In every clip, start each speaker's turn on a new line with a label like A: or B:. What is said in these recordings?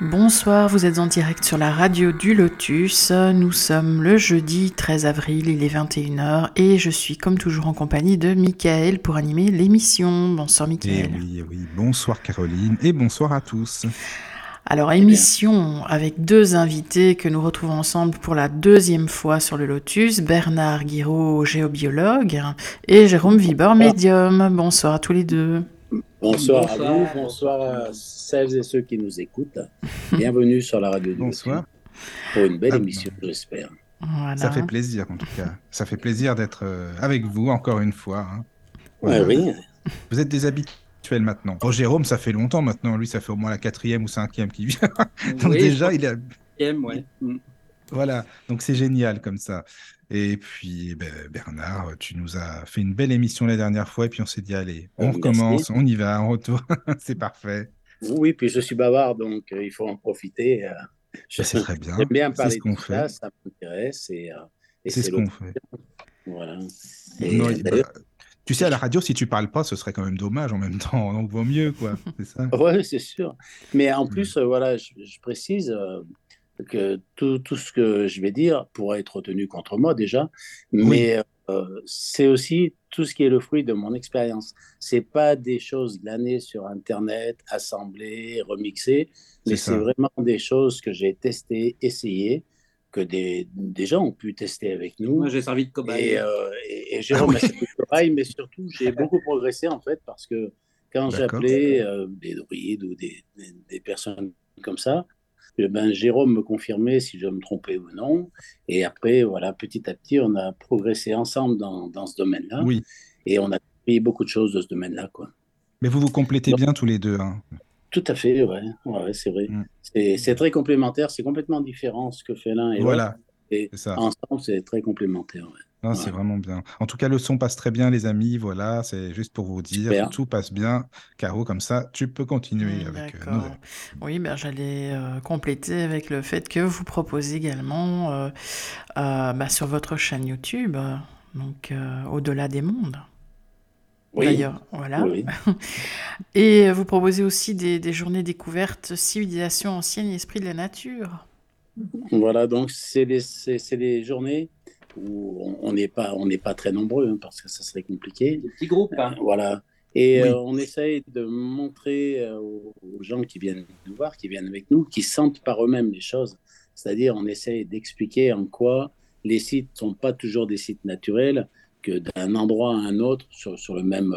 A: Bonsoir, vous êtes en direct sur la radio du Lotus. Nous sommes le jeudi 13 avril, il est 21h et je suis comme toujours en compagnie de Michael pour animer l'émission. Bonsoir Michael.
B: Eh oui, oui, bonsoir Caroline et bonsoir à tous.
A: Alors émission avec deux invités que nous retrouvons ensemble pour la deuxième fois sur le Lotus, Bernard Guiraud, géobiologue, et Jérôme Vibor, médium. Bonsoir à tous les deux.
C: Bonsoir, à vous, bonsoir à celles et ceux qui nous écoutent. Bienvenue sur la radio du
B: Bonsoir.
C: Pour une belle
B: Ah,
C: émission, j'espère.
A: Voilà.
B: Ça fait plaisir en tout cas. Ça fait plaisir d'être euh, avec vous encore une fois. hein.
C: Ouais, oui,
B: Vous êtes des habituels maintenant. Oh, Jérôme, ça fait longtemps maintenant. Lui, ça fait au moins la quatrième ou cinquième qui vient. Donc
D: Oui,
B: déjà, il a...
D: Ouais.
B: Voilà, donc c'est génial comme ça. Et puis, ben, Bernard, tu nous as fait une belle émission la dernière fois, et puis on s'est dit, allez, on recommence, on y va, on retourne. c'est parfait.
C: Oui, puis je suis bavard, donc euh, il faut en profiter. euh. Je-
B: Ben, c'est très bien.
C: J'aime bien parler
B: ce qu'on
C: de ça,
B: fait.
C: ça m'intéresse. Et, euh, et
B: C'est ce qu'on fait.
C: Voilà. Et,
B: Non, bah, tu sais, à la radio, si tu parles pas, ce serait quand même dommage en même temps. Donc, vaut mieux, quoi. C'est ça.
C: Oui, c'est sûr. Mais en plus, euh, voilà, je, je précise que tout, tout ce que je vais dire pourra être retenu contre moi déjà, mais euh, c'est aussi tout ce qui est le fruit de mon expérience. C'est pas des choses glanées sur Internet, assemblées, remixées, mais
B: C'est
C: vraiment des choses que j'ai testées, essayées, que des, des gens ont pu tester avec nous.
D: Moi, j'ai servi de cobaye.
C: Et, euh, et, et Jérôme
B: Ah oui.
C: le travail, mais surtout, j'ai beaucoup progressé en fait parce que quand j'appelais euh, des druides ou des, des, des personnes comme ça, ben, Jérôme me confirmait si je me trompais ou non. Et après, voilà, petit à petit, on a progressé ensemble dans, dans ce domaine-là.
B: Oui.
C: Et on a appris beaucoup de choses de ce domaine-là. quoi.
B: Mais vous vous complétez
C: Donc-
B: bien tous les deux. hein.
C: Tout à fait, ouais, ouais c'est vrai.
B: Mm.
C: C'est- C'est très complémentaire, c'est complètement différent ce que fait l'un et l'autre.
B: Voilà,
C: Et
B: c'est ça.
C: ensemble, c'est très complémentaire. ouais.
B: Non,
C: Ouais.
B: C'est vraiment bien. En tout cas, le son passe très bien, les amis. Voilà, c'est juste pour vous dire,
C: Super.
B: tout passe bien. Caro, comme ça, tu peux continuer avec euh. Noël.
A: Oui, ben, j'allais euh, compléter avec le fait que vous proposez également euh, euh, bah, sur votre chaîne YouTube, donc euh, Au-delà des mondes.
C: Oui.
A: D'ailleurs, voilà.
C: Oui,
A: Et vous proposez aussi des, des journées découvertes, civilisation ancienne et esprit de la nature.
C: Voilà, donc c'est les, c'est, c'est les journées où on- n'est pas, on n'est pas très nombreux hein, parce que ça serait compliqué.
D: Des petits groupes. hein.
C: Voilà. Et
B: Oui.
C: euh, on essaye de montrer euh, aux, aux gens qui viennent nous voir, qui viennent avec nous, qui sentent par eux-mêmes les choses. C'est-à-dire, on essaye d'expliquer en quoi les sites ne sont pas toujours des sites naturels, que d'un endroit à un autre, sur, sur le même,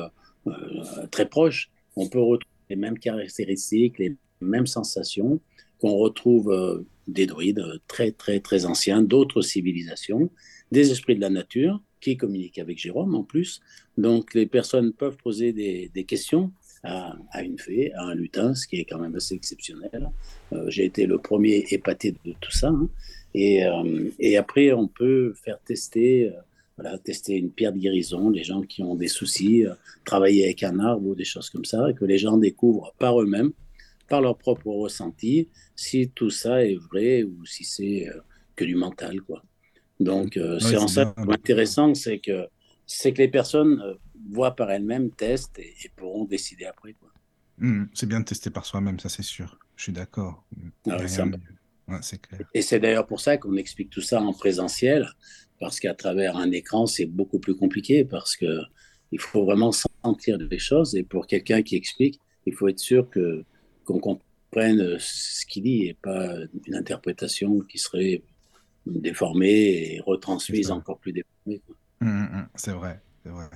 C: euh, euh, très proche, on peut retrouver les mêmes caractéristiques, les mêmes sensations, qu'on retrouve euh, des druides euh, très, très, très anciens, d'autres civilisations, des esprits de la nature qui communiquent avec Jérôme en plus. Donc, les personnes peuvent poser des, questions à, une fée, à un lutin, ce qui est quand même assez exceptionnel. Euh, J'ai été le premier épaté de tout ça. hein. Et, euh, et après, on peut faire tester, euh, tester une pierre de guérison, les gens qui ont des soucis, travailler avec un arbre ou des choses comme ça, et que les gens découvrent par eux-mêmes, par leur propre ressenti, si tout ça est vrai ou si c'est que du mental, quoi. Donc, euh,
B: Ouais,
C: c'est en ça intéressant, c'est que c'est que les personnes euh, voient par elles-mêmes, testent et, et pourront décider après.
B: Hum, c'est bien de tester par soi-même, ça c'est sûr. Je suis d'accord.
C: Ah ouais. Et c'est d'ailleurs pour ça qu'on explique tout ça en présentiel, parce qu'à travers un écran, c'est beaucoup plus compliqué, parce que il faut vraiment sentir les choses. Et pour quelqu'un qui explique, il faut être sûr que qu'on comprenne ce qu'il dit et pas une interprétation qui serait déformée et retransmise
B: C'est ça.
C: encore plus déformée. quoi.
B: Hum, hum, hum, c'est vrai, c'est vrai.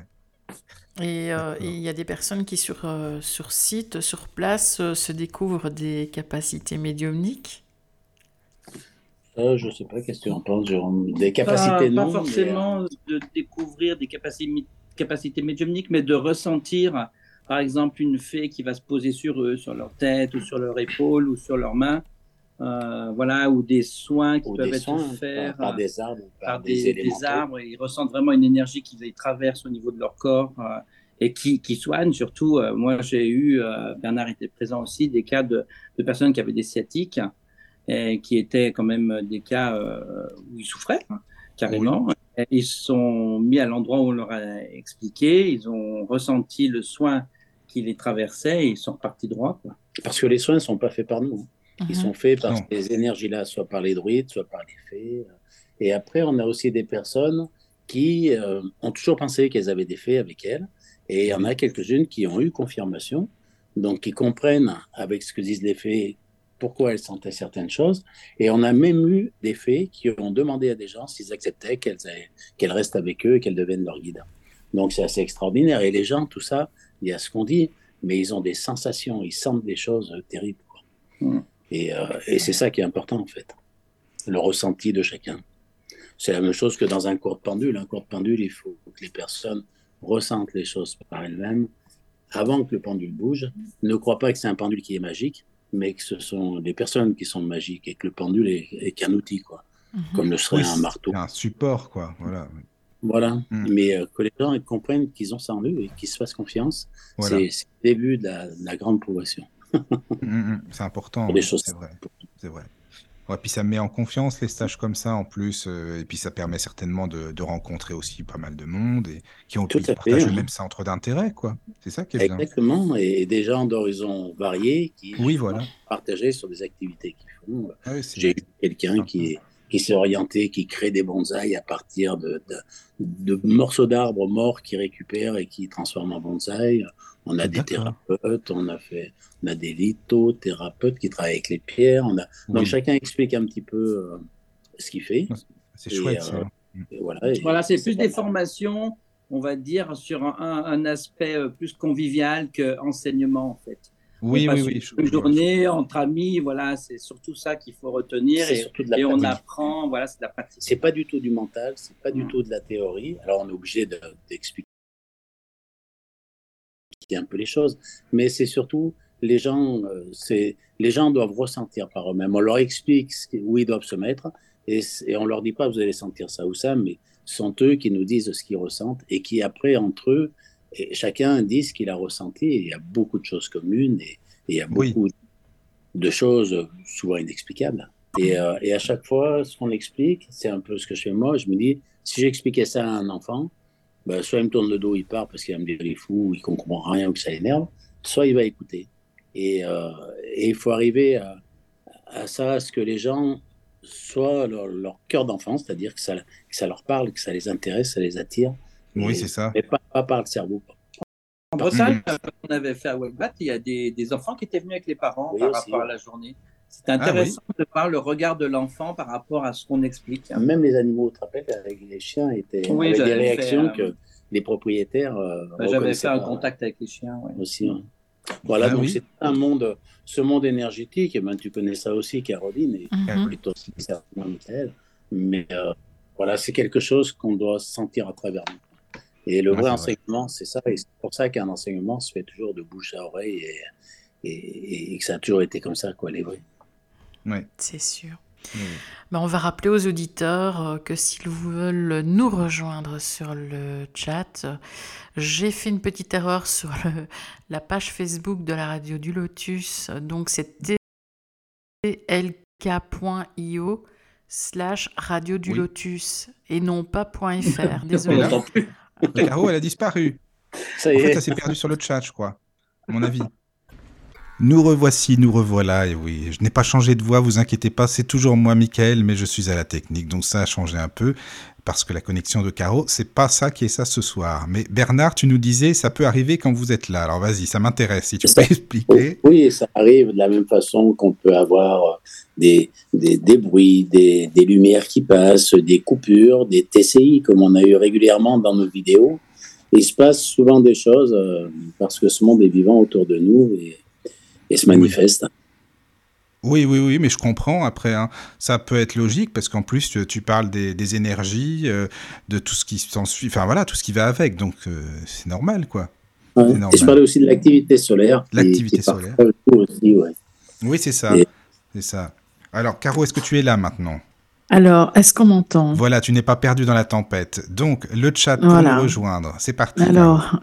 A: Et euh, il y a des personnes qui, sur, euh, sur site, sur place, euh, se découvrent des capacités médiumniques?
C: Je sais pas, qu'est-ce que tu en penses, Jérôme? Des
D: Pas,
C: capacités,
D: pas
C: non, mais,
D: forcément de découvrir des capacités, capacités médiumniques, mais de ressentir, par exemple, une fée qui va se poser sur eux, sur leur tête ou sur leur épaule ou sur leurs mains. Euh, voilà, ou des soins qui
C: Ou
D: peuvent être
C: soins
D: faits
C: par, par
D: euh,
C: des arbres, par,
D: par
C: des,
D: des,
C: éléments.
D: des arbres. Et ils ressentent vraiment une énergie qui les traverse au niveau de leur corps euh, et qui, qui soigne. Surtout, euh, moi, j'ai eu, Bernard était présent aussi, des cas de, de personnes qui avaient des sciatiques et qui étaient quand même des cas où ils souffraient hein, carrément. Et ils se sont mis à l'endroit où on leur a expliqué, ils ont ressenti le soin qui les traversait et ils sont repartis droit. Quoi.
C: Parce que les soins ne sont pas faits par nous. Ils
A: Mhm.
C: sont faits par
B: Non.
C: ces énergies-là, soit par les druides, soit par les fées. Et après, on a aussi des personnes qui euh, ont toujours pensé qu'elles avaient des fées avec elles. Et il y en a quelques-unes qui ont eu confirmation, donc qui comprennent avec ce que disent les fées pourquoi elles sentaient certaines choses. Et on a même eu des fées qui ont demandé à des gens s'ils acceptaient qu'elles restent avec eux et qu'elles deviennent leur guide. Donc c'est assez extraordinaire. Et les gens, tout ça, il y a ce qu'on dit, mais ils ont des sensations, ils sentent des choses euh, terribles. quoi.
D: Mm.
C: Et, euh, et c'est ça qui est important en fait, le ressenti de chacun. C'est la même chose que dans un cours de pendule. Un cours de pendule, il faut que les personnes ressentent les choses par elles-mêmes avant que le pendule bouge. Ne crois pas que c'est un pendule qui est magique, mais que ce sont des personnes qui sont magiques et que le pendule est, est qu'un outil, quoi,
A: Mhm.
C: comme le serait
B: Oui,
C: un marteau.
B: un support, quoi. Voilà.
C: Voilà.
B: Mm.
C: Mais euh, que les gens comprennent qu'ils ont ça en eux et qu'ils se fassent confiance,
B: Voilà.
C: c'est c'est le début de la, de la grande progression.
B: Mm, mm, C'est important.
C: Pour des choses
B: C'est vrai. C'est vrai. Ouais, puis ça met en confiance les stages comme ça en plus, euh, et puis ça permet certainement de, de rencontrer aussi pas mal de monde et qui ont
C: Tout à
B: partagent le
C: hein.
B: même centre d'intérêt, quoi. C'est ça qui est.
C: Exactement. Et, et des gens d'horizons variés qui
B: Oui, voilà.
C: partagent sur des activités qu'ils font.
B: Ah oui,
C: J'ai eu quelqu'un qui, qui s'est orienté, qui crée des bonsaïs à partir de, de, de morceaux d'arbres morts qu'il récupère et qui transforme en bonsaï. On a des thérapeutes, on a fait, on a des lithothérapeutes qui travaillent avec les pierres. On a, donc
B: Oui,
C: chacun explique un petit peu euh, ce qu'il fait.
B: c'est
C: et,
B: chouette,
C: euh,
B: ça.
C: Et voilà.
D: C'est plus des
C: mal.
D: formations, on va dire, sur un, un aspect euh, plus convivial qu'enseignement, en fait.
B: Oui,
D: on
B: oui, oui.
D: Une,
B: je-
D: journée entre amis, voilà, c'est surtout ça qu'il faut retenir. Et,
C: surtout de la
D: et on apprend, voilà, c'est de la pratique.
C: C'est pas du tout du mental, c'est pas du tout de la théorie. Alors on est obligé de- un peu les choses, mais c'est surtout les gens, euh, c'est les gens doivent ressentir par eux-mêmes. On leur explique où ils doivent se mettre et, on leur dit pas vous allez sentir ça ou ça, mais ce sont eux qui nous disent ce qu'ils ressentent et qui après entre eux, et chacun dit ce qu'il a ressenti. Et il y a beaucoup de choses communes et, et il y a
B: Oui.
C: beaucoup de choses souvent inexplicables. Et, euh, et à chaque fois, ce qu'on explique, c'est un peu ce que je fais moi. Je me dis, si j'expliquais ça à un enfant, ben, soit il me tourne le dos, il part parce qu'il va me dire il est fou, ou il comprend rien ou que ça l'énerve, soit il va écouter. Et, euh, il faut arriver à, à ça, à ce que les gens soient leur, leur cœur d'enfant, c'est-à-dire que ça, que ça leur parle, que ça les intéresse, ça les attire.
B: Oui,
C: Et-
B: c'est ça.
C: Mais pas, pas par le cerveau.
D: En Bretagne,
B: Mhm.
D: euh, on avait fait à Wegbat, il y a des, des enfants qui étaient venus avec les parents
C: Oui,
D: par
C: aussi,
D: rapport
C: oui.
D: à la journée. C'était intéressant de voir le regard de l'enfant par rapport à ce qu'on explique.
C: Même les animaux, tu te rappelles, avec les chiens, étaient,
D: Oui,
C: avaient des
D: fait,
C: réactions
D: euh,
C: que les propriétaires. euh,
D: Bah, J'avais fait un contact avec les chiens. ouais.
C: aussi. hein. Voilà,
B: Ah
C: donc
B: oui.
C: c'est un monde, ce monde énergétique, et ben, tu connais ça aussi, Caroline, et
A: Mhm.
C: plutôt certainement Michael. Mais euh, voilà, c'est quelque chose qu'on doit sentir à travers nous. Et le vrai
B: c'est
C: enseignement, c'est ça, et c'est pour ça qu'un enseignement se fait toujours de bouche à oreille, et, et, et que ça a toujours été comme ça, quoi, les vrais.
B: Ouais.
A: C'est sûr.
B: Oui.
A: Ben, on va rappeler aux auditeurs euh, que s'ils veulent nous rejoindre sur le chat, j'ai fait une petite erreur sur le- la page Facebook de la radio du Lotus. Donc c'est tlk.io slash radio du
B: Oui.
A: Lotus et non pas .fr. Désolé.
B: Caro, elle a disparu.
C: Ça
B: En
C: y
B: fait,
C: est,
B: elle s'est perdue sur le chat, je crois, à mon avis. Nous revoici, nous revoilà, et oui, je n'ai pas changé de voix, vous inquiétez pas, c'est toujours moi, Michael, mais je suis à la technique, donc ça a changé un peu, parce que la connexion de Caro, c'est pas ça qui est ça ce soir. Mais Bernard, tu nous disais, ça peut arriver quand vous êtes là, alors vas-y, ça m'intéresse, si tu peux expliquer.
C: Oui, ça arrive de la même façon qu'on peut avoir des, des, des bruits, des, des lumières qui passent, des coupures, des TCI, comme on a eu régulièrement dans nos vidéos. Il se passe souvent des choses euh, parce que ce monde est vivant autour de nous et, et se manifeste.
B: Oui, oui, oui, mais je comprends. Après, hein, ça peut être logique parce qu'en plus, tu, tu parles des, des énergies, euh, de tout ce qui s'ensuit, enfin voilà, tout ce qui va avec. Donc, euh, c'est normal, quoi.
C: Ouais.
B: Normal.
C: Et je parlais aussi de l'activité solaire.
B: L'activité solaire.
C: aussi, ouais.
B: Oui, c'est ça.
C: Et-
B: C'est ça. Alors, Caro, est-ce que tu es là maintenant?
A: Alors, est-ce qu'on m'entend?
B: Voilà, tu n'es pas perdu dans la tempête. Donc, le chat pour
A: Voilà.
B: nous rejoindre. C'est parti.
A: Alors,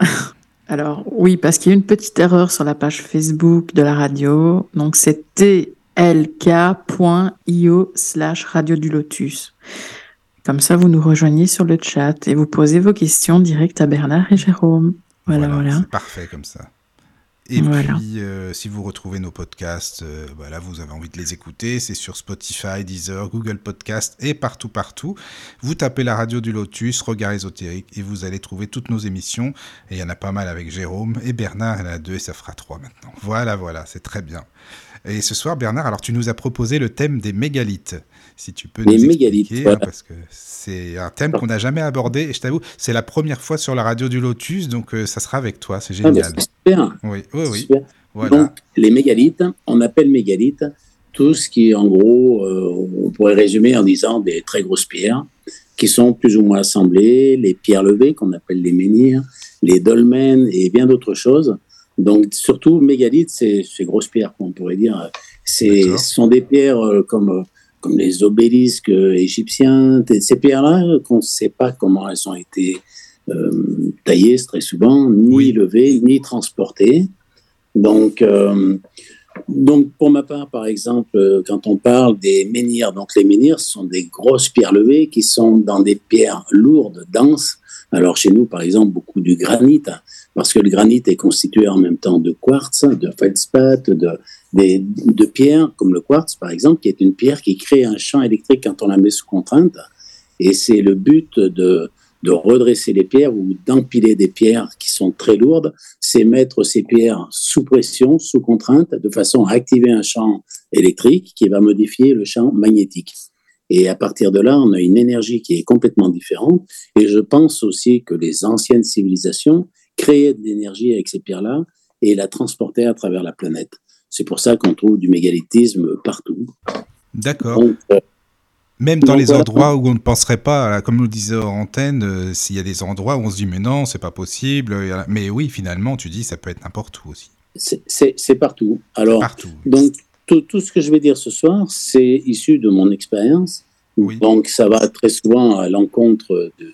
A: alors oui, parce qu'il y a une petite erreur sur la page Facebook de la radio. Donc, c'est tlk.io slash radio du lotus. Comme ça, vous nous rejoignez sur le chat et vous posez vos questions directes à Bernard et Jérôme. Voilà, voilà.
B: C'est parfait comme ça. Et
A: Voilà.
B: puis, euh, si vous retrouvez nos podcasts, euh, voilà, vous avez envie de les écouter, c'est sur Spotify, Deezer, Google Podcast et partout, partout. Vous tapez la radio du Lotus, Regard ésotérique, et vous allez trouver toutes nos émissions. Et il y en a pas mal avec Jérôme et Bernard, il y en a deux et ça fera trois maintenant. Voilà, voilà, c'est très bien. Et ce soir, Bernard, alors tu nous as proposé le thème des mégalithes. Si tu peux
C: Les
B: nous
C: mégalithes,
B: expliquer,
C: voilà.
B: hein, parce que c'est un thème qu'on n'a jamais abordé. Et je t'avoue, c'est la première fois sur la radio du Lotus, donc euh, ça sera avec toi, c'est
C: Ah, bah,
B: génial.
C: super.
B: Oui, oui, oui.
C: super.
B: Voilà.
C: Donc, les mégalithes, on appelle mégalithes tout ce qui est en gros, euh, on pourrait résumer en disant des très grosses pierres qui sont plus ou moins assemblées, les pierres levées qu'on appelle les menhirs, les dolmens et bien d'autres choses. Donc, surtout, mégalithes, c'est ces grosses pierres qu'on pourrait dire. Ce sont des pierres euh, comme, comme les obélisques égyptiens. Ces pierres-là, qu'on ne sait pas comment elles ont été euh, taillées très souvent, ni
B: Oui.
C: levées, ni transportées. Donc, euh, donc, pour ma part, par exemple, euh, quand on parle des menhirs, donc les menhirs sont des grosses pierres levées qui sont dans des pierres lourdes, denses. Alors, chez nous, par exemple, beaucoup du granit, hein, parce que le granit est constitué en même temps de quartz, de feldspath, de, des- de pierres comme le quartz, par exemple, qui est une pierre qui crée un champ électrique quand on la met sous contrainte. Et c'est le but de, de redresser les pierres ou d'empiler des pierres qui sont très lourdes c'est mettre ces pierres sous pression, sous contrainte, de façon à activer un champ électrique qui va modifier le champ magnétique. Et à partir de là, on a une énergie qui est complètement différente. Et je pense aussi que les anciennes civilisations créaient de l'énergie avec ces pierres-là et la transportaient à travers la planète. C'est pour ça qu'on trouve du mégalithisme partout.
B: D'accord.
C: Euh,
B: Même dans les
C: voilà.
B: endroits où on ne penserait pas, comme nous le disait antenne, euh, s'il y a des endroits où on se dit mais non, c'est pas possible. Mais oui, finalement, tu dis ça peut être n'importe où aussi.
C: c'est partout. Alors,
B: Partout.
C: Donc, tout, tout ce que je vais dire ce soir, c'est issu de mon expérience.
B: Oui.
C: Donc, ça va très souvent à l'encontre de,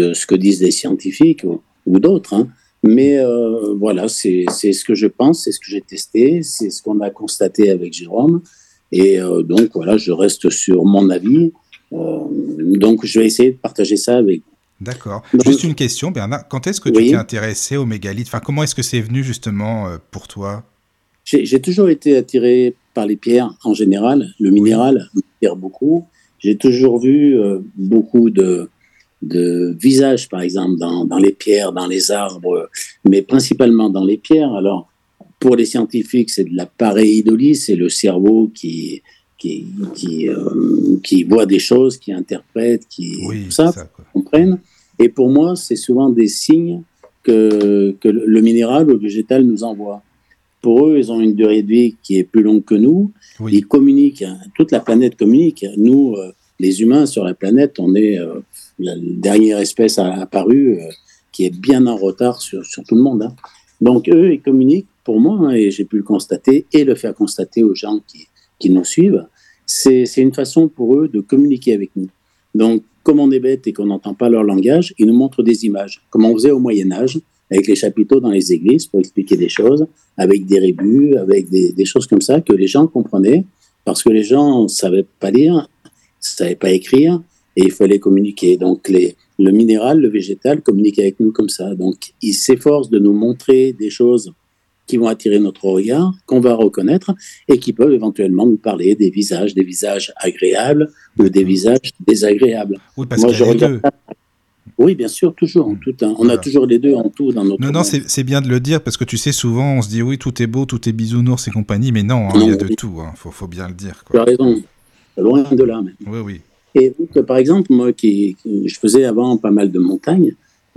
C: de ce que disent les scientifiques ou, ou d'autres. hein. Mais euh, voilà, c'est ce que je pense, c'est ce que j'ai testé, c'est ce qu'on a constaté avec Jérôme. Et euh, donc, voilà, je reste sur mon avis. Euh, donc, je vais essayer de partager ça avec vous.
B: D'accord. Juste une question, Bernard. Quand est-ce que tu t'es intéressé aux mégalithes? Enfin, comment est-ce que c'est venu justement pour toi?
C: J'ai j'ai toujours été attiré par les pierres en général. Le minéral m'attire beaucoup. J'ai toujours vu euh, beaucoup de, de visages, par exemple, dans, dans les pierres, dans les arbres, mais principalement dans les pierres. Alors, pour les scientifiques, c'est de la pareidolie, c'est le cerveau qui, qui, qui, euh, qui voit des choses, qui interprète, qui
B: Oui,
C: tout ça, comprennent. Et pour moi, c'est souvent des signes que, que le minéral ou le végétal nous envoie. Pour eux, ils ont une durée de vie qui est plus longue que nous.
B: Oui,
C: Ils communiquent, hein. toute la planète communique. Nous, euh, les humains sur la planète, on est euh, la dernière espèce apparue euh, qui est bien en retard sur, sur tout le monde. hein. Donc, eux, ils communiquent pour moi, hein, et j'ai pu le constater et le faire constater aux gens qui, qui nous suivent. C'est une façon pour eux de communiquer avec nous. Donc, comme on est bête et qu'on n'entend pas leur langage, ils nous montrent des images, comme on faisait au Moyen-Âge, avec les chapiteaux dans les églises pour expliquer des choses, avec des rébus, avec des, des choses comme ça que les gens comprenaient, parce que les gens ne savaient pas lire, ne savaient pas écrire, et il fallait communiquer. Donc, les, le minéral, le végétal communique avec nous comme ça. Donc, ils s'efforcent de nous montrer des choses qui vont attirer notre regard, qu'on va reconnaître, et qui peuvent éventuellement nous parler des visages, des visages agréables ou des visages désagréables.
B: oui parce
C: Moi, je regarde
B: deux.
C: Oui, bien sûr, toujours. en tout, hein. On
B: Voilà.
C: a toujours les deux en tout dans notre
B: Non, non, c'est bien de le dire parce que tu sais, souvent on se dit oui, tout est beau, tout est bisounours et compagnie, mais non, hein, il y a de tout. Hein, faut, faut bien le dire.
C: Tu as raison. Loin de là, même.
B: Oui, oui.
C: Et donc, par exemple, moi, qui, qui- je faisais avant pas mal de montagnes,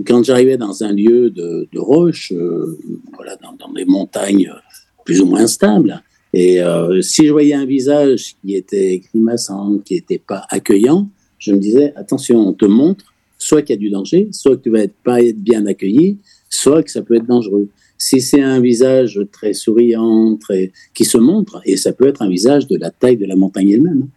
C: quand j'arrivais dans un lieu de, de roche, euh, voilà, dans, dans des montagnes plus ou moins instables, et euh, si je voyais un visage qui était grimaçant, qui n'était pas accueillant, je me disais, attention, on te montre soit qu'il y a du danger, soit que tu vas être, pas être bien accueilli, soit que ça peut être dangereux. Si c'est un visage très souriant, très qui se montre, et ça peut être un visage de la taille de la montagne elle-même.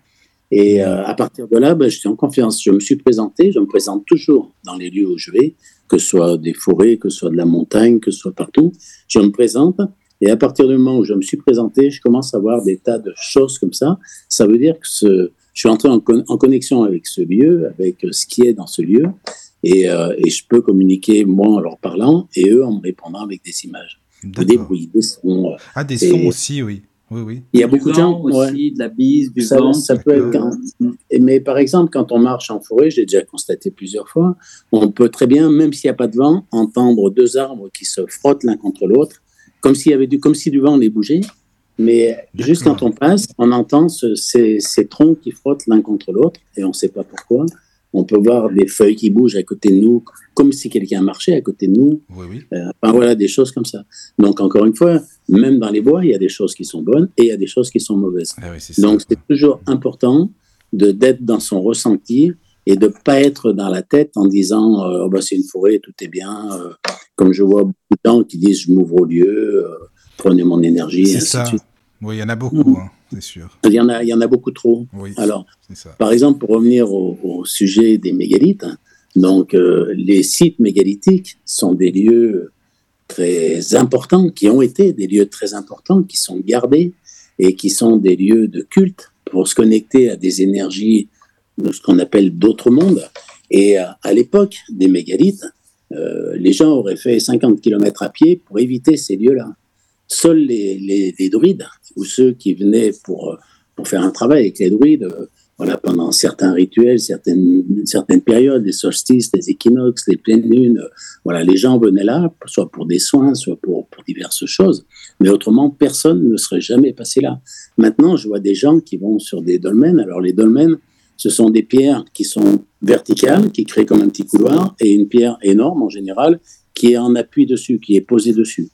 C: Et euh, à partir de là, ben, je suis en confiance. Je me suis présenté, je me présente toujours dans les lieux où je vais, que ce soit des forêts, que ce soit de la montagne, que ce soit partout. Je me présente, et à partir du moment où je me suis présenté, je commence à voir des tas de choses comme ça. Ça veut dire que ce, je suis entré en, en, connexion avec ce lieu, avec ce qui est dans ce lieu, et, euh, et, je peux communiquer moi en leur parlant et eux en me répondant avec des images, des bruits, des sons.
B: Euh, ah, des sons aussi, oui. Oui, oui.
C: Il y a beaucoup de gens
D: aussi, de la bise, du
C: ça,
D: vent.
C: Ça peut être quand... Mais par exemple, quand on marche en forêt, j'ai déjà constaté plusieurs fois, on peut très bien, même s'il n'y a pas de vent, entendre deux arbres qui se frottent l'un contre l'autre, comme s'il y avait du, comme si du vent les bougeait. Mais juste quand on passe, on entend ce, ces, ces, troncs qui frottent l'un contre l'autre et on ne sait pas pourquoi. On peut voir des feuilles qui bougent à côté de nous, comme si quelqu'un marchait à côté de nous.
B: Oui, oui.
C: Euh, enfin, voilà, des choses comme ça. Donc, encore une fois, même dans les bois, il y a des choses qui sont bonnes et il y a des choses qui sont mauvaises.
B: Ah oui, ça,
C: Donc, c'est toujours important de d'être dans son ressenti et de pas être dans la tête en disant euh, oh, bah, c'est une forêt, tout est bien. Euh, comme je vois beaucoup de gens qui disent je m'ouvre au lieu, prenez mon énergie.
B: C'est ça. Oui, il y en a beaucoup, hein, c'est sûr.
C: Il y en a, il y en a beaucoup trop.
B: Oui,
C: Alors,
B: ça.
C: par exemple, pour revenir au, au sujet des mégalithes, donc euh, les sites mégalithiques sont des lieux très importants, qui ont été des lieux très importants, qui sont gardés et qui sont des lieux de culte pour se connecter à des énergies de ce qu'on appelle d'autres mondes. Et à l'époque des mégalithes, euh, les gens auraient fait 50 km à pied pour éviter ces lieux-là. Seuls les, druides ou ceux qui venaient pour, pour faire un travail avec les druides, euh, voilà, pendant certains rituels, certaines, certaines périodes, les solstices, les équinoxes, les pleines lunes, voilà, les gens venaient là, soit pour des soins, soit pour, pour diverses choses. Mais autrement, personne ne serait jamais passé là. Maintenant, je vois des gens qui vont sur des dolmens. Alors, les dolmens, ce sont des pierres qui sont verticales, qui créent comme un petit couloir, et une pierre énorme en général qui est en appui dessus, qui est posée dessus,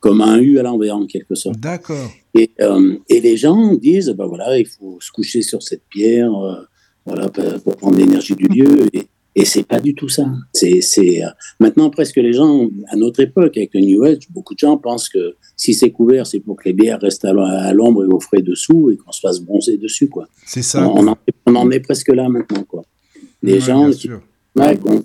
C: comme un U à l'envers en quelque sorte.
B: D'accord.
C: Et, euh, et, les gens disent, ben voilà, il faut se coucher sur cette pierre, euh, voilà, pour prendre l'énergie du lieu. Et, et c'est pas du tout ça. C'est, c'est euh, maintenant presque les gens à notre époque avec le New Age, beaucoup de gens pensent que si c'est couvert, c'est pour que les bières restent à l'ombre et au frais dessous et qu'on se fasse bronzer dessus, quoi.
B: C'est ça.
C: On, en, on, en, est presque là maintenant, quoi. Les
B: ouais,
C: gens qui ont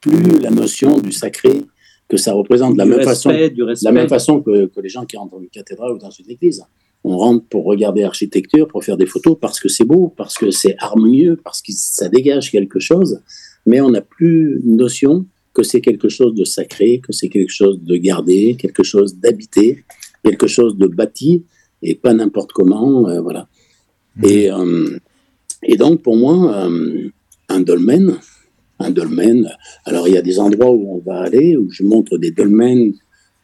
C: plus la notion du sacré que ça représente de la même
D: respect,
C: façon, de la même façon que, que, les gens qui rentrent dans une cathédrale ou dans une église. On rentre pour regarder l'architecture, pour faire des photos parce que c'est beau, parce que c'est harmonieux, parce que ça dégage quelque chose, mais on n'a plus une notion que c'est quelque chose de sacré, que c'est quelque chose de gardé, quelque chose d'habité, quelque chose de bâti, et pas n'importe comment, euh, voilà. Mmh. Et, euh, et donc, pour moi, euh, un dolmen, un dolmen. Alors, il y a des endroits où on va aller, où je montre des dolmens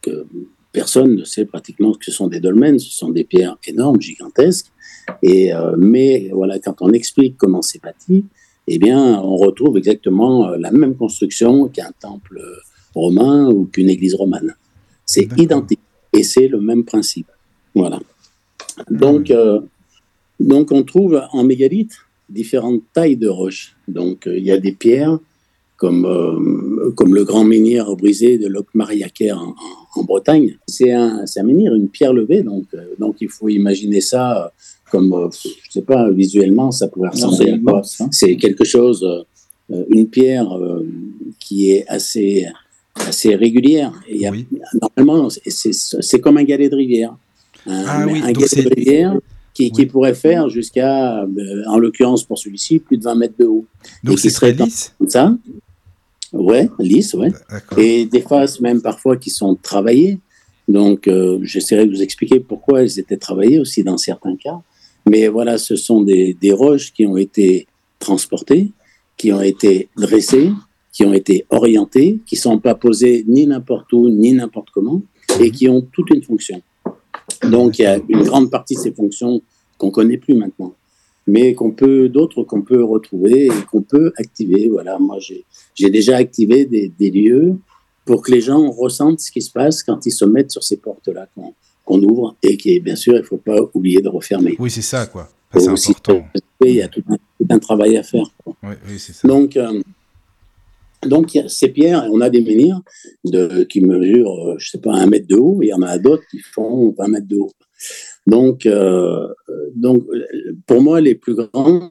C: que personne ne sait pratiquement que ce sont des dolmens. Ce sont des pierres énormes, gigantesques. Et, euh, mais voilà, quand on explique comment c'est bâti, eh bien, on retrouve exactement la même construction qu'un temple romain ou qu'une église romane. C'est identique. Et c'est le même principe. Voilà. Donc, euh, donc, on trouve en mégalithe différentes tailles de roches. Donc, euh, il y a des pierres comme, euh, comme le grand menhir brisé de Locmariaquer en, en, Bretagne. C'est un, un menhir, une pierre levée, donc, euh, donc il faut imaginer ça comme, euh, je sais pas, visuellement, ça pourrait ressembler à quoi C'est quelque chose, une pierre qui est assez, assez régulière. Et a. Normalement, c'est comme un galet de rivière. Un,
B: ah, oui,
C: un galet de rivière qui, qui, pourrait faire jusqu'à, euh, en l'occurrence pour celui-ci, plus de 20 mètres de haut.
B: Donc c'est serait lisse
C: comme ça. Ouais, lisse, ouais. Et des faces même parfois qui sont travaillées. Donc euh, j'essaierai de vous expliquer pourquoi elles étaient travaillées aussi dans certains cas. Mais voilà, ce sont des, des roches qui ont été transportées, qui ont été dressées, qui ont été orientées, qui ne sont pas posées ni n'importe où, ni n'importe comment, et qui ont toute une fonction. Donc, il y a une grande partie de ces fonctions qu'on connaît plus maintenant, mais qu'on peut, d'autres qu'on peut retrouver et qu'on peut activer. Voilà, moi, j'ai déjà activé des, des, lieux pour que les gens ressentent ce qui se passe quand ils se mettent sur ces portes-là qu'on qu ouvre et qui, bien sûr, il ne faut pas oublier de refermer.
B: Oui, c'est ça, quoi. C'est important.
C: Il y a tout un, tout un, travail à faire.
B: Oui, oui c'est ça.
C: Donc, euh, Donc, ces pierres, on a des menhirs qui mesurent, euh, je sais pas, un mètre de haut, et il y en a d'autres qui font 20 mètres de haut. Donc, euh, donc, pour moi, les plus grands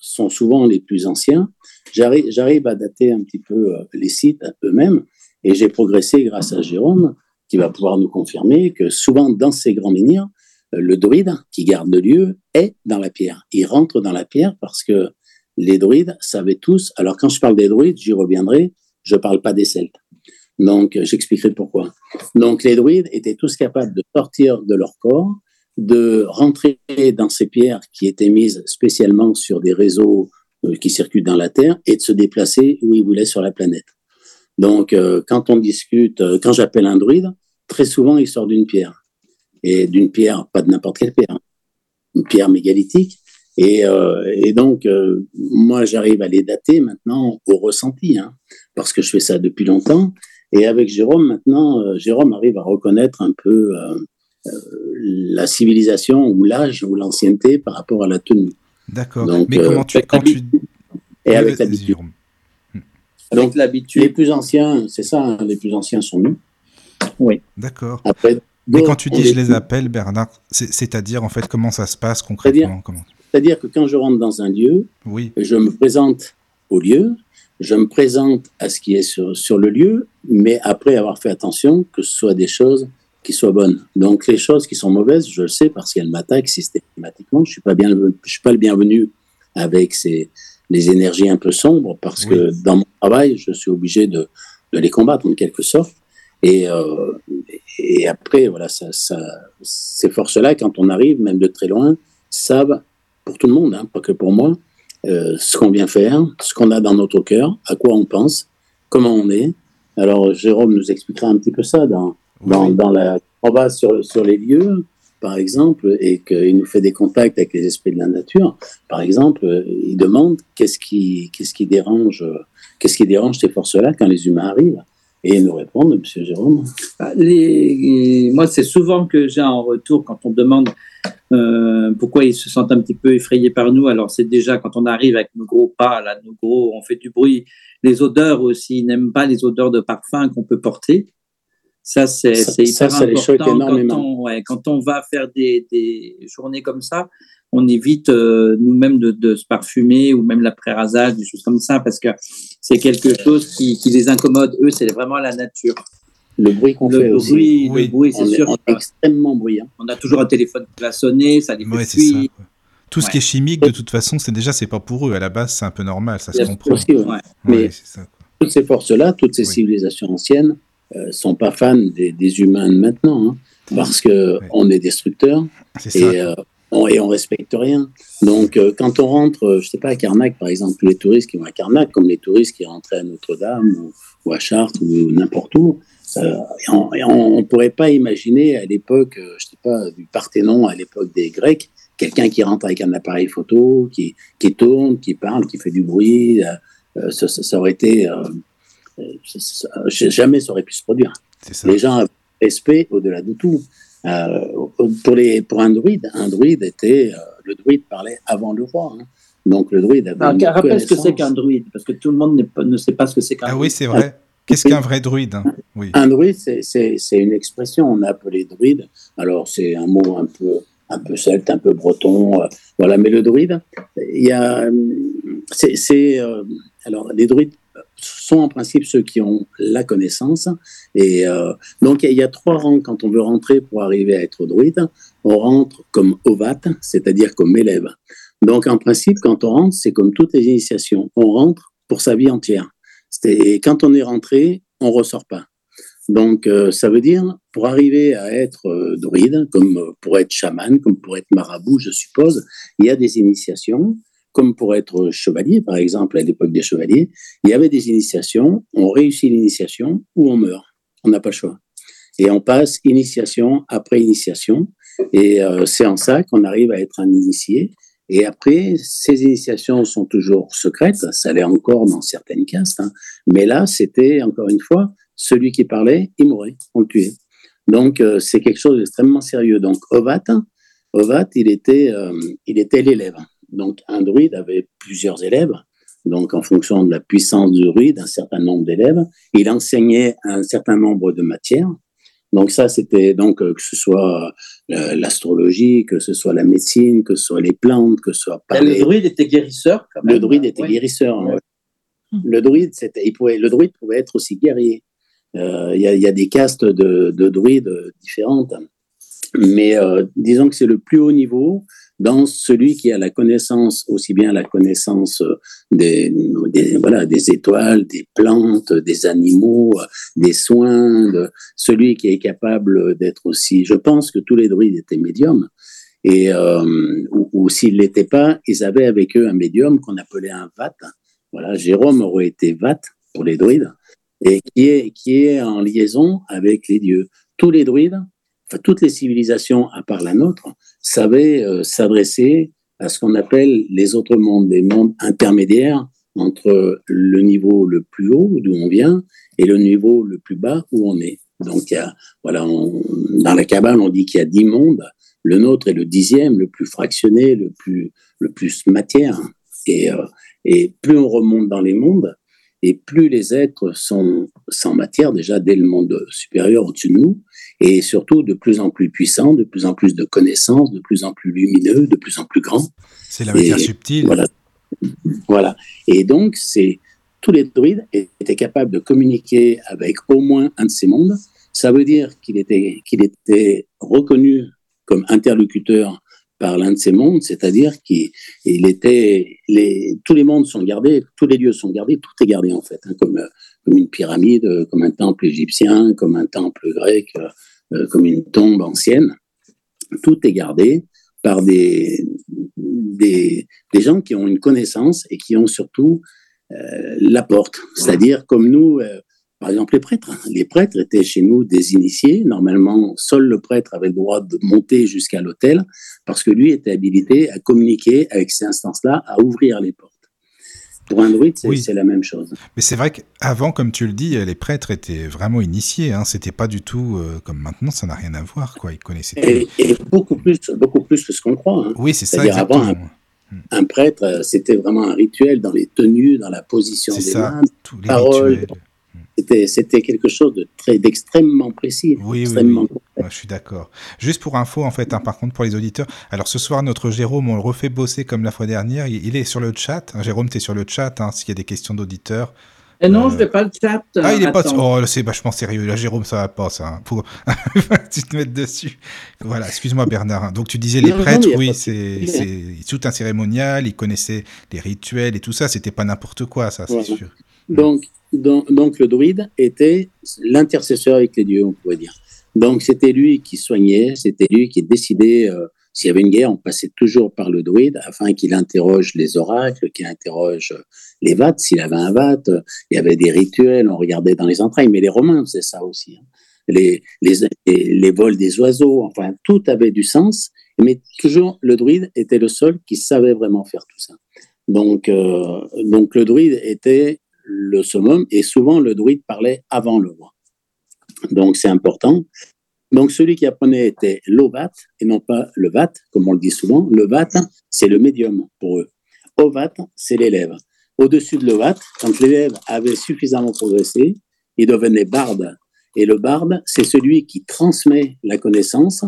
C: sont souvent les plus anciens. J'arrive, j'arrive à dater un petit peu euh, les sites eux-mêmes, et j'ai progressé grâce à Jérôme, qui va pouvoir nous confirmer que souvent dans ces grands menhirs, le druide qui garde le lieu est dans la pierre. Il rentre dans la pierre parce que les druides savaient tous. Alors quand je parle des druides, j'y reviendrai. Je ne parle pas des Celtes. Donc j'expliquerai pourquoi. Donc les druides étaient tous capables de sortir de leur corps, de rentrer dans ces pierres qui étaient mises spécialement sur des réseaux euh, qui circulent dans la Terre et de se déplacer où ils voulaient sur la planète. Donc, euh, quand on discute, euh, quand j'appelle un druide, très souvent, il sort d'une pierre. Et d'une pierre, pas de n'importe quelle pierre, une pierre mégalithique. Et, et donc, moi, j'arrive à les dater maintenant au ressenti, hein, parce que je fais ça depuis longtemps. Et avec Jérôme, maintenant, Jérôme arrive à reconnaître un peu la civilisation ou l'âge ou l'ancienneté par rapport à la tenue.
B: D'accord. Mais comment tu, quand tu...
C: Et avec l'habitude. Donc l'habitude. Les plus anciens, c'est ça, hein, les plus anciens sont nous.
D: Oui.
B: D'accord. Après. Mais quand tu dis je les appelle, Bernard, c'est-à-dire en fait comment ça se passe concrètement
C: C'est-à-dire que quand je rentre dans un lieu,
B: oui.
C: je me présente au lieu, je me présente à ce qui est sur, sur, le lieu, mais après avoir fait attention que ce soit des choses qui soient bonnes. Donc les choses qui sont mauvaises, je le sais parce qu'elles m'attaquent systématiquement. Je suis pas bien, je suis pas le bienvenu avec ces les énergies un peu sombres parce que dans mon travail, je suis obligé de, de les combattre en quelque sorte. Et, euh, et après, voilà, ça, ça, ces forces-là, quand on arrive, même de très loin, savent, pour tout le monde, hein, pas que pour moi, euh, ce qu'on vient faire, ce qu'on a dans notre cœur, à quoi on pense, comment on est. Alors, Jérôme nous expliquera un petit peu ça dans, dans, dans la, on va sur, sur les lieux, par exemple, et qu'il nous fait des contacts avec les esprits de la nature, par exemple, il demande qu'est-ce qui, qu'est-ce qui dérange, qu'est-ce qui dérange ces forces-là quand les humains arrivent. Et nous répond, Monsieur Jérôme.
D: Bah, les, moi, c'est souvent que j'ai en retour quand on demande euh, pourquoi ils se sentent un petit peu effrayés par nous. Alors, c'est déjà quand on arrive avec nos gros pas, là, nos gros, on fait du bruit. Les odeurs aussi, ils n'aiment pas les odeurs de parfum qu'on peut porter. Ça, c'est hyper ça, important. Quand on, ouais, quand on va faire des, des, journées comme ça, on évite euh, nous-mêmes de, de, se parfumer ou même l'après-rasage, des choses comme ça, parce que c'est quelque chose qui, qui, les incommode. Eux, c'est vraiment la nature.
C: Le bruit qu'on fait
D: aussi.
C: Oui.
D: Le bruit, c'est sûr.
C: Est, extrêmement bruyant.
D: On a toujours un téléphone qui va sonner, ça les fait
B: ouais, Tout ce qui est chimique, de toute façon, c'est déjà, c'est pas pour eux. À la base, c'est un peu normal, ça se comprend.
C: Aussi, Mais ça, toutes ces forces-là, toutes ces civilisations anciennes, euh, sont pas fans des, des humains de maintenant, hein, parce que on est destructeurs et, euh, et on respecte rien. Donc, euh, quand on rentre, je sais pas, à Carnac, par exemple, les touristes qui vont à Carnac, comme les touristes qui rentraient à Notre-Dame ou, ou, à Chartres ou n'importe où, on ne pourrait pas imaginer à l'époque, je sais pas, du Parthénon, à l'époque des Grecs, quelqu'un qui rentre avec un appareil photo, qui, qui tourne, qui parle, qui fait du bruit. Ça, ça, ça, aurait été jamais ça aurait pu se produire. Les gens avaient respect au-delà de tout. Euh, pour, les, pour un druide, un druide était. Euh, le druide parlait avant le roi. Hein. Donc le druide avait.
D: Alors, rappelle ce que c'est qu'un druide, parce que tout le monde ne sait pas ce que c'est qu'un
B: ah,
D: druide.
B: Ah oui, c'est vrai. Qu'est-ce qu'un vrai druide hein? Oui.
C: Un druide, c'est une expression. On a appelé druide. Alors, c'est un mot un peu, un peu celte, un peu breton. Euh, voilà, mais le druide, il y a. C'est. Euh, alors, les druides sont en principe ceux qui ont la connaissance. Et euh, donc, il y, a trois rangs quand on veut rentrer pour arriver à être druide. On rentre commeovat, c'est-à-dire comme élève. Donc, en principe, quand on rentre, c'est comme toutes les initiations. On rentre pour sa vie entière. Et quand on est rentré, on ressort pas. Donc, euh, ça veut dire, pour arriver à être euh, druide, comme pour être chaman, comme pour être marabout, je suppose, il y a des initiations comme pour être chevalier, par exemple, à l'époque des chevaliers, il y avait des initiations, on réussit l'initiation ou on meurt. On n'a pas le choix. Et on passe initiation après initiation. Et euh, c'est en ça qu'on arrive à être un initié. Et après, ces initiations sont toujours secrètes, ça l'est encore dans certaines castes, hein. mais là, c'était encore une fois, celui qui parlait, il mourait, on le tuait. Donc, euh, c'est quelque chose d'extrêmement sérieux. Donc, Ovat, Ovat, il était, euh, il était l'élève. Donc, un druide avait plusieurs élèves. donc en fonction de la puissance du druide, un certain nombre d'élèves. Il enseignait un certain nombre de matières. Donc ça, c'était donc euh, que ce soit euh, l'astrologie, que ce soit la médecine, que ce soit les plantes, que ce soit
D: pas Le druide était guérisseur.
C: Quand même. Le druide était guérisseur. Le druide, c'était, il pouvait, le druide pouvait être aussi guerrier. Euh, il y, a des castes de, de druides différentes, mais disons que c'est le plus haut niveau dans celui qui a la connaissance, aussi bien la connaissance des, des, voilà, des étoiles, des plantes, des animaux, des soins, de celui qui est capable d'être aussi. Je pense que tous les druides étaient médiums. Et, euh, ou, ou s'ils ne l'étaient pas, ils avaient avec eux un médium qu'on appelait un vat. Voilà, Jérôme aurait été vat pour les druides, et qui est, qui est en liaison avec les dieux. Tous les druides, toutes les civilisations à part la nôtre, savaient euh, s'adresser à ce qu'on appelle les autres mondes, des mondes intermédiaires entre le niveau le plus haut d'où on vient et le niveau le plus bas où on est. Donc, voilà, dans la cabane, on dit qu'il y a dix mondes. Le nôtre est le dixième, le plus fractionné, le plus, le plus matière. Et, euh, et plus on remonte dans les mondes, et plus les êtres sont sans matière, déjà dès le monde supérieur au-dessus de nous, et surtout de plus en plus puissants, de plus en plus de connaissances, de plus en plus lumineux, de plus en plus grands.
B: C'est la matière subtile.
C: Voilà. voilà. Et donc, c'est tous les druides étaient capables de communiquer avec au moins un de ces mondes. Ça veut dire qu'il était, qu'il était reconnu comme interlocuteur par l'un de ces mondes, c'est-à-dire qu'il était, tous les mondes sont gardés, tous les lieux sont gardés, tout est gardé en fait, hein, comme, comme une pyramide, comme un temple égyptien, comme un temple grec, euh, comme une tombe ancienne. Tout est gardé par des, gens qui ont une connaissance et qui ont surtout euh, la porte, c'est-à-dire comme nous, euh, par exemple, les prêtres. Les prêtres étaient chez nous des initiés. Normalement, seul le prêtre avait le droit de monter jusqu'à l'autel parce que lui était habilité à communiquer avec ces instances-là, à ouvrir les portes. Pour un druide, c'est la même chose.
B: Mais c'est vrai qu'avant, comme tu le dis, les prêtres étaient vraiment initiés. Hein. C'était pas du tout euh, comme maintenant, ça n'a rien à voir. Quoi. Ils connaissaient
C: et, et, beaucoup, plus, beaucoup plus que ce qu'on croit. Hein.
B: Oui, c'est ça. Avant,
C: un, un, prêtre, euh, c'était vraiment un rituel dans les tenues, dans la position des ça, mains, tous les paroles. Rituels c'était quelque chose de très d'extrêmement précis.
B: Oui, extrêmement oui, je suis d'accord. Juste pour info, en fait, hein, par contre, pour les auditeurs, alors ce soir, notre Jérôme, on le refait bosser comme la fois dernière. Il, est sur le chat. Jérôme, tu es sur le chat, hein, s'il y a des questions d'auditeurs.
D: Et non, euh... je vais pas le chat.
B: Ah, il est pas. Oh, c'est vachement sérieux. Là, Jérôme, ça va pas, ça. Hein, pour tu te mettes dessus. Voilà, excuse-moi, Bernard. Hein. Donc, tu disais les prêtres, oui, c'est tout un cérémonial. Ils connaissaient les rituels et tout ça. C'était pas n'importe quoi, ça, c'est sûr.
C: Donc, donc, le druide était l'intercesseur avec les dieux, on pourrait dire. Donc c'était lui qui soignait, c'était lui qui décidait euh, s'il y avait une guerre, on passait toujours par le druide afin qu'il interroge les oracles, qu'il interroge les vates, s'il avait un vate. Il y avait des rituels, on regardait dans les entrailles, mais les Romains faisaient ça aussi. Hein. Les, les, les, vols des oiseaux, enfin, tout avait du sens, mais toujours le druide était le seul qui savait vraiment faire tout ça. Donc, euh, donc le druide était le summum, et souvent le druide parlait avant le roi. Donc c'est important. Donc celui qui apprenait était l'ovat et non pas le vat, comme on le dit souvent. Le vat, c'est le médium pour eux. Ovat, c'est l'élève. Au-dessus de l'ovat, quand l'élève avait suffisamment progressé, il devenait barde. Et le barde, c'est celui qui transmet la connaissance,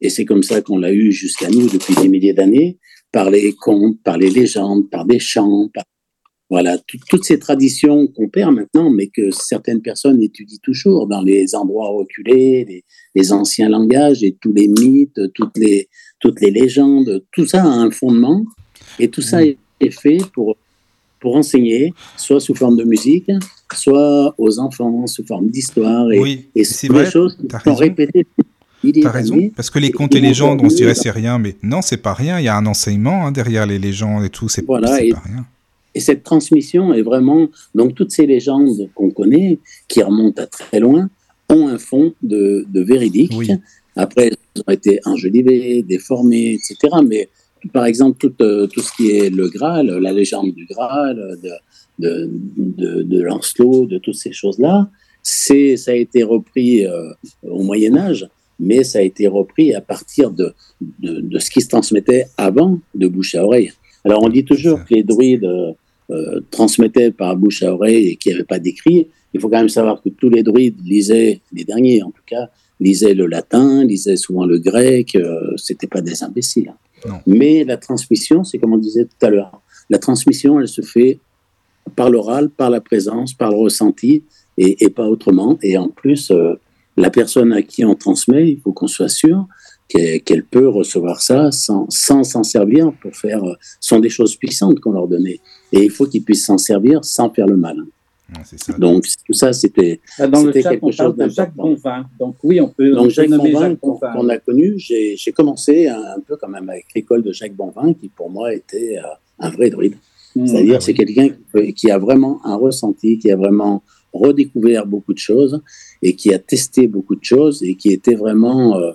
C: et c'est comme ça qu'on l'a eu jusqu'à nous depuis des milliers d'années, par les contes, par les légendes, par des chants, par voilà, toutes ces traditions qu'on perd maintenant, mais que certaines personnes étudient toujours dans les endroits reculés, les, anciens langages et tous les mythes, toutes les, toutes les légendes, tout ça a un fondement et tout ça est fait pour, pour enseigner, soit sous forme de musique, soit aux enfants sous forme d'histoire. Et,
B: oui,
C: et c'est des choses qui sont répétées.
B: T'as raison, parce que les contes et légendes, on se dirait c'est rien, mais non, c'est pas rien. Il y a un enseignement hein, derrière les légendes et tout, c'est voilà, pas rien.
C: Et cette transmission est vraiment, donc toutes ces légendes qu'on connaît, qui remontent à très loin, ont un fond de, de véridique. Après, elles ont été enjolivées, déformées, etc. Mais par exemple, tout, euh, tout ce qui est le Graal, la légende du Graal, de, de, de, de Lancelot, de toutes ces choses-là, c'est, ça a été repris euh, au Moyen Âge, mais ça a été repris à partir de, de, de, ce qui se transmettait avant de bouche à oreille. Alors on dit toujours que les druides euh, euh, transmettait par bouche à oreille et qui n'avait pas d'écrit. Il faut quand même savoir que tous les druides lisaient, les derniers en tout cas, lisaient le latin, lisaient souvent le grec. Euh, C'était pas des imbéciles. Mais la transmission, c'est comme on disait tout à l'heure, la transmission, elle se fait par l'oral, par la présence, par le ressenti et, et pas autrement. Et en plus, euh, la personne à qui on transmet, il faut qu'on soit sûr qu'elle peut recevoir ça sans s'en servir pour faire. Ce sont des choses puissantes qu'on leur donnait. Et il faut qu'ils puissent s'en servir sans faire le mal. Ça. Donc tout ça, c'était
D: ah, quelque chose de Jacques Bonvin. Donc oui, on peut.
C: Donc Jacques Bonvin, qu'on a connu, j'ai commencé un, peu quand même avec l'école de Jacques Bonvin, qui pour moi était euh, un vrai druide. Mmh. C'est-à-dire, ah c'est quelqu'un qui, a vraiment un ressenti, qui a vraiment redécouvert beaucoup de choses et qui a testé beaucoup de choses et qui était vraiment euh,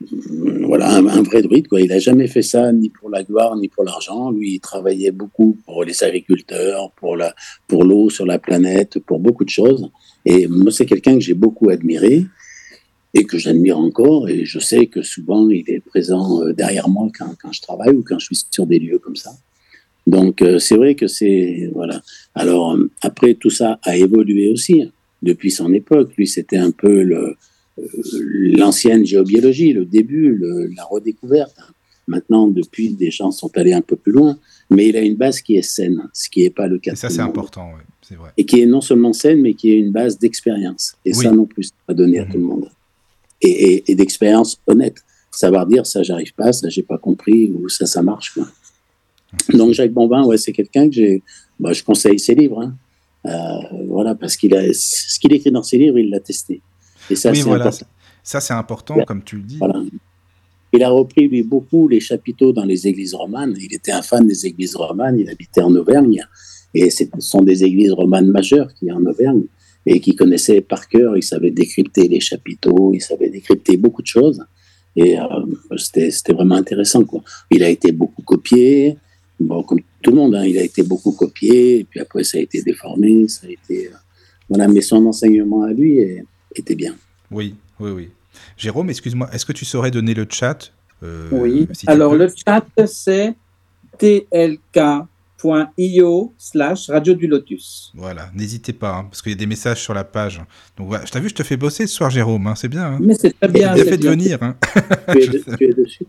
C: voilà, un, vrai druide. Quoi. Il n'a jamais fait ça ni pour la gloire ni pour l'argent. Lui, il travaillait beaucoup pour les agriculteurs, pour l'eau pour sur la planète, pour beaucoup de choses. Et moi, c'est quelqu'un que j'ai beaucoup admiré et que j'admire encore. Et je sais que souvent, il est présent euh, derrière moi quand, quand, je travaille ou quand je suis sur des lieux comme ça. Donc, euh, c'est vrai que c'est. Voilà. Alors, euh, après, tout ça a évolué aussi hein, depuis son époque. Lui, c'était un peu le l'ancienne géobiologie, le début, la redécouverte. Maintenant, depuis, des gens sont allés un peu plus loin, mais il a une base qui est saine, ce qui n'est pas le cas.
B: Et ça, c'est important, oui, c'est vrai.
C: Et qui est non seulement saine, mais qui est une base d'expérience. Et ça non plus, à donner à mhm. tout le monde. Et, d'expérience honnête. Savoir dire, ça, j'arrive pas, ça, j'ai pas compris, ou ça, ça marche. Quoi. Donc, Jacques Bombin, ouais, c'est quelqu'un que j'ai. Bah, je conseille ses livres. Hein. Euh, voilà, parce qu'il a ce qu'il écrit dans ses livres, il l'a testé.
B: Et ça, oui, voilà. Ça, c'est important, comme tu le dis.
C: Il a repris, lui, beaucoup les chapiteaux dans les églises romanes. Il était un fan des églises romanes. Il habitait en Auvergne. Et ce sont des églises romanes majeures qui en Auvergne et qui connaissaient par cœur. Il savait décrypter les chapiteaux, il savait décrypter beaucoup de choses. Et euh, c'était vraiment intéressant. Quoi. Il a été beaucoup copié. Bon, comme tout le monde, hein, il a été beaucoup copié. Et puis après, ça a été déformé. Ça a été, euh, voilà, mais son enseignement à lui était bien.
B: Oui, oui, oui. Jérôme, excuse-moi, est-ce que tu saurais donner le chat
D: euh, Oui, alors le chat, c'est tlk.io slash radio du lotus.
B: Voilà, n'hésitez pas, hein, parce qu'il y a des messages sur la page. Donc voilà, je t'ai vu, je te fais bosser ce soir, Jérôme, hein, c'est bien. Hein.
D: Mais c'est très bien.
B: Il a fait de venir.
C: tu, es, dessus,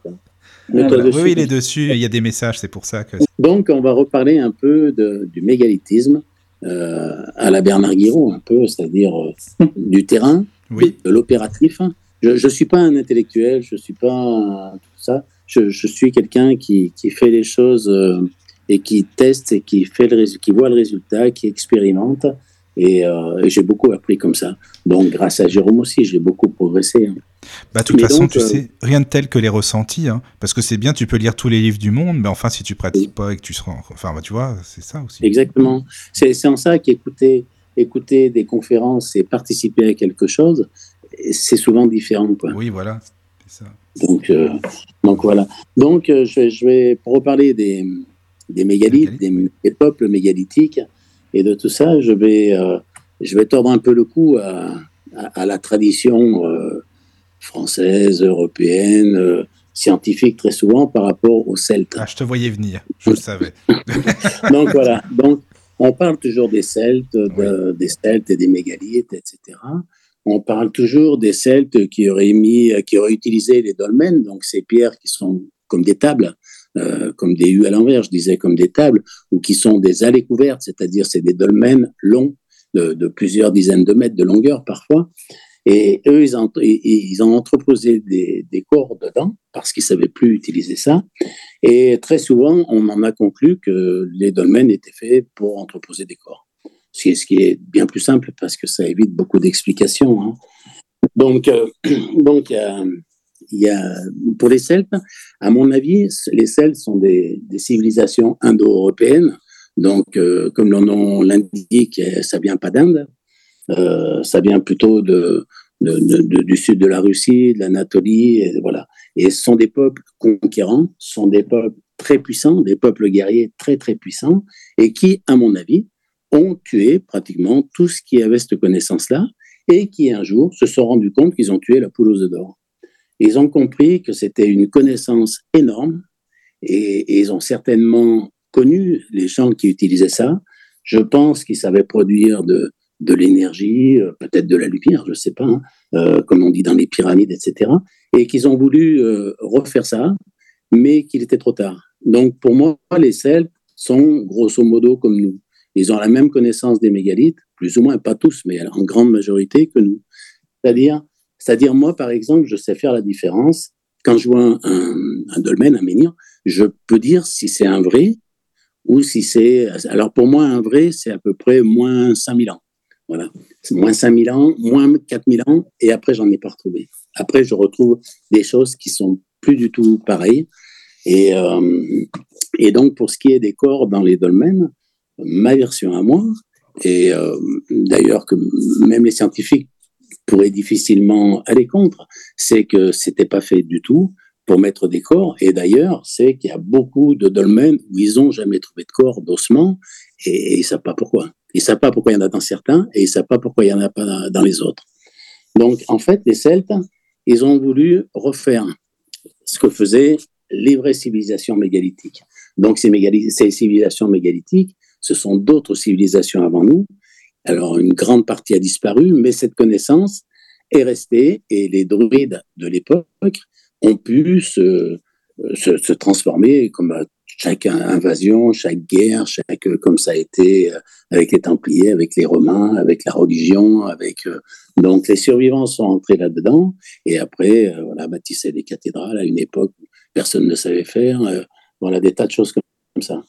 B: oui, il est dessus, il y a des messages, c'est pour ça que...
C: Donc, on va reparler un peu du mégalithisme à la Bernard Guiraud, un peu, c'est-à-dire euh, du terrain, oui. de l'opératif. Je ne suis pas un intellectuel, je ne suis pas tout ça. Je, je suis quelqu'un qui, qui, fait les choses euh, et qui teste et qui, fait le, qui voit le résultat, qui expérimente. Et, euh, et j'ai beaucoup appris comme ça. Donc, grâce à Jérôme aussi, j'ai beaucoup progressé.
B: Bah, de toute façon, tu euh, sais, rien de tel que les ressentis, hein, parce que c'est bien, tu peux lire tous les livres du monde, mais enfin, si tu pratiques pas et que tu seras, enfin, bah, tu vois, c'est ça aussi.
C: Exactement. C'est en ça qu'écouter écouter des conférences et participer à quelque chose, c'est souvent différent. Quoi.
B: Oui, voilà. Ça.
C: Donc, euh, donc voilà. Donc euh, je, je, vais pour reparler des, des mégalithes, des, peuples mégalithiques et de tout ça, je vais, euh, je vais tordre un peu le cou à, à, la tradition française, européenne, scientifique très souvent par rapport aux Celtes.
B: Ah, je te voyais venir, je le savais.
C: donc voilà. Donc on parle toujours des Celtes, des Celtes et des mégalithes, etc. On parle toujours des Celtes qui auraient mis, qui auraient utilisé les dolmens, donc ces pierres qui sont comme des tables, euh, comme des U à l'envers, je disais comme des tables, ou qui sont des allées couvertes, c'est-à-dire c'est des dolmens longs de, de, plusieurs dizaines de mètres de longueur parfois, et eux, ils ont, ils ont entreposé des, des corps dedans parce qu'ils savaient plus utiliser ça. Et très souvent, on en a conclu que les dolmens étaient faits pour entreposer des corps. Ce qui est bien plus simple parce que ça évite beaucoup d'explications. Hein. Donc, euh, donc il y a, pour les Celtes, à mon avis, les Celtes sont des, des civilisations indo-européennes. Donc, euh, comme le nom l'indique, ça vient pas d'Inde. Euh, ça vient plutôt du sud de la Russie, de l'Anatolie, et voilà. Et ce sont des peuples conquérants, ce sont des peuples très puissants, des peuples guerriers très très puissants, et qui, à mon avis, ont tué pratiquement tout ce qui avait cette connaissance-là, et qui un jour se sont rendus compte qu'ils ont tué la poule aux œufs d'or. Ils ont compris que c'était une connaissance énorme, et, ils ont certainement connu les gens qui utilisaient ça. Je pense qu'ils savaient produire de, de l'énergie, euh, peut-être de la lumière, je ne sais pas, hein, euh, comme on dit dans les pyramides, etc. Et qu'ils ont voulu euh, refaire ça, mais qu'il était trop tard. Donc pour moi, les Celtes sont grosso modo comme nous. Ils ont la même connaissance des mégalithes, plus ou moins, pas tous, mais en grande majorité que nous. C'est-à-dire, c'est-à-dire moi, par exemple, je sais faire la différence. Quand je vois un, un dolmen, un menhir, je peux dire si c'est un vrai ou si c'est... Alors pour moi, un vrai, c'est à peu près moins 5000 ans. Voilà. Moins 5000 ans, moins 4000 ans, et après, j'en ai pas retrouvé. Après, je retrouve des choses qui sont plus du tout pareilles. Et, euh, donc, pour ce qui est des corps dans les dolmens, ma version à moi, et euh, d'ailleurs que même les scientifiques pourraient difficilement aller contre, c'est que c'était pas fait du tout pour mettre des corps. Et d'ailleurs, c'est qu'il y a beaucoup de dolmens où ils n'ont jamais trouvé de corps d'ossement et, et ils savent pas pourquoi. Ils ne savent pas pourquoi il y en a dans certains et ils ne savent pas pourquoi il n'y en a pas dans les autres. Donc, en fait, les Celtes, ils ont voulu refaire ce que faisaient les vraies civilisations mégalithiques. Donc, ces, civilisations mégalithiques, ce sont d'autres civilisations avant nous. Alors, une grande partie a disparu, mais cette connaissance est restée et les druides de l'époque ont pu se, se, transformer comme chaque invasion, chaque guerre, chaque comme ça a été euh, avec les Templiers, avec les Romains, avec la religion, euh, donc les survivants sont entrés là-dedans et après euh, voilà bâtissaient des cathédrales à une époque où personne ne savait faire, voilà des tas de choses comme ça.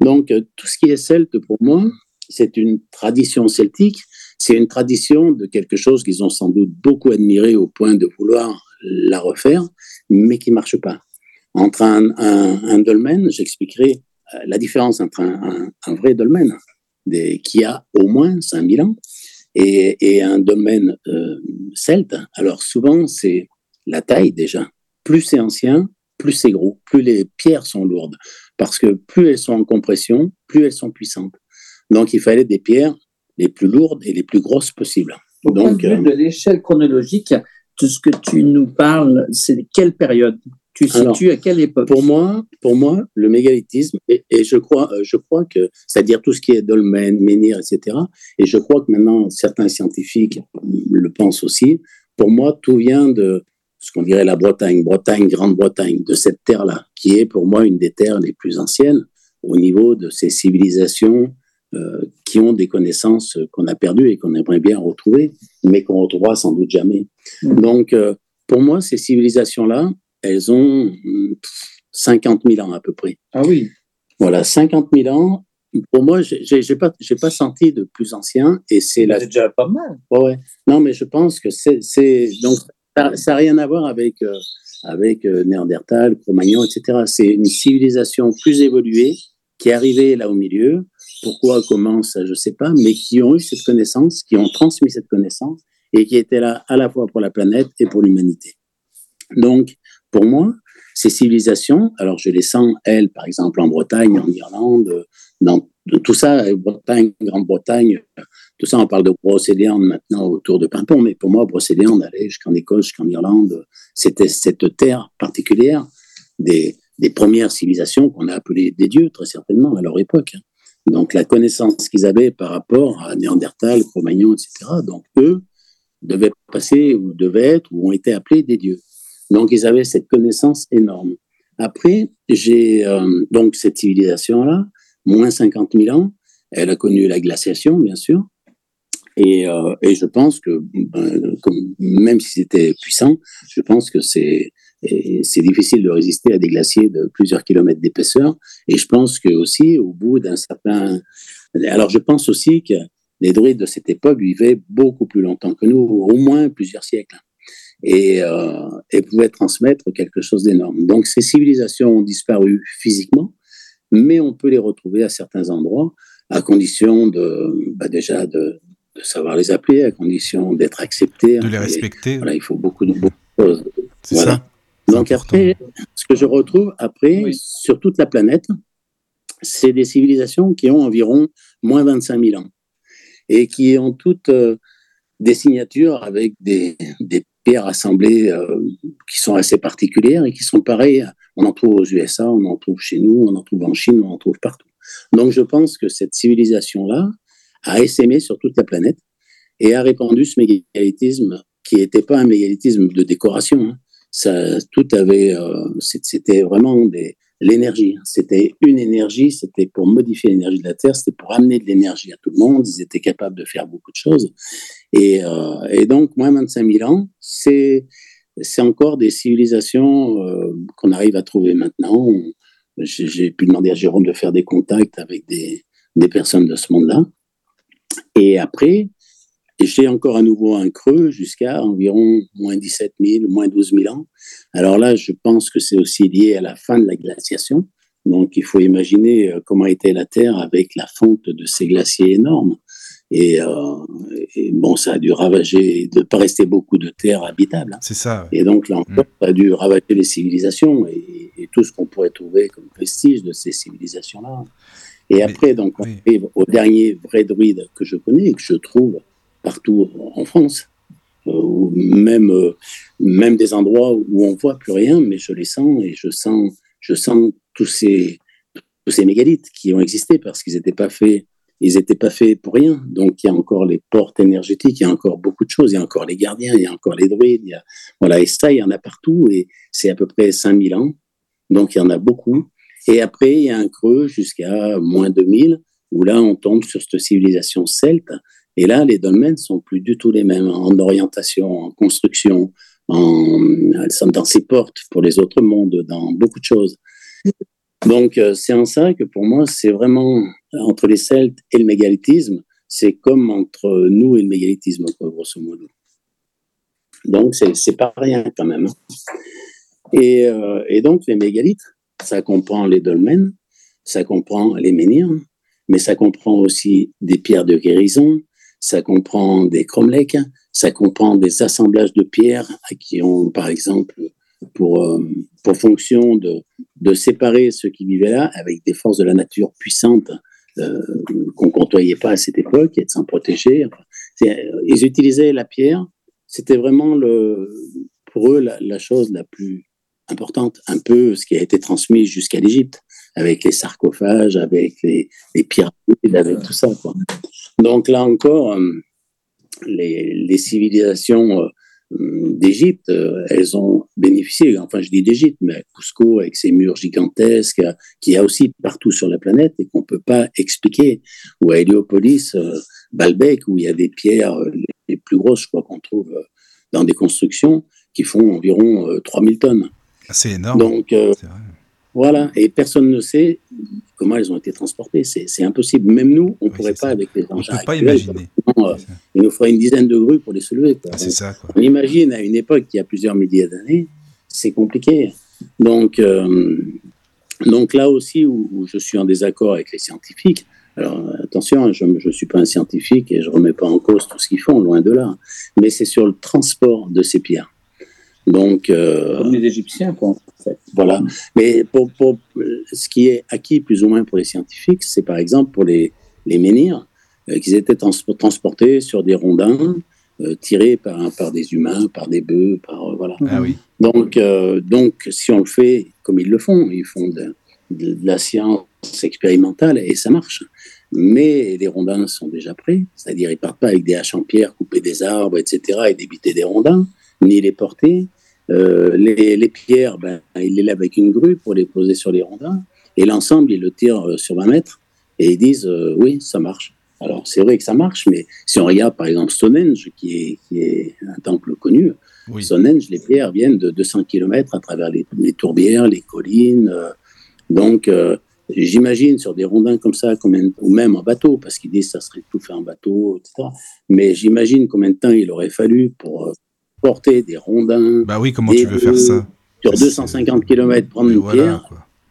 C: Donc tout ce qui est celte pour moi, c'est une tradition celtique, c'est une tradition de quelque chose qu'ils ont sans doute beaucoup admiré au point de vouloir la refaire, mais qui marche pas. Entre un, un, un dolmen, j'expliquerai euh, la différence entre un, un vrai dolmen des, qui a au moins 5000 ans et, et un dolmen euh, celte. Alors souvent, c'est la taille déjà. Plus c'est ancien, plus c'est gros, plus les pierres sont lourdes. Parce que plus elles sont en compression, plus elles sont puissantes. Donc il fallait des pierres les plus lourdes et les plus grosses possibles.
D: Au Donc, point de euh, de l'échelle chronologique, tout ce que tu nous parles, c'est quelle période? Tu situes à quelle époque?
C: Pour moi, pour moi, le mégalithisme, et, et, je crois, euh, je crois que, c'est-à-dire tout ce qui est dolmen, menhir, etc. Et je crois que maintenant certains scientifiques le pensent aussi. Pour moi, tout vient de ce qu'on dirait la Bretagne, Bretagne, Grande-Bretagne, de cette terre-là, qui est pour moi une des terres les plus anciennes au niveau de ces civilisations euh, qui ont des connaissances qu'on a perdues et qu'on aimerait bien retrouver, mais qu'on retrouvera sans doute jamais. Mmh. Donc, euh, pour moi, ces civilisations-là, elles ont 50 000 ans à peu près.
D: Ah oui.
C: Voilà, 50 000 ans. Pour moi, j'ai pas, j'ai pas senti de plus ancien, et c'est
D: la. C'est déjà pas mal.
C: Ouais, ouais. Non, mais je pense que c'est, donc ça n'a rien à voir avec euh, avec euh, Néandertal, Cro-Magnon, etc. C'est une civilisation plus évoluée qui est arrivée là au milieu. Pourquoi, comment, ça, je sais pas, mais qui ont eu cette connaissance, qui ont transmis cette connaissance et qui étaient là à la fois pour la planète et pour l'humanité. Donc, pour moi, ces civilisations, alors je les sens, elles, par exemple, en Bretagne, en Irlande, dans tout ça, Bretagne, Grande-Bretagne, tout ça, on parle de Brocéliande maintenant autour de Pimpon, mais pour moi, Brocéliande allait jusqu'en Écosse, jusqu'en Irlande, c'était cette terre particulière des, des premières civilisations qu'on a appelées des dieux, très certainement, à leur époque. Donc, la connaissance qu'ils avaient par rapport à Néandertal, Cro-Magnon, etc., donc eux devaient passer, ou devaient être, ou ont été appelés des dieux. Donc, ils avaient cette connaissance énorme. Après, j'ai euh, donc cette civilisation-là, moins 50 000 ans, elle a connu la glaciation, bien sûr. Et, euh, je pense que, comme, même si c'était puissant, je pense que c'est c'est difficile de résister à des glaciers de plusieurs kilomètres d'épaisseur. Et je pense que aussi, au bout d'un certain, alors je pense aussi que les druides de cette époque vivaient beaucoup plus longtemps que nous, au moins plusieurs siècles et, euh, et pouvaient transmettre quelque chose d'énorme. Donc ces civilisations ont disparu physiquement, mais on peut les retrouver à certains endroits, à condition de, bah déjà de, de savoir les appeler, à condition d'être acceptés.
B: De les respecter.
C: Et, voilà, il faut beaucoup de, beaucoup de choses.
B: C'est voilà. ça.
C: Donc après, ce que je retrouve après oui. sur toute la planète, c'est des civilisations qui ont environ moins 25 000 ans et qui ont toutes euh, des signatures avec des, des pierres assemblées euh, qui sont assez particulières et qui sont pareilles On en trouve aux USA, on en trouve chez nous, on en trouve en Chine, on en trouve partout. Donc je pense que cette civilisation-là a essaimé sur toute la planète et a répandu ce mégalithisme qui n'était pas un mégalithisme de décoration. Hein. Ça, tout avait, euh, c'était vraiment des, l'énergie. C'était une énergie, c'était pour modifier l'énergie de la Terre, c'était pour amener de l'énergie à tout le monde. Ils étaient capables de faire beaucoup de choses. Et, euh, et donc, moins 25 000 ans, c'est c'est encore des civilisations euh, qu'on arrive à trouver maintenant. J'ai pu demander à Jérôme de faire des contacts avec des, des personnes de ce monde-là. Et après, j'ai encore à nouveau un creux jusqu'à environ moins 17 000, moins 12 000 ans. Alors là, je pense que c'est aussi lié à la fin de la glaciation. Donc, il faut imaginer euh, comment était la Terre avec la fonte de ces glaciers énormes. Euh, et, bon, ça a dû ravager, de ne pas rester beaucoup de terre habitable. Hein.
B: C'est ça.
C: Et donc là encore, mm. ça a dû ravager les civilisations et, tout ce qu'on pourrait trouver comme prestige de ces civilisations-là. Et après, donc, on arrive au dernier vrai druide que je connais et que je trouve partout en France, euh, même, euh, même des endroits où on voit plus rien, mais je les sens et je sens, je sens tous ces, tous ces mégalithes qui ont existé parce qu'ils n'étaient pas faits ils n'étaient pas faits pour rien. Donc, il y a encore les portes énergétiques, il y a encore beaucoup de choses, il y a encore les gardiens, il y a encore les druides. Voilà, et ça, il y en a partout, et c'est à peu près 5000 ans. Donc, il y en a beaucoup. Et après, il y a un creux jusqu'à moins 2000, où là, on tombe sur cette civilisation celte. Et là, les dolmens sont plus du tout les mêmes en orientation, en construction, en, dans ces portes pour les autres mondes, dans beaucoup de choses. Donc, euh, c'est en ça que pour moi, c'est vraiment entre les Celtes et le mégalithisme, c'est comme entre nous et le mégalithisme, grosso modo. Donc, c'est pas rien quand même. Hein. Et, euh, et, donc, les mégalithes, ça comprend les dolmens, ça comprend les menhirs, mais ça comprend aussi des pierres de guérison, ça comprend des cromlechs, ça comprend des assemblages de pierres qui ont, par exemple, pour, euh, pour fonction de, de séparer ceux qui vivaient là avec des forces de la nature puissantes euh, qu'on ne côtoyait pas à cette époque et de s'en protéger. ils utilisaient la pierre, c'était vraiment le, pour eux la, chose la plus importante, un peu ce qui a été transmis jusqu'à l'Égypte, avec les sarcophages, avec les, pyramides, avec tout ça. Donc là encore, euh, les, les civilisations euh, d'Égypte, euh, elles ont bénéficié, enfin je dis d'Égypte, mais Cusco avec ses murs gigantesques, euh, qui y a aussi partout sur la planète et qu'on ne peut pas expliquer, ou à Héliopolis, Balbec, où il y a des pierres les plus grosses, je crois, qu'on trouve dans des constructions qui font environ 3000 tonnes.
B: C'est énorme.
C: Donc, voilà, et personne ne sait comment elles ont été transportées. C'est impossible. Même nous, on ne pourrait pas avec les engins.
B: On ne peut pas imaginer.
C: Euh, il nous faudrait une dizaine de grues pour les soulever.
B: Ah, c'est ça.
C: On imagine à une époque qui a plusieurs milliers d'années, c'est compliqué. Donc, euh, donc là aussi où, je suis en désaccord avec les scientifiques, alors attention, je ne suis pas un scientifique et je ne remets pas en cause tout ce qu'ils font, loin de là, mais c'est sur le transport de ces pierres. Donc,
D: euh, Comme les Égyptiens, quoi.
C: Voilà. Mais pour, pour, ce qui est acquis plus ou moins pour les scientifiques, c'est par exemple pour les, les menhirs, euh, qu'ils étaient transportés sur des rondins, euh, tirés par, par des humains, par des bœufs, par voilà.
B: Ah oui.
C: Donc, donc, si on le fait comme ils le font, ils font de, de, la science expérimentale et ça marche. Mais les rondins sont déjà prêts, c'est-à-dire ils partent pas avec des haches en pierre, couper des arbres, etc., et débiter des rondins ni les porter. Euh, les, pierres, ben, ils les lèvent avec une grue pour les poser sur les rondins. Et l'ensemble, ils le tirent euh, sur 20 mètres. Et ils disent, euh, oui, ça marche. Alors, c'est vrai que ça marche, mais si on regarde, par exemple, Stonehenge, qui est, qui est un temple connu, Stonehenge, les pierres viennent de 200 km à travers les, tourbières, les collines. donc, j'imagine sur des rondins comme ça, ou même en bateau, parce qu'ils disent que ça serait tout fait en bateau, etc. Mais j'imagine combien de temps il aurait fallu pour porter des rondins.
B: Bah oui, comment tu veux faire ça
C: Sur 250 km, prendre une pierre.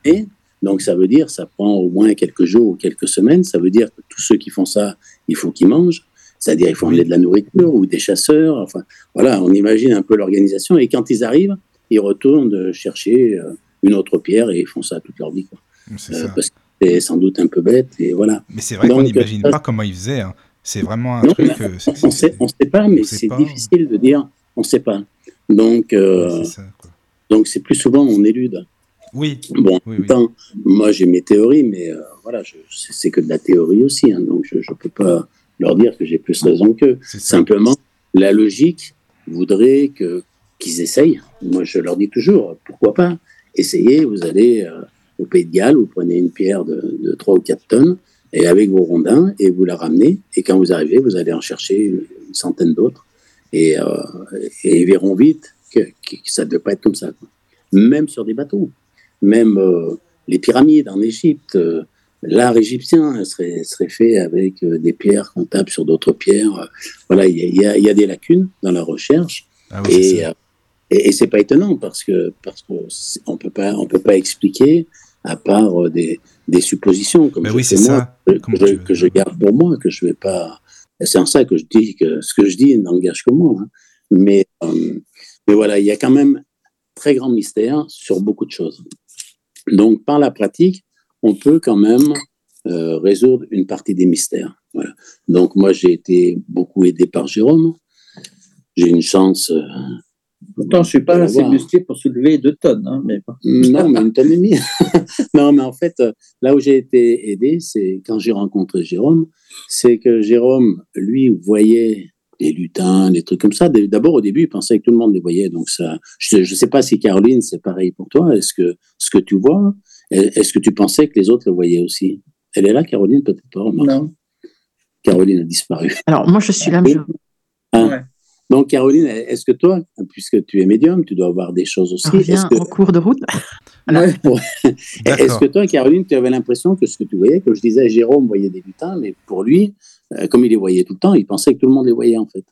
C: Et donc, ça veut dire, ça prend au moins quelques jours ou quelques semaines. Ça veut dire que tous ceux qui font ça, il faut qu'ils mangent. C'est-à-dire, il faut emmener de la nourriture ou des chasseurs. Enfin, voilà, on imagine un peu l'organisation. Et quand ils arrivent, ils retournent chercher euh, une autre pierre et ils font ça toute leur vie. Quoi.
B: Euh,
C: parce que c'est sans doute un peu bête. Et voilà.
B: Mais c'est vrai qu'on n'imagine pas comment ils faisaient. Hein. C'est vraiment un truc. Euh,
C: on ne sait, pas, mais c'est difficile de dire on ne sait pas. Donc, euh, donc c'est plus souvent on élude.
B: Oui.
C: Bon,
B: Oui,
C: en
B: oui.
C: même temps, moi j'ai mes théories, mais euh, voilà, je- c'est que de la théorie aussi, hein, donc je ne peux pas leur dire que j'ai plus raison qu'eux. Simplement, la logique voudrait que qu'ils essayent. Moi, je leur dis toujours, pourquoi pas? Essayez, vous allez euh, au Pays de Galles, vous prenez une pierre de, de 3 ou 4 tonnes, et avec vos rondins, et vous la ramenez, et quand vous arrivez, vous allez en chercher une centaine d'autres, et, euh, et ils verront vite que, que ça ne doit pas être comme ça. quoi. Même sur des bateaux, même euh, les pyramides en Égypte, euh, l'art égyptien serait, serait fait avec euh, des pierres qu'on tape sur d'autres pierres. Voilà, il y a- il y, y a des lacunes dans la recherche.
B: Ah oui,
C: Et, euh, et, et c'est pas étonnant parce que parce que c'est- on peut pas on peut pas expliquer à part euh, des, des suppositions comme
B: Ben
C: je
B: oui,
C: fais
B: c'est
C: moi,
B: ça.
C: que, je, que je garde pour moi que je vais pas c'est en ça que je dis que ce que je dis n'engage que moi hein. mais euh, mais voilà il y a quand même très grand mystère sur beaucoup de choses. Donc par la pratique on peut quand même euh, résoudre une partie des mystères. Donc moi j'ai été beaucoup aidé par Jérôme. J'ai une chance euh,
D: Pourtant, je suis pas assez
C: l'avoir.
D: musclé pour soulever deux tonnes. Hein, mais bon.
C: Non, mais une tonne et demie. non, mais en fait, euh, là où j'ai été aidé, c'est quand j'ai rencontré Jérôme, c'est que Jérôme, lui, voyait les lutins, des trucs comme ça. D'abord, au début, il pensait que tout le monde les voyait. Donc, ça, je ne sais pas si Caroline, c'est pareil pour toi. Est-ce que ce que tu vois, est-ce que tu pensais que les autres le voyaient aussi? Elle est là, Caroline, peut-être pas. remarque.
D: Non.
C: Caroline a disparu.
A: Alors, moi, je suis là, mais je-
C: Ah.
D: Ouais.
C: Donc, Caroline, est-ce que toi, puisque tu es médium, tu dois avoir des choses aussi Est-ce que-
A: en cours de route.
D: Ouais.
C: Est-ce que toi, Caroline, tu avais l'impression que ce que tu voyais, que je disais, Jérôme voyait des lutins, mais pour lui, euh, comme il les voyait tout le temps, il pensait que tout le monde les voyait en fait.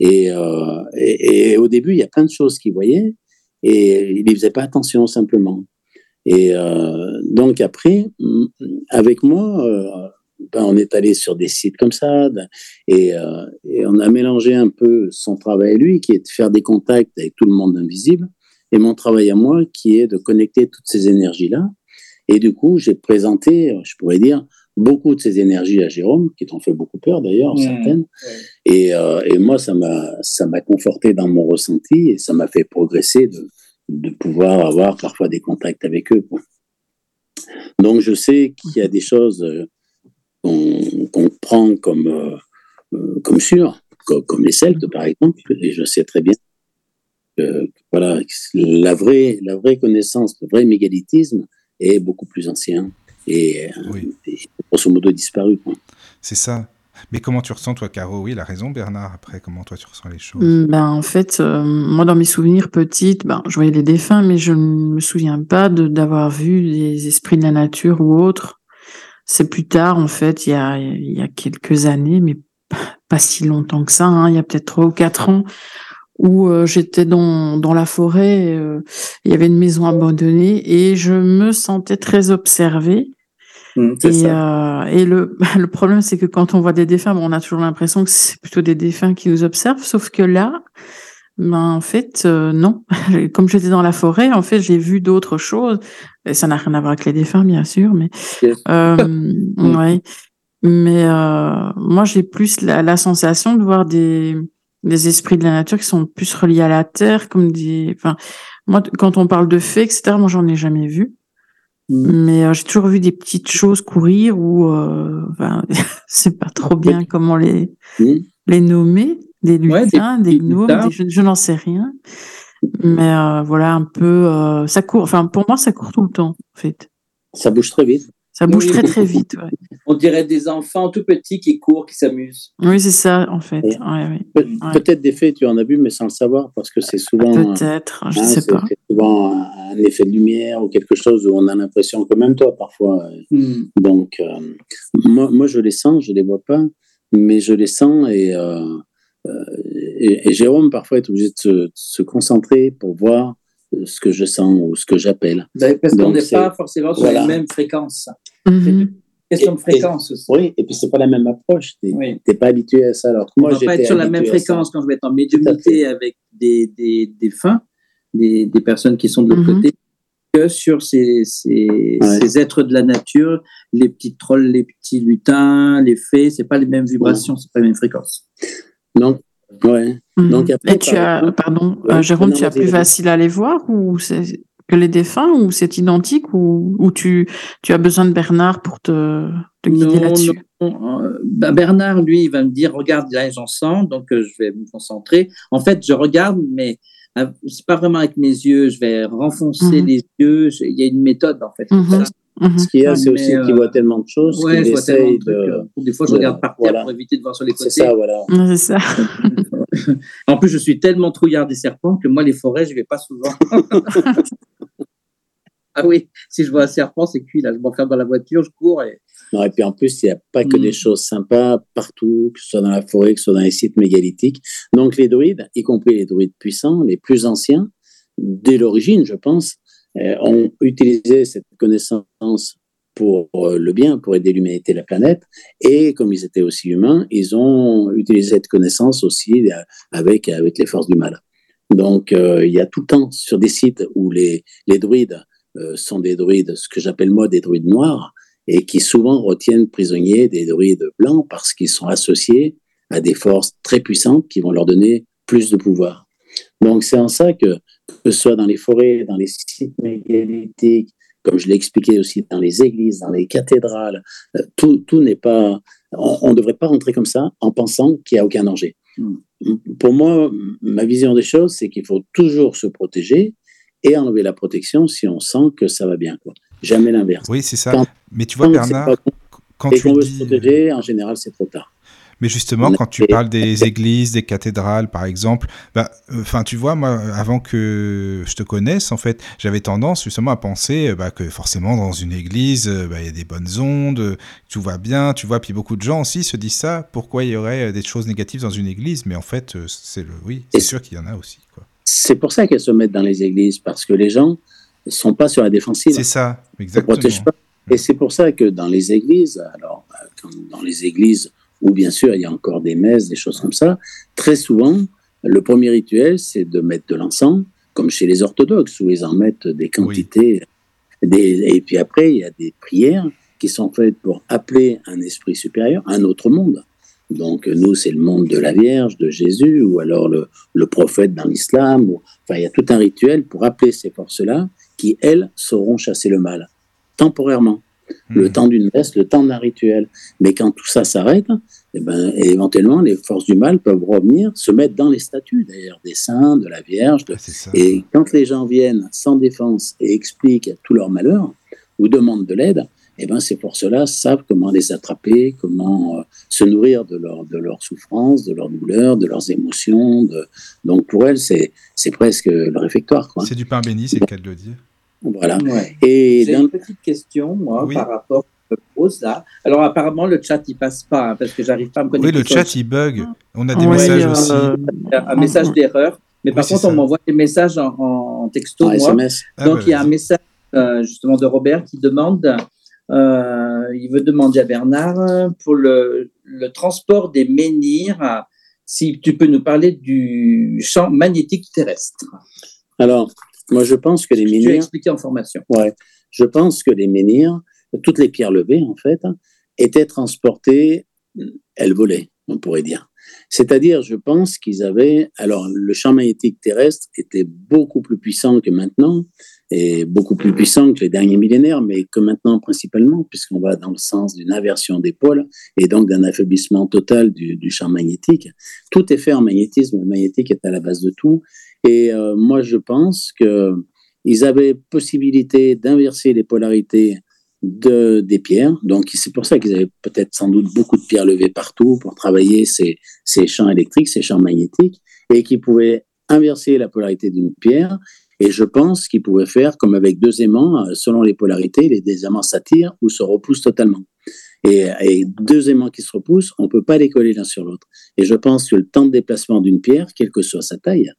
C: Et, euh, et, et au début, il y a plein de choses qu'il voyait et il n'y faisait pas attention simplement. Et euh, donc après, mm, avec moi, euh, ben, on est allé sur des sites comme ça et, euh, et on a mélangé un peu son travail à lui, qui est de faire des contacts avec tout le monde invisible, et mon travail à moi, qui est de connecter toutes ces énergies-là. Et du coup, j'ai présenté, je pourrais dire, beaucoup de ces énergies à Jérôme, qui t'ont fait beaucoup peur d'ailleurs,
D: Mmh.
C: certaines. Et, euh, et moi, ça m'a, ça m'a conforté dans mon ressenti et ça m'a fait progresser de, de pouvoir avoir parfois des contacts avec eux. quoi. Donc, je sais qu'il y a des choses euh, qu'on, qu'on prend comme, euh, euh, comme co- comme, les Celtes, par exemple, et je sais très bien que voilà, la vraie, la vraie connaissance, le vrai mégalithisme est beaucoup plus ancien et, euh,
B: Oui.
C: et grosso modo disparu.
B: C'est ça. Mais comment tu ressens, toi, Caro? Oui, il a raison, Bernard. Après, comment toi, tu ressens les choses?
A: Mm, Ben, en fait, euh, moi, dans mes souvenirs petites, ben, je voyais les défunts, mais je ne me souviens pas de- d'avoir vu des esprits de la nature ou autres. C'est plus tard, en fait, il y a, il y a quelques années, mais pas si longtemps que ça, hein, il y a peut-être trois ou quatre ans, où euh, j'étais dans, dans la forêt, euh, il y avait une maison abandonnée et je me sentais très observée.
D: C'est
A: Et,
D: ça.
A: euh, et le, le problème, c'est que quand on voit des défunts, bon, on a toujours l'impression que c'est plutôt des défunts qui nous observent, sauf que là, ben, en fait, euh, non. Comme j'étais dans la forêt, en fait, j'ai vu d'autres choses. Et ça n'a rien à voir avec les défunts, bien sûr, mais
D: Yes.
A: euh, ouais. Mais euh, moi, j'ai plus la, la sensation de voir des, des esprits de la nature qui sont plus reliés à la terre, comme des. Enfin, moi, quand on parle de fées, etc., moi, j'en ai jamais vu.
D: Hum.
A: Mais euh, j'ai toujours vu des petites choses courir ou euh, enfin, c'est pas trop bien comment les les nommer, des
D: Ouais, des
A: lutins, des,
D: petits
A: gnomes,
D: lutins.
A: des- je, je n'en sais rien. Mais euh, voilà un peu euh, ça court. Enfin pour moi ça court tout le temps en fait.
C: Ça bouge très vite.
A: Ça bouge
D: Oui.
A: très très vite. Ouais.
D: On dirait des enfants tout petits qui courent, qui s'amusent.
A: Oui c'est ça en fait.
C: Ouais.
A: Ouais, ouais.
C: Pe-
A: Ouais.
C: Peut-être des faits, tu en as vu, mais sans le savoir, parce que c'est souvent,
A: Peut-être, je
C: hein,
A: sais pas.
C: c'est souvent un, effet de lumière ou quelque chose où on a l'impression que même toi, parfois. euh,
D: Hum.
C: Donc, euh, moi, moi, je les sens, je les vois pas, mais je les sens et, et, et Jérôme, parfois, est obligé de se, de se concentrer pour voir euh, ce que je sens ou ce que j'appelle.
D: Ben, Parce qu'on n'est pas forcément sur
C: voilà.
D: les mêmes fréquences.
A: Mhm.
D: Question de
C: Et-
D: fréquence aussi.
C: Oui, et puis c'est pas la même approche. Tu
D: Oui.
C: n'es pas habitué à ça. Alors que
D: On
C: moi,
D: ne va pas
C: j'étais
D: être sur la même fréquence quand je vais être en médiumnité avec des, des, des fins, des, des personnes qui sont de l'autre
A: Mhm.
D: côté, que sur ces, ces,
C: Ouais.
D: ces êtres de la nature, les petits trolls, les petits lutins, les fées, c'est pas les mêmes vibrations, c'est pas les mêmes fréquences.
C: Donc, ouais.
A: Mhm.
C: Donc après,
A: Et tu
C: par
A: as,
C: exemple-
A: pardon, euh, Jérôme,
C: non,
A: tu as plus facile à les voir ou c'est que les défunts ou c'est identique ou, ou tu, tu as besoin de Bernard pour te, te guider là-dessus?
D: bah, Bernard, lui, il va me dire regarde, là, j'en sens, donc euh, je vais me concentrer. En fait, je regarde, mais euh, c'est pas vraiment avec mes yeux. Je vais renfoncer
A: Mhm.
D: les yeux. Je- Il y a une méthode, en fait. Voilà.
A: Mhm.
C: Ce qu'il y a, c'est aussi qu'il
D: euh,
C: voit tellement de choses
D: Ouais,
C: qu'il
D: je vois tellement
C: essaye
D: de trucs.
C: de.
D: euh, Des fois, je
C: de-
D: regarde par terre
C: voilà.
D: pour éviter de voir sur les côtés.
C: C'est ça, voilà.
A: Ouais, C'est ça.
D: en plus, je suis tellement trouillard des serpents que moi, les forêts, je vais pas souvent. ah oui, si je vois un serpent, c'est cuit. Là, je m'enferme dans la voiture, je cours et
C: Non, et puis en plus, il n'y a pas que
D: Mm.
C: des choses sympas partout, que ce soit dans la forêt, que ce soit dans les sites mégalithiques. Donc les druides, y compris les druides puissants, les plus anciens, dès l'origine, je pense, euh, ont utilisé cette connaissance pour euh, le bien, pour aider l'humanité et la planète. Et comme ils étaient aussi humains, ils ont utilisé cette connaissance aussi euh, avec, avec les forces du mal. Donc euh, il y a tout le temps sur des sites où les, les druides euh, sont des druides, ce que j'appelle moi des druides noirs, et qui souvent retiennent prisonniers des druides blancs parce qu'ils sont associés à des forces très puissantes qui vont leur donner plus de pouvoir. Donc c'est en ça que, que ce soit dans les forêts, dans les sites mégalithiques, comme je l'ai expliqué aussi dans les églises, dans les cathédrales, euh, tout, tout n'est pas... On ne devrait pas rentrer comme ça en pensant qu'il n'y a aucun danger.
D: Mm.
C: Pour moi, ma vision des choses, c'est qu'il faut toujours se protéger et enlever la protection si on sent que ça va bien. Quoi. Jamais l'inverse.
B: Oui, c'est ça.
C: Quand-
B: Mais tu vois, Bernard, quand
C: et
B: tu
C: qu'on veut se protéger, en général, c'est trop tard.
B: Mais justement, quand tu parles des églises, des cathédrales, par exemple, bah, enfin, tu vois, moi, avant que je te connaisse, en fait, j'avais tendance justement à penser euh, bah, que forcément dans une église, euh, bah, il y a des bonnes ondes, euh, tout va bien, tu vois. Puis beaucoup de gens aussi se disent ça. Pourquoi il y aurait euh, des choses négatives dans une église? Mais en fait, euh, c'est le, oui, c'est sûr qu'il y en a aussi. Quoi.
C: C'est pour ça qu'elles se mettent dans les églises, parce que les gens ne sont pas sur la défensive.
B: C'est ça,
C: Ils ne
B: exactement.
C: protègent pas. Et c'est pour ça que dans les églises, alors euh, comme dans les églises où bien sûr il y a encore des messes, des choses comme ça, très souvent, le premier rituel, c'est de mettre de l'encens, comme chez les orthodoxes, où ils en mettent des quantités. Des, et puis après, il y a des prières qui sont faites pour appeler un esprit supérieur, un autre monde. Donc nous, c'est le monde de la Vierge, de Jésus, ou alors le, le prophète dans l'islam. Enfin, il y a tout un rituel pour appeler ces forces-là qui, elles, sauront chasser le mal, temporairement le
B: Mhm.
C: temps d'une messe, le temps d'un rituel. Mais quand tout ça s'arrête, eh ben, éventuellement, les forces du mal peuvent revenir, se mettre dans les statues, d'ailleurs, des saints, de la Vierge. de-
B: Ah.
C: Et quand les gens viennent sans défense et expliquent tout leur malheur ou demandent de l'aide, eh ben, ces forces-là savent comment les attraper, comment euh, se nourrir de leur, de leur souffrance, de leur douleur, de leurs émotions. De... Donc pour elles, c'est presque le réfectoire.
B: C'est du pain béni, c'est le cas de le dire.
C: Voilà.
D: Ouais.
C: Et
D: J'ai
C: dans-
D: une petite question, moi,
B: Oui.
D: par rapport au pose là. Alors, apparemment, le chat, il passe pas, hein, parce que j'arrive pas à me
B: Oui,
D: connecter.
B: le
D: sur
B: chat, il bug. On a des
A: Ouais,
B: messages
A: euh,
B: aussi.
D: un message d'erreur. Mais par
B: Oui,
D: contre, on
B: ça.
D: m'envoie des messages en, en texto,
C: en
D: moi.
C: SMS,
B: Ah,
D: Donc,
B: bah,
D: il y a un message euh, justement de Robert qui demande, euh, il veut demander à Bernard euh, pour le, le transport des menhirs, euh, si tu peux nous parler du champ magnétique terrestre.
C: Alors, moi, je pense que les
D: Tu as
C: menhirs,
D: expliqué en formation.
C: ouais, je pense que les menhirs, toutes les pierres levées, en fait, étaient transportées, elles volaient, on pourrait dire. C'est-à-dire, je pense qu'ils avaient, alors, le champ magnétique terrestre était beaucoup plus puissant que maintenant, et beaucoup plus puissant que les derniers millénaires, mais que maintenant principalement, puisqu'on va dans le sens d'une inversion des pôles et donc d'un affaiblissement total du, du champ magnétique. Tout est fait en magnétisme, le magnétique est à la base de tout. Et euh, moi, je pense que ils avaient possibilité d'inverser les polarités de, des pierres. Donc, c'est pour ça qu'ils avaient peut-être sans doute beaucoup de pierres levées partout pour travailler ces, ces champs électriques, ces champs magnétiques, et qui pouvaient inverser la polarité d'une pierre. Et je pense qu'ils pouvaient faire comme avec deux aimants, euh, selon les polarités, les deux aimants s'attirent ou se repoussent totalement. Et, et deux aimants qui se repoussent, on ne peut pas les coller l'un sur l'autre. Et je pense que le temps de déplacement d'une pierre, quelle que soit sa taille,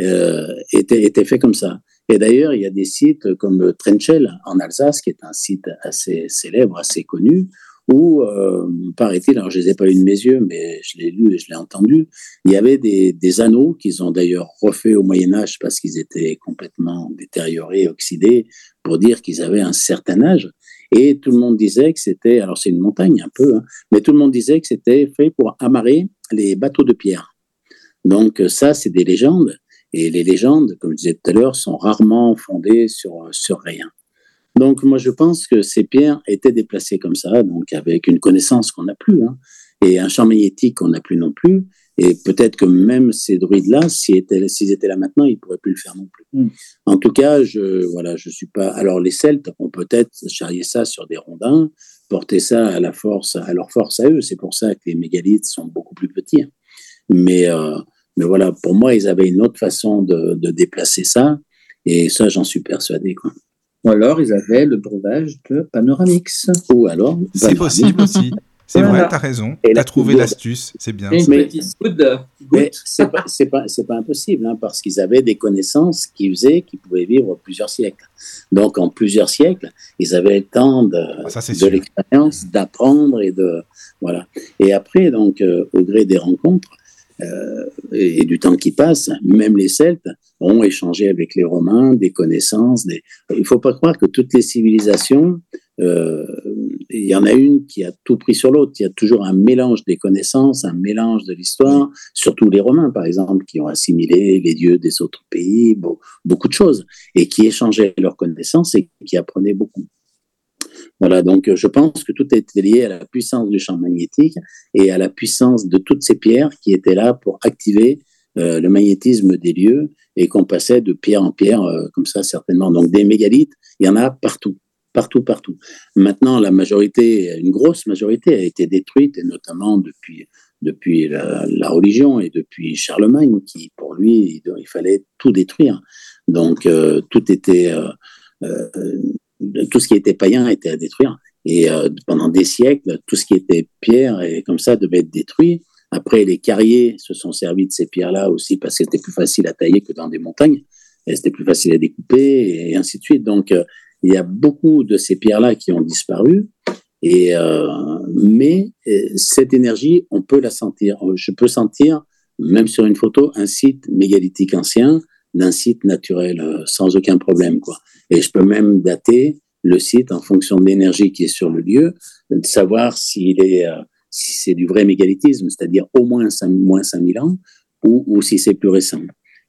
C: euh, était, était fait comme ça. Et d'ailleurs, il y a des sites comme Trenchel en Alsace, qui est un site assez célèbre, assez connu, où, euh, paraît-il, alors je ne les ai pas eu de mes yeux, mais je l'ai lu et je l'ai entendu, il y avait des, anneaux qu'ils ont d'ailleurs refait au Moyen Âge parce qu'ils étaient complètement détériorés, oxydés, pour dire qu'ils avaient un certain âge. Et tout le monde disait que c'était, alors c'est une montagne un peu, hein, mais tout le monde disait que c'était fait pour amarrer les bateaux de pierre. Donc ça, c'est des légendes. Et les légendes, comme je disais tout à l'heure, sont rarement fondées sur, sur rien. Donc, moi, je pense que ces pierres étaient déplacées comme ça, donc avec une connaissance qu'on n'a plus, hein, et un champ magnétique qu'on n'a plus non plus. Et peut-être que même ces druides-là, s'ils étaient, étaient là maintenant, ils pourraient plus le faire non plus. Mm. En tout cas, je voilà, je suis pas. Alors les Celtes ont peut-être charrié ça sur des rondins, porté ça à la force, à leur force à eux. C'est pour ça que les mégalithes sont beaucoup plus petits. Mais euh, mais voilà, pour moi, ils avaient une autre façon de, de déplacer ça, et ça, j'en suis persuadé. Quoi.
D: Ou alors, ils avaient le breuvage de Panoramix.
C: Ou alors.
B: C'est possible aussi. C'est vrai, tu as raison. Tu as trouvé l'astuce, c'est bien.
C: Mais, mais c'est pas, pas, pas, impossible, hein, parce qu'ils avaient des connaissances qui faisaient qu'ils pouvaient vivre plusieurs siècles. Donc, en plusieurs siècles, ils avaient le temps de, ah, de l'expérience, d'apprendre et de. Voilà. Et après, donc, euh, au gré des rencontres, et du temps qui passe, même les Celtes ont échangé avec les Romains des connaissances. Il ne faut pas croire que toutes les civilisations, euh, il y en a une qui a tout pris sur l'autre. Il y a toujours un mélange des connaissances, un mélange de l'histoire, surtout les Romains, par exemple, qui ont assimilé les dieux des autres pays, beaucoup de choses, et qui échangeaient leurs connaissances et qui apprenaient beaucoup. Voilà, donc je pense que tout était lié à la puissance du champ magnétique et à la puissance de toutes ces pierres qui étaient là pour activer euh, le magnétisme des lieux et qu'on passait de pierre en pierre euh, comme ça certainement. Donc des mégalithes, il y en a partout, partout, partout. Maintenant, la majorité, une grosse majorité a été détruite et notamment depuis depuis la, religion et depuis Charlemagne qui pour lui il, fallait tout détruire. Donc euh, tout était tout ce qui était païen était à détruire. Et euh, pendant des siècles, tout ce qui était pierre et comme ça devait être détruit. Après, les carriers se sont servis de ces pierres-là aussi parce que c'était plus facile à tailler que dans des montagnes. Et c'était plus facile à découper et ainsi de suite. Donc, euh, il y a beaucoup de ces pierres-là qui ont disparu. Et euh, mais cette énergie, on peut la sentir. Je peux sentir, même sur une photo, un site mégalithique ancien d'un site naturel sans aucun problème, quoi. Et je peux même dater le site en fonction de l'énergie qui est sur le lieu, de savoir s'il est, euh, si c'est du vrai mégalithisme, c'est-à-dire au moins 5, moins 5000 ans, ou, ou si c'est plus récent.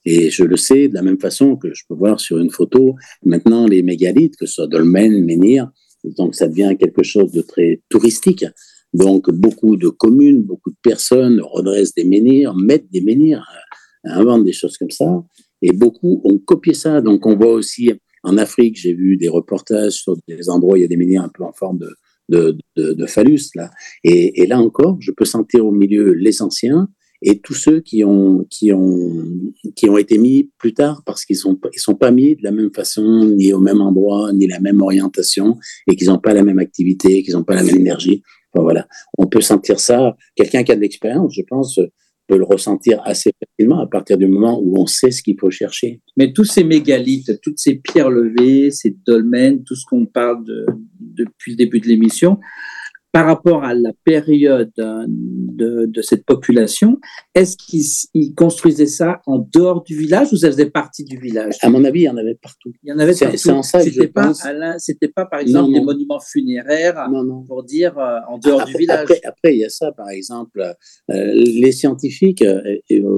C: Et je le sais de la même façon que je peux voir sur une photo maintenant les mégalithes, que ce soit dolmen, menhir, donc ça devient quelque chose de très touristique. Donc beaucoup de communes, beaucoup de personnes redressent des menhirs, mettent des menhirs, euh, inventent des choses comme ça, et beaucoup ont copié ça. Donc on voit aussi en Afrique, j'ai vu des reportages sur des endroits où il y a des menhirs un peu en forme de, de, de, phallus. Là. Et, là encore, je peux sentir au milieu les anciens et tous ceux qui ont, qui ont, qui ont été mis plus tard parce qu'ils ne sont, ils sont pas mis de la même façon, ni au même endroit, ni la même orientation, et qu'ils n'ont pas la même activité, qu'ils n'ont pas la même énergie. Enfin, voilà. On peut sentir ça. Quelqu'un qui a de l'expérience, je pense, peut le ressentir assez facilement à partir du moment où on sait ce qu'il faut chercher.
D: Mais tous ces mégalithes, toutes ces pierres levées, ces dolmens, tout ce qu'on parle depuis le début de l'émission, par rapport à la période hein, de, de cette population, est-ce qu'ils construisaient ça en dehors du village ou ça faisait partie du village?
C: À mon avis, il y en avait partout.
D: Il y en avait partout. C'est en ça C'était pas, c'était pas, par exemple, des monuments funéraires pour dire euh, en dehors du village.
C: Après, après, il y a ça, par exemple, euh, les scientifiques euh,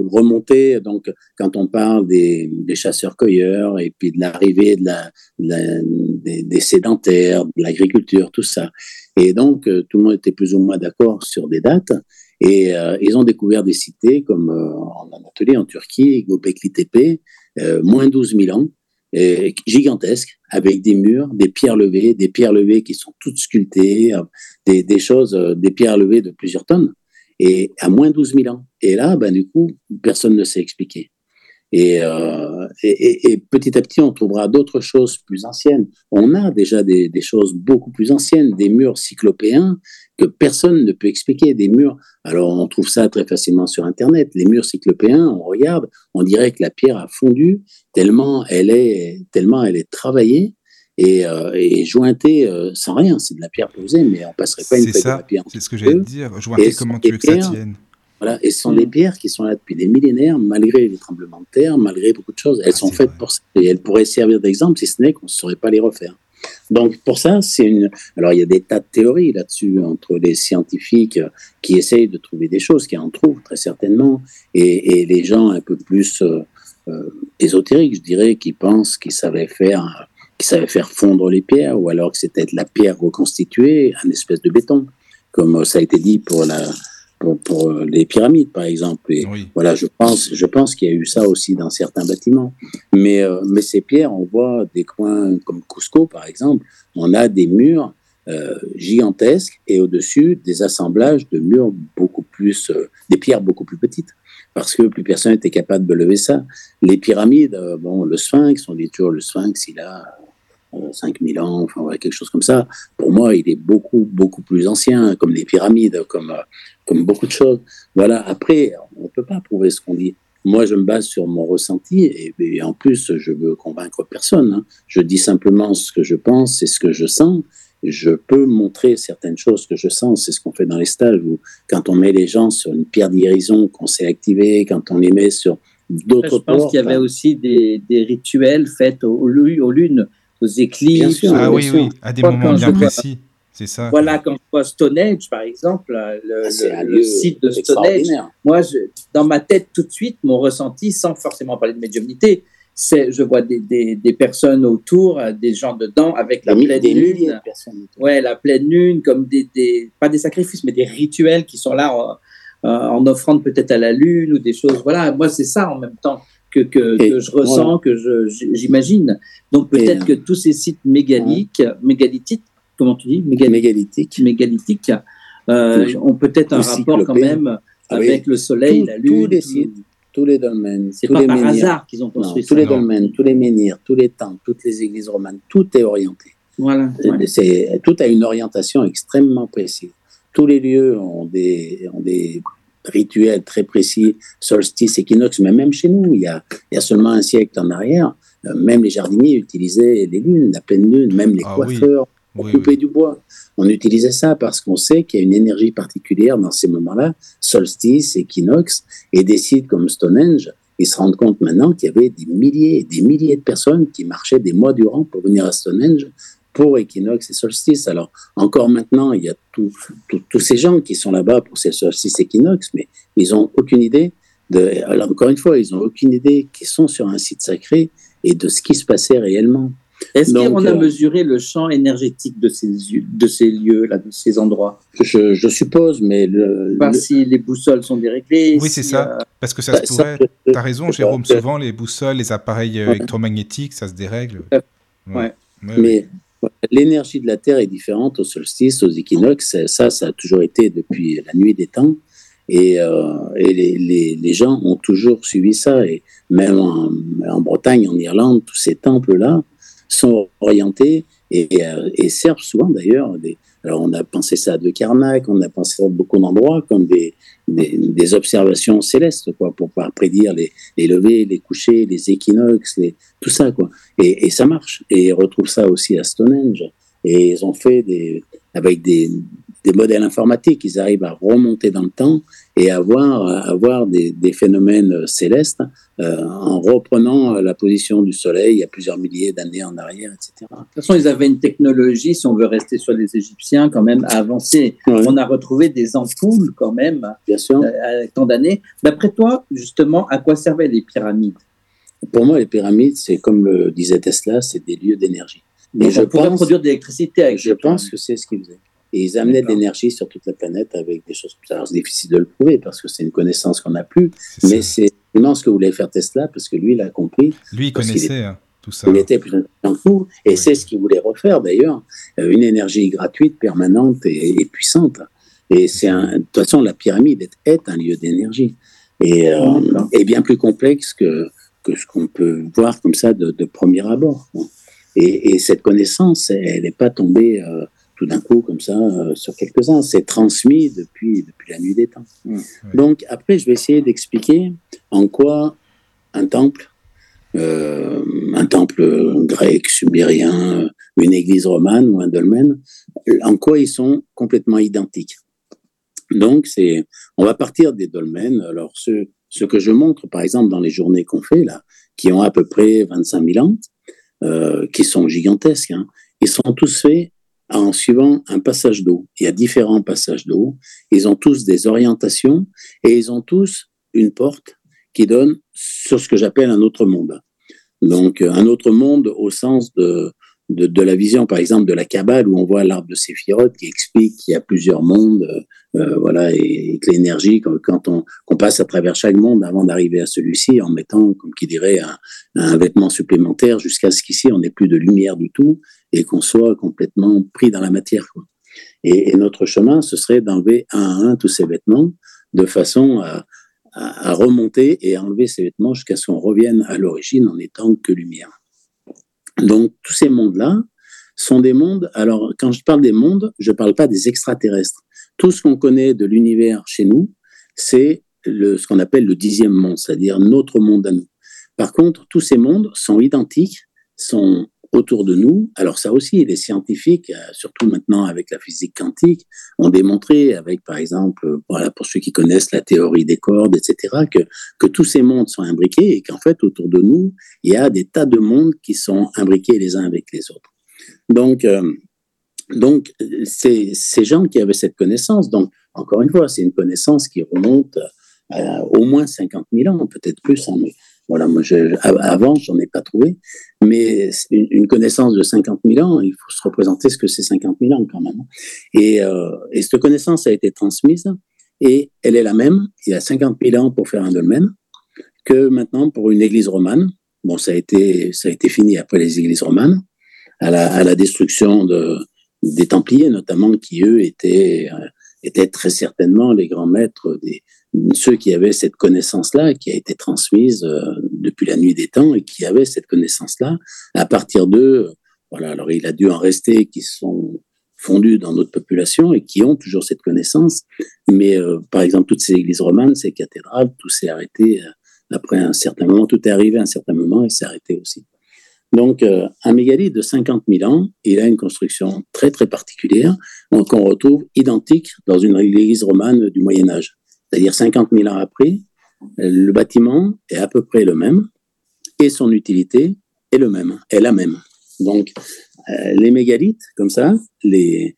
C: remontaient, donc, quand on parle des, des chasseurs-cueilleurs et puis de l'arrivée de la, des, des sédentaires, de l'agriculture, tout ça. Et donc, euh, tout le monde était plus ou moins d'accord sur des dates. Et euh, ils ont découvert des cités comme euh, en Anatolie, en Turquie, Gobekli Tepe, moins 12 000 ans, gigantesques, avec des murs, des pierres levées, des pierres levées qui sont toutes sculptées, des, choses, des pierres levées de plusieurs tonnes, et à moins 12 000 ans. Et là, ben, du coup, personne ne sait Euh, et, et, petit à petit, on trouvera d'autres choses plus anciennes. On a déjà des, des, choses beaucoup plus anciennes, des murs cyclopéens que personne ne peut expliquer. Des murs, alors on trouve ça très facilement sur Internet. Les murs cyclopéens, on regarde, on dirait que la pierre a fondu tellement elle est, tellement elle est travaillée. Et, euh, et jointée euh, sans rien, c'est de la pierre posée, mais on passerait pas une
B: feuille de papier. C'est ce que j'allais dire. Jointée, comment tu veux que ça tienne?
C: Voilà. Et ce sont des pierres qui sont là depuis des millénaires, malgré les tremblements de terre, malgré beaucoup de choses. Elles sont faites pour ça. Et elles pourraient servir d'exemple, si ce n'est qu'on ne saurait pas les refaire. Donc pour ça, c'est une. Alors il y a des tas de théories là-dessus entre les scientifiques qui essayent de trouver des choses, qui en trouvent très certainement, et, et les gens un peu plus, euh, ésotériques, je dirais, qui pensent qu'ils savaient faire, qu'ils savaient faire fondre les pierres, ou alors que c'était de la pierre reconstituée, un espèce de béton, comme ça a été dit pour la, pour, les pyramides, par exemple. Et voilà, je pense, je pense qu'il y a eu ça aussi dans certains bâtiments. Mais, mais ces pierres, on voit des coins comme Cusco, par exemple, on a des murs euh, gigantesques et au-dessus des assemblages de murs beaucoup plus, euh, des pierres beaucoup plus petites, parce que plus personne n'était capable de lever ça. Les pyramides, euh, bon, le sphinx, on dit toujours le sphinx, il a 5000 ans, enfin voilà, quelque chose comme ça. Pour moi, il est beaucoup, beaucoup plus ancien, comme les pyramides, comme, comme beaucoup de choses. Voilà, après, on ne peut pas prouver ce qu'on dit. Moi, je me base sur mon ressenti et, en plus, je veux convaincre personne. Hein. Je dis simplement ce que je pense et ce que je sens je peux montrer certaines choses que je sens. C'est ce qu'on fait dans les stages où, quand on met les gens sur une pierre de guérison qu'on s'est activé, quand on les met sur d'autres
D: Je pense qu'il y avait hein. aussi des, des, rituels faits aux, aux lunes, aux éclipses.
B: ah oui, oui, à des moments bien précis. C'est ça.
D: Voilà, quand je vois Stonehenge, par exemple, le, ah, le, site de Stonehenge, moi, je, dans ma tête, tout de suite, mon ressenti, sans forcément parler de médiumnité, je vois des, des, personnes autour, euh, des gens dedans avec la pleine lune. Ouais, la pleine lune, comme des, des, pas des sacrifices, mais des rituels qui sont là en, euh, en offrande peut-être à la lune ou des choses. Voilà, moi c'est ça en même temps que, que, que je ressens, que j'imagine. Donc peut-être que tous ces sites mégalithiques, mégalithiques, comment tu dis?
C: Mégalithiques.
D: Mégalithiques, euh, ont peut-être un rapport quand même ah avec le soleil, la lune.
C: Tous les sites tous les dolmens,
D: tous
C: pas
D: les par hasard qu'ils ont construit
C: Tous les dolmens, tous les menhirs, tous les temples, toutes les églises romanes, tout est orienté.
D: Voilà.
C: C'est, tout a une orientation extrêmement précise. Tous les lieux ont des, ont des rituels très précis, solstice, équinoxe, mais même chez nous, il y a, il y a seulement un siècle en arrière, euh, même les jardiniers utilisaient les lunes, la pleine lune, même les ah coiffeurs pour couper du bois. On utilisait ça parce qu'on sait qu'il y a une énergie particulière dans ces moments-là, solstice, équinoxe, et des sites comme Stonehenge, ils se rendent compte maintenant qu'il y avait des milliers et des milliers de personnes qui marchaient des mois durant pour venir à Stonehenge pour équinoxe et solstice. Alors, encore maintenant, il y a tous ces gens qui sont là-bas pour ces solstices équinoxe, mais ils n'ont aucune idée de, alors encore une fois, ils n'ont aucune idée qu'ils sont sur un site sacré et de ce qui se passait réellement.
D: Est-ce qu'on a euh, mesuré le champ énergétique de ces, de ces lieux, là, de ces endroits?
C: Je, je, suppose, mais le,
D: Voir si les boussoles sont déréglées.
B: Oui, c'est ça. Euh, Parce que ça se bah, pourrait. Tu as raison, Jérôme. Souvent, les boussoles, les appareils euh, électromagnétiques, ça se dérègle.
D: Ouais.
C: mais l'énergie de la Terre est différente au solstice, aux équinoxes. Ça, ça a toujours été depuis la nuit des temps. Et, et les, gens ont toujours suivi ça. Et même en, Bretagne, en Irlande, tous ces temples-là, sont orientés euh, et, servent souvent d'ailleurs. Alors on a pensé ça de Karnak, on a pensé ça de beaucoup d'endroits comme des, des, observations célestes quoi, pour pouvoir prédire les, les levées, les couchers, les équinoxes, tout ça quoi. Et, et, ça marche. Et ils retrouvent ça aussi à Stonehenge. Et ils ont fait des, avec des, des modèles informatiques, ils arrivent à remonter dans le temps et avoir, avoir des, des phénomènes célestes euh, en reprenant la position du Soleil il y a plusieurs milliers d'années en arrière, etc.
D: De toute façon, ils avaient une technologie, si on veut rester sur les Égyptiens, quand même avancée. On a retrouvé des ampoules quand même,
C: Bien sûr.
D: Euh, tant d'années. D'après toi, justement, à quoi servaient les pyramides?
C: Pour moi, les pyramides, c'est comme le disait Tesla, c'est des lieux d'énergie.
D: Et je pourrais produire de l'électricité avec.
C: Je pense que c'est ce qu'ils faisaient. Et ils amenaient de l'énergie sur toute la planète avec des choses comme ça. c'est difficile de le prouver parce que c'est une connaissance qu'on n'a plus. Mais c'est vraiment ce que voulait faire Tesla parce que lui, il a compris.
B: Lui, il connaissait hein, tout ça.
C: Il était plus intelligent que nous. Et c'est ce qu'il voulait refaire d'ailleurs. Euh, une énergie gratuite, permanente et, puissante. Et c'est un, de toute façon, la pyramide est, un lieu d'énergie. Et, euh, et, bien plus complexe que, que ce qu'on peut voir comme ça de, de premier abord. Et, et, cette connaissance, elle n'est pas tombée. Euh, tout d'un coup, comme ça, euh, sur quelques-uns. C'est transmis depuis, depuis la nuit des temps. Mmh. Donc, après, je vais essayer d'expliquer en quoi un temple, euh, un temple grec, sumérien, une église romane ou un dolmen, en quoi ils sont complètement identiques. Donc, c'est, on va partir des dolmens. Alors, ce, ce que je montre, par exemple, dans les journées qu'on fait, là, qui ont à peu près 25 000 ans, euh, qui sont gigantesques, hein, ils sont tous faits en suivant un passage d'eau. Il y a différents passages d'eau. Ils ont tous des orientations et ils ont tous une porte qui donne sur ce que j'appelle un autre monde. Donc, un autre monde au sens de, de, de, la vision, par exemple, de la Kabbale, où on voit l'arbre de Séphiroth qui explique qu'il y a plusieurs mondes, euh, voilà, et, que l'énergie, quand on, qu'on passe à travers chaque monde avant d'arriver à celui-ci, en mettant, comme qui dirait, un, vêtement supplémentaire jusqu'à ce qu'ici, on n'ait plus de lumière du tout et qu'on soit complètement pris dans la matière. Quoi. Et, notre chemin, ce serait d'enlever un à un tous ces vêtements de façon à, à, à remonter et à enlever ces vêtements jusqu'à ce qu'on revienne à l'origine en étant que lumière. Donc, tous ces mondes-là sont des mondes. Alors, quand je parle des mondes, je ne parle pas des extraterrestres. Tout ce qu'on connaît de l'univers chez nous, c'est ce qu'on appelle le dixième monde, c'est-à-dire notre monde à nous. Par contre, tous ces mondes sont identiques, sont autour de nous. Alors ça aussi, les scientifiques, euh, surtout maintenant avec la physique quantique, ont démontré, avec par exemple, voilà, pour ceux qui connaissent la théorie des cordes, etc., que, que tous ces mondes sont imbriqués et qu'en fait, autour de nous, il y a des tas de mondes qui sont imbriqués les uns avec les autres. Donc, euh, donc ces gens qui avaient cette connaissance, donc encore une fois, c'est une connaissance qui remonte à au moins 50 000 ans, peut-être plus, hein, mais voilà, moi, je, avant, j'en ai pas trouvé, mais une, connaissance de 50 000 ans, il faut se représenter ce que c'est 50 000 ans quand même. Et, euh, et, cette connaissance a été transmise et elle est la même il y a 50 000 ans pour faire un dolmen que maintenant pour une église romane. Bon, ça a été, ça a été fini après les églises romanes, à la, destruction de, des Templiers notamment, qui eux étaient, euh, étaient très certainement les grands maîtres des, ceux qui avaient cette connaissance-là, qui a été transmise euh, depuis la nuit des temps et qui avaient cette connaissance-là, à partir d'eux, voilà, alors il a dû en rester qui sont fondus dans notre population et qui ont toujours cette connaissance. Mais euh, par exemple, toutes ces églises romanes, ces cathédrales, tout s'est arrêté euh, après un certain moment, tout est arrivé à un certain moment et s'est arrêté aussi. Donc, euh, un mégalithe de 50 000 ans, il a une construction très, très particulière, qu'on retrouve identique dans une église romane du Moyen Âge c'est-à-dire 50 000 ans après, le bâtiment est à peu près le même et son utilité est le même, est la même. Donc, euh, les mégalithes, comme ça, les,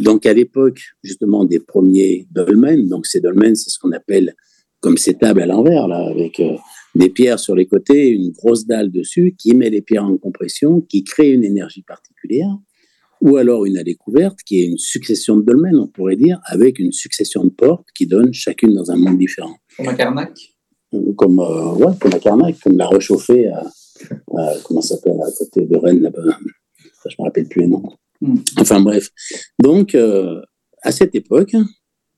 C: donc à l'époque justement des premiers dolmens, donc ces dolmens, c'est ce qu'on appelle comme ces tables à l'envers, là, avec euh, des pierres sur les côtés, une grosse dalle dessus qui met les pierres en compression, qui crée une énergie particulière ou alors une allée couverte qui est une succession de dolmens, on pourrait dire, avec une succession de portes qui donnent chacune dans un monde différent.
D: Comme un Carnac
C: Comme, euh, ouais, comme un Carnac, comme la Rechauffée à, à comment ça s'appelle, à côté de Rennes, là-bas. Je ne me rappelle plus les noms. Mm. Enfin bref. Donc, euh, à cette époque,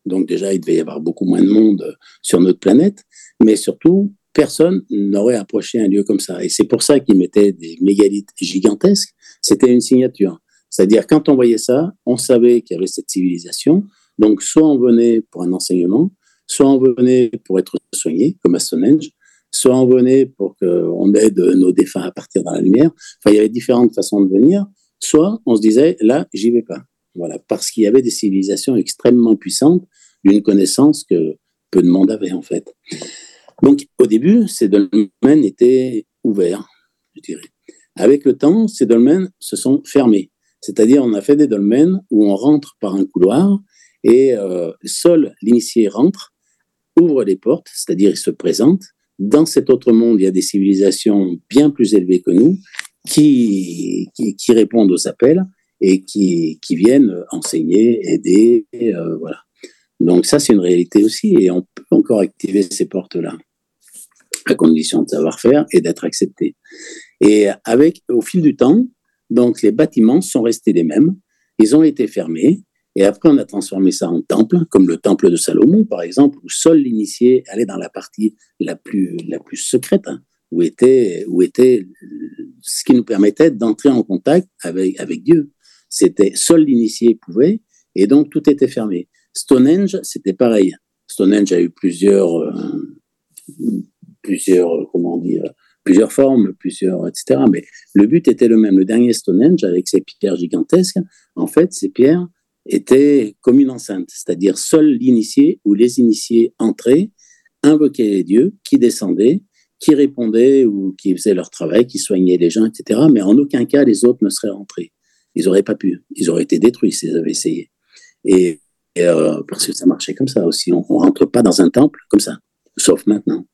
C: donc déjà, il devait y avoir beaucoup moins de monde sur notre planète, mais surtout, personne n'aurait approché un lieu comme ça. Et c'est pour ça qu'ils mettaient des mégalithes gigantesques. C'était une signature. C'est-à-dire, quand on voyait ça, on savait qu'il y avait cette civilisation. Donc, soit on venait pour un enseignement, soit on venait pour être soigné, comme à Stonehenge, soit on venait pour qu'on aide nos défunts à partir dans la lumière. Enfin, il y avait différentes façons de venir. Soit on se disait, là, j'y vais pas. Voilà, parce qu'il y avait des civilisations extrêmement puissantes, d'une connaissance que peu de monde avait, en fait. Donc, au début, ces domaines étaient ouverts, je dirais. Avec le temps, ces domaines se sont fermés. C'est-à-dire, on a fait des dolmens où on rentre par un couloir et euh, seul l'initié rentre, ouvre les portes, c'est-à-dire il se présente. Dans cet autre monde, il y a des civilisations bien plus élevées que nous qui, qui, qui répondent aux appels et qui, qui viennent enseigner, aider, euh, voilà. Donc ça, c'est une réalité aussi, et on peut encore activer ces portes-là, à condition de savoir faire et d'être accepté. Et avec, au fil du temps, donc les bâtiments sont restés les mêmes, ils ont été fermés, et après on a transformé ça en temple, comme le temple de Salomon par exemple, où seul l'initié allait dans la partie la plus, la plus secrète, hein, où, était, où était ce qui nous permettait d'entrer en contact avec, avec Dieu. C'était seul l'initié pouvait, et donc tout était fermé. Stonehenge, c'était pareil. Stonehenge a eu plusieurs, euh, plusieurs, comment dire, plusieurs formes, plusieurs, etc. Mais le but était le même. Le dernier Stonehenge, avec ses pierres gigantesques, en fait, ces pierres étaient comme une enceinte, c'est-à-dire seul l'initié ou les initiés entraient, invoquaient les dieux, qui descendaient, qui répondaient ou qui faisaient leur travail, qui soignaient les gens, etc. Mais en aucun cas, les autres ne seraient rentrés. Ils n'auraient pas pu. Ils auraient été détruits s'ils avaient essayé. Et, et euh, parce que ça marchait comme ça aussi. On ne rentre pas dans un temple comme ça, sauf maintenant.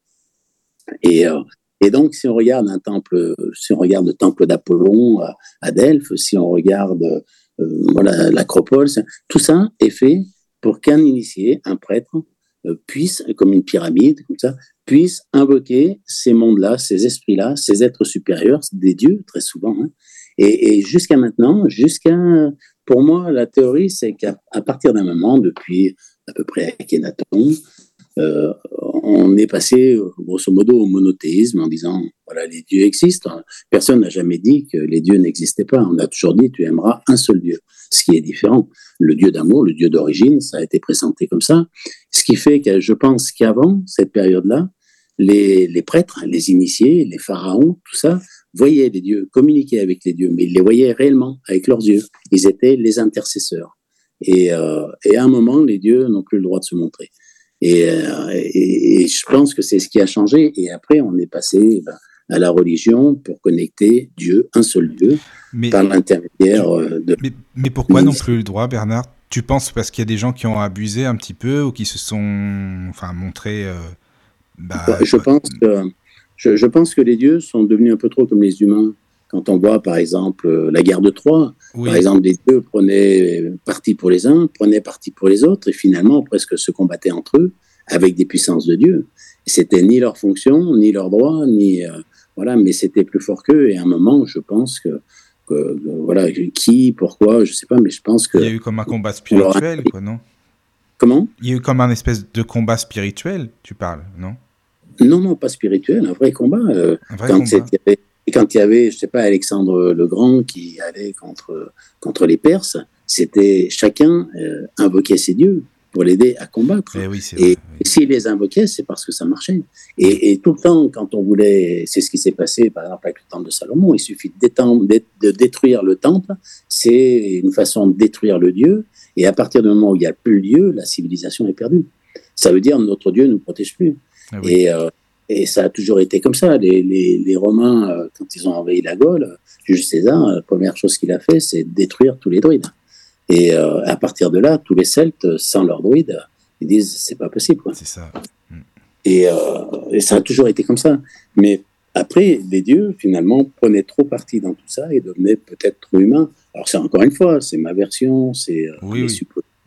C: Et, euh, et donc, si on regarde un temple, si on regarde le temple d'Apollon à, Delphes, si on regarde euh, l'acropole, tout ça est fait pour qu'un initié, un prêtre, euh, puisse, comme une pyramide, comme ça, puisse invoquer ces mondes-là, ces esprits-là, ces êtres supérieurs, des dieux très souvent. Hein. Et jusqu'à maintenant, jusqu'à, pour moi, la théorie, c'est qu'à partir d'un moment, depuis à peu près Akhenaton, euh, on est passé grosso modo au monothéisme en disant voilà les dieux existent. Personne n'a jamais dit que les dieux n'existaient pas. On a toujours dit tu aimeras un seul dieu, ce qui est différent. Le dieu d'amour, le dieu d'origine, ça a été présenté comme ça. Ce qui fait que je pense qu'avant cette période-là, les, les, prêtres, les initiés, les pharaons, tout ça, voyaient les dieux, communiquaient avec les dieux, mais ils les voyaient réellement avec leurs yeux. Ils étaient les intercesseurs. Et, euh, et à un moment, les dieux n'ont plus le droit de se montrer. Euh, et, et, je pense que c'est ce qui a changé. Et après, on est passé ben, à la religion pour connecter Dieu, un seul Dieu, par l'intermédiaire euh, de.
B: Mais, mais pourquoi non plus le droit, Bernard? Tu penses parce qu'il y a des gens qui ont abusé un petit peu ou qui se sont, enfin, montrés. Euh,
C: bah, je pense que je, je, pense que les dieux sont devenus un peu trop comme les humains. Quand on voit, par exemple, la guerre de Troie, par exemple, les dieux prenaient parti pour les uns, prenaient parti pour les autres, et finalement, presque se combattaient entre eux avec des puissances de Dieu. C'était ni leur fonction, ni leur droit, ni euh, voilà, mais c'était plus fort qu'eux. Et à un moment, je pense que, que, voilà, qui, pourquoi, je sais pas, mais je pense que
B: il y a eu comme un combat spirituel, quoi, non?
C: Comment?
B: Il y a eu comme un espèce de combat spirituel, tu parles, non?
C: Non, non, pas spirituel, un vrai combat. Euh, un vrai quand combat. Et quand il y avait, je sais pas, Alexandre le Grand qui allait contre, contre les Perses, c'était chacun euh, invoquait ses dieux pour l'aider à combattre.
B: Eh oui,
C: et, s'il les invoquait, c'est parce que ça marchait. Et, tout le temps, quand on voulait, c'est ce qui s'est passé par exemple avec le temple de Salomon, il suffit de, de détruire le temple, c'est une façon de détruire le Dieu, et à partir du moment où il n'y a plus le Dieu, la civilisation est perdue. Ça veut dire notre Dieu ne nous protège plus. Ah et, euh, et ça a toujours été comme ça. Les, les, les Romains, euh, quand ils ont envahi la Gaule, Jules César, la première chose qu'il a fait, c'est détruire tous les druides. Et euh, à partir de là, tous les Celtes, sans leurs druides, ils disent c'est pas possible.
B: C'est ça. Mm.
C: Et, euh, et, ça a toujours été comme ça. Mais après, les dieux, finalement, prenaient trop parti dans tout ça et devenaient peut-être trop humains. Alors, c'est encore une fois, c'est ma version, c'est
B: oui, oui.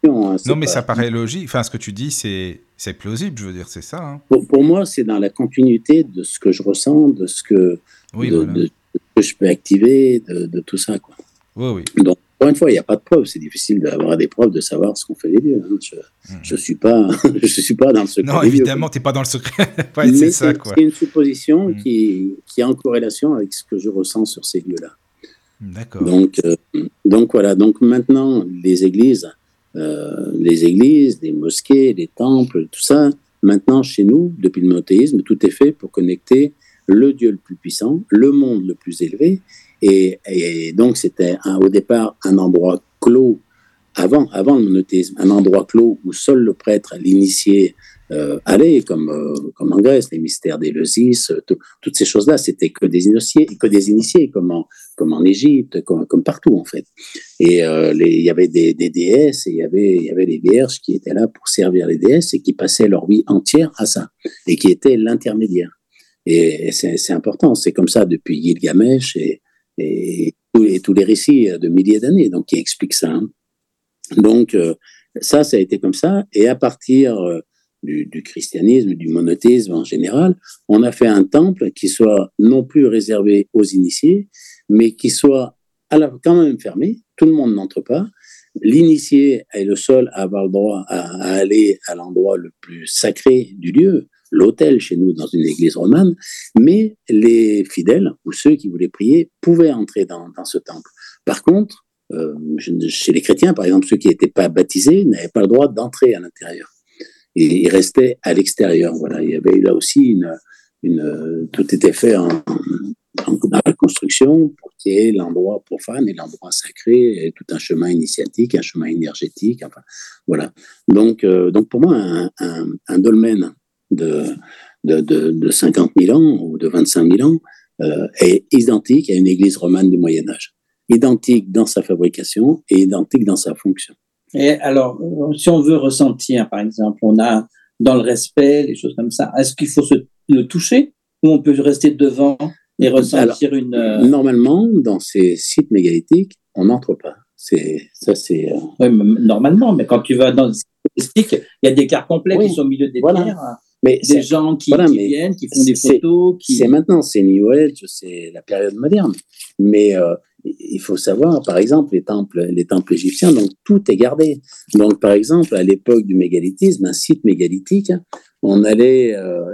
B: Hein, non, mais ça paraît logique. Enfin, ce que tu dis, c'est plausible, je veux dire, c'est ça. Hein.
C: Pour, moi, c'est dans la continuité de ce que je ressens, de ce que, de, que je peux activer, de, tout ça. Quoi.
B: Oui, oui.
C: Donc, encore une fois, il n'y a pas de preuves. C'est difficile d'avoir des preuves de savoir ce qu'on fait les dieux. Hein. Je ne hmm. suis, pas, je suis pas dans le secret.
B: Non, évidemment, tu n'es pas dans le secret. c'est ça,
C: quoi. C'est une supposition hmm. qui, qui est en corrélation avec ce que je ressens sur ces lieux-là.
B: D'accord.
C: Donc, euh, donc, voilà. Donc, maintenant, les églises euh, les églises, les mosquées, les temples, tout ça. Maintenant, chez nous, depuis le monothéisme, tout est fait pour connecter le Dieu le plus puissant, le monde le plus élevé. Et, et donc, c'était au départ un endroit clos avant, avant le monothéisme, un endroit clos où seul le prêtre, l'initié, aller, comme, euh, comme en Grèce, les mystères d'Éleusis, euh, toutes ces choses-là, c'était que des initiés, que des initiés comme, en, comme en Égypte, comme, partout en fait. Et il y avait des, des, déesses et il y avait, y avait les vierges qui étaient là pour servir les déesses et qui passaient leur vie entière à ça et qui étaient l'intermédiaire. Et, c'est important, c'est comme ça depuis Gilgamesh et, et, et, tous les récits de milliers d'années, donc qui expliquent ça. Hein. Donc ça, ça a été comme ça. Et à partir du, christianisme, du monothéisme en général, on a fait un temple qui soit non plus réservé aux initiés, mais qui soit à quand même fermé. Tout le monde n'entre pas. L'initié est le seul à avoir le droit à, aller à l'endroit le plus sacré du lieu, l'autel chez nous dans une église romane, mais les fidèles ou ceux qui voulaient prier pouvaient entrer dans, ce temple. Par contre, euh, chez les chrétiens, par exemple, ceux qui n'étaient pas baptisés n'avaient pas le droit d'entrer à l'intérieur et il restait à l'extérieur. Voilà, il y avait là aussi une, tout était fait en, dans la construction pour qu'il y ait l'endroit profane et l'endroit sacré, et tout un chemin initiatique, un chemin énergétique. Enfin, voilà. Donc, euh, donc pour moi, un, dolmen de, 50 000 ans ou de 25 000 ans euh, est identique à une église romane du Moyen Âge. Identique dans sa fabrication et identique dans sa fonction.
D: Et alors, si on veut ressentir, par exemple, on a dans le respect, des choses comme ça, est-ce qu'il faut se, le toucher où on peut rester devant et ressentir une. euh,
C: Normalement, dans ces sites mégalithiques, on n'entre pas. C'est ça, c'est. euh,
D: ouais, m- normalement, mais quand tu vas dans les statistiques, il y a des quarts complets
C: Oui,
D: qui sont au milieu des
C: voilà.
D: pierres,
C: Mais
D: des gens qui,
C: voilà,
D: qui
C: mais
D: viennent, qui font des photos, qui.
C: c'est maintenant, c'est New Age, c'est la période moderne. Mais euh, il faut savoir, par exemple, les temples, les temples égyptiens, donc tout est gardé. Donc, par exemple, à l'époque du mégalithisme, un site mégalithique, on allait, euh,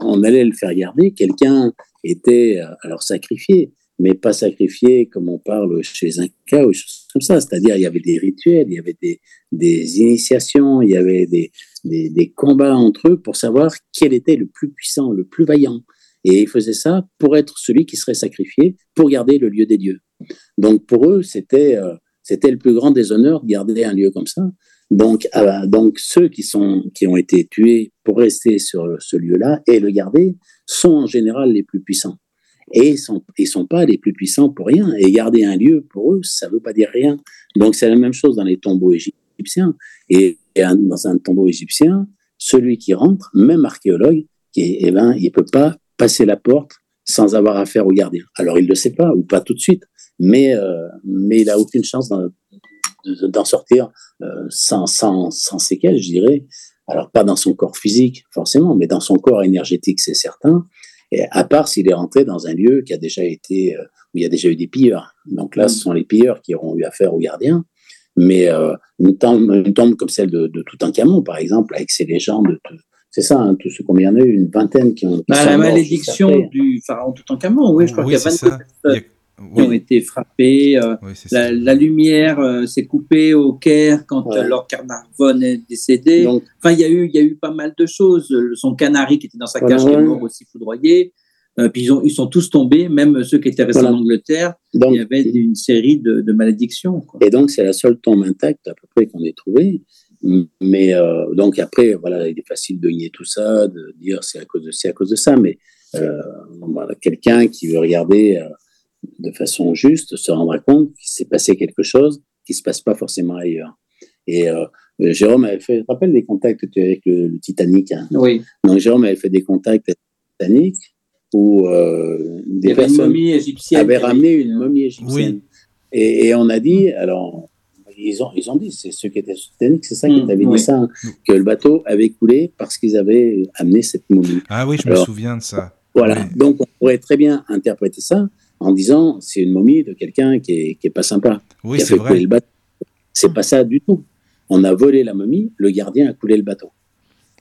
C: on allait le faire garder. Quelqu'un était euh, alors sacrifié, mais pas sacrifié comme on parle chez les Incas ou choses comme ça. C'est-à-dire, il y avait des rituels, il y avait des, initiations, il y avait des, des, combats entre eux pour savoir quel était le plus puissant, le plus vaillant. Et ils faisaient ça pour être celui qui serait sacrifié, pour garder le lieu des dieux. Donc pour eux, c'était euh, le plus grand des honneurs de garder un lieu comme ça. Donc, ah, donc ceux qui, sont, qui ont été tués pour rester sur ce lieu-là et le garder sont en général les plus puissants. Et ils ne sont, sont pas les plus puissants pour rien. Et garder un lieu, pour eux, ça ne veut pas dire rien. Donc c'est la même chose dans les tombeaux égyptiens. Et, dans un tombeau égyptien, celui qui rentre, même archéologue, qui, eh ben, il ne peut pas passer la porte sans avoir affaire au gardien. Alors il ne le sait pas, ou pas tout de suite, mais, euh, mais il n'a aucune chance d'en de- d'en sortir euh, sans, sans, sans séquelles, je dirais. Alors pas dans son corps physique, forcément, mais dans son corps énergétique, c'est certain. Et à part s'il est rentré dans un lieu qui a déjà été, euh, où il y a déjà eu des pilleurs. Donc là, ce sont les pilleurs qui auront eu affaire au gardien. Mais une, tombe, une tombe comme celle de, de Toutankhamon, par exemple, avec ses légendes, de c'est ça, hein, tout ce combien il y en a eu, une vingtaine qui ont. qui
D: Bah, la malédiction du pharaon Toutankhamon, oui, je crois
B: Oui,
D: qu'il y a
B: c'est
D: 22
B: ça. Il y a-
D: personnes qui ont
B: Oui,
D: été frappées. euh,
B: oui,
D: la, lumière euh, s'est coupée au Caire quand
C: Ouais.
D: euh, Lord Carnarvon est décédé.
C: Donc,
D: Enfin, il y a eu, il y a eu pas mal de choses. Son canari qui était dans sa
C: Voilà,
D: cage qui est mort aussi foudroyé. Euh, puis ils, ont, ils sont tous tombés, même ceux qui étaient restés
C: Voilà.
D: en Angleterre.
C: donc,
D: il y avait une série de, de malédictions. quoi.
C: Et donc, c'est la seule tombe intacte à peu près qu'on ait trouvée. Mais euh, donc après, voilà, il est facile de nier tout ça, de dire c'est à cause de c'est à cause de ça. Mais euh, voilà, quelqu'un qui veut regarder euh, de façon juste se rendra compte qu'il s'est passé quelque chose qui se passe pas forcément ailleurs. Et euh, Jérôme avait fait, tu te rappelles les contacts que tu as avec le, le Titanic hein?
D: Oui,
C: Donc Jérôme avait fait des contacts avec le Titanic où euh, des personnes
D: qui avait
C: ramené une
D: euh,
C: momie égyptienne. Et, et on a dit, alors, ils ont, ils ont dit, c'est ceux qui étaient sur le Titanic, c'est ça qui
D: Mm,
C: t'avait
D: oui.
C: dit ça, hein, que le bateau avait coulé parce qu'ils avaient amené cette momie.
B: Ah oui, je me souviens de ça.
C: Voilà.
B: Oui.
C: Donc, on pourrait très bien interpréter ça en disant, c'est une momie de quelqu'un qui est, qui est pas sympa,
B: Oui, c'est vrai.
C: le bateau. C'est pas ça du tout. On a volé la momie, le gardien a coulé le bateau.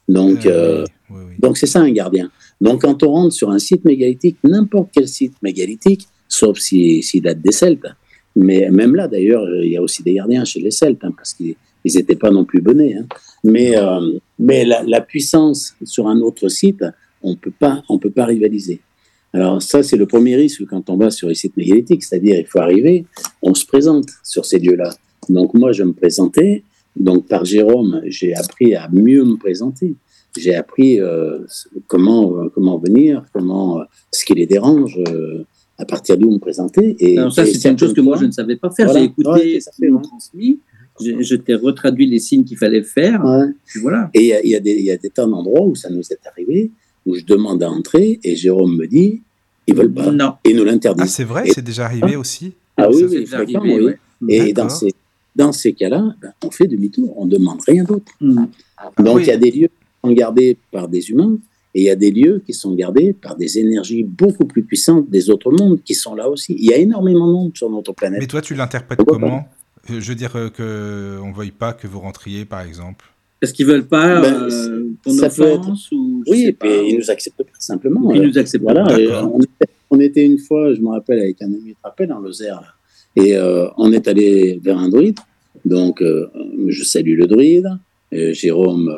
C: Donc,
B: Euh,
C: euh,
B: oui, oui.
C: donc c'est ça un gardien. Donc quand on rentre sur un site mégalithique, n'importe quel site mégalithique, sauf s'il si, date des Celtes, mais même là d'ailleurs, il y a aussi des gardiens chez les Celtes, hein, parce qu'ils n'étaient pas non plus bonnets. hein. Mais, euh, mais la, la puissance sur un autre site, on peut pas, on peut pas rivaliser. Alors ça, c'est le premier risque quand on va sur les sites mégalithiques, c'est-à-dire il faut arriver, on se présente sur ces lieux-là. Donc moi, je me présentais, donc par Jérôme, j'ai appris à mieux me présenter j'ai appris euh, comment, euh, comment venir, comment, euh, ce qui les dérange, à partir d'où me présenter. Et,
D: Alors ça,
C: et
D: c'est une chose que moi, je ne savais pas faire.
C: Voilà.
D: J'ai écouté
C: Ouais,
D: ce qu'ils m'ont transmis. Je, je t'ai retraduit les signes qu'il fallait faire.
C: ouais.
D: Puis voilà.
C: Et il y y, y a des tas d'endroits où ça nous est arrivé, où je demande à entrer et Jérôme me dit, ils veulent pas.
D: Non.
C: Et nous l'interdit.
B: Ah, c'est vrai, c'est déjà arrivé aussi.
C: Ah oui, oui,
D: arrivé.
C: Et dans ces, dans ces cas-là, ben, on fait demi-tour, on ne demande rien d'autre.
D: Mm.
C: Donc
B: oui.
C: il y a des lieux qui sont gardés par des humains et il y a des lieux qui sont gardés par des énergies beaucoup plus puissantes des autres mondes qui sont là aussi. Il y a énormément de monde sur notre planète.
B: Mais toi, tu l'interprètes comment Euh, Je veux dire euh, que on ne veuille pas que vous rentriez, par exemple?
D: Est-ce qu'ils veulent pas
C: Ben,
D: euh, qu'on
C: être-
D: offense ou
C: Oui, et puis ils
D: ou-
C: nous acceptent pas simplement.
D: ils
C: Euh,
D: nous acceptent.
C: Voilà,
D: pas.
C: on, était, on était une fois, je me rappelle, avec un ami, tu te rappelles, dans Lozère, là. et euh, on est allé vers un druide. Donc, euh, je salue le druide. Jérôme,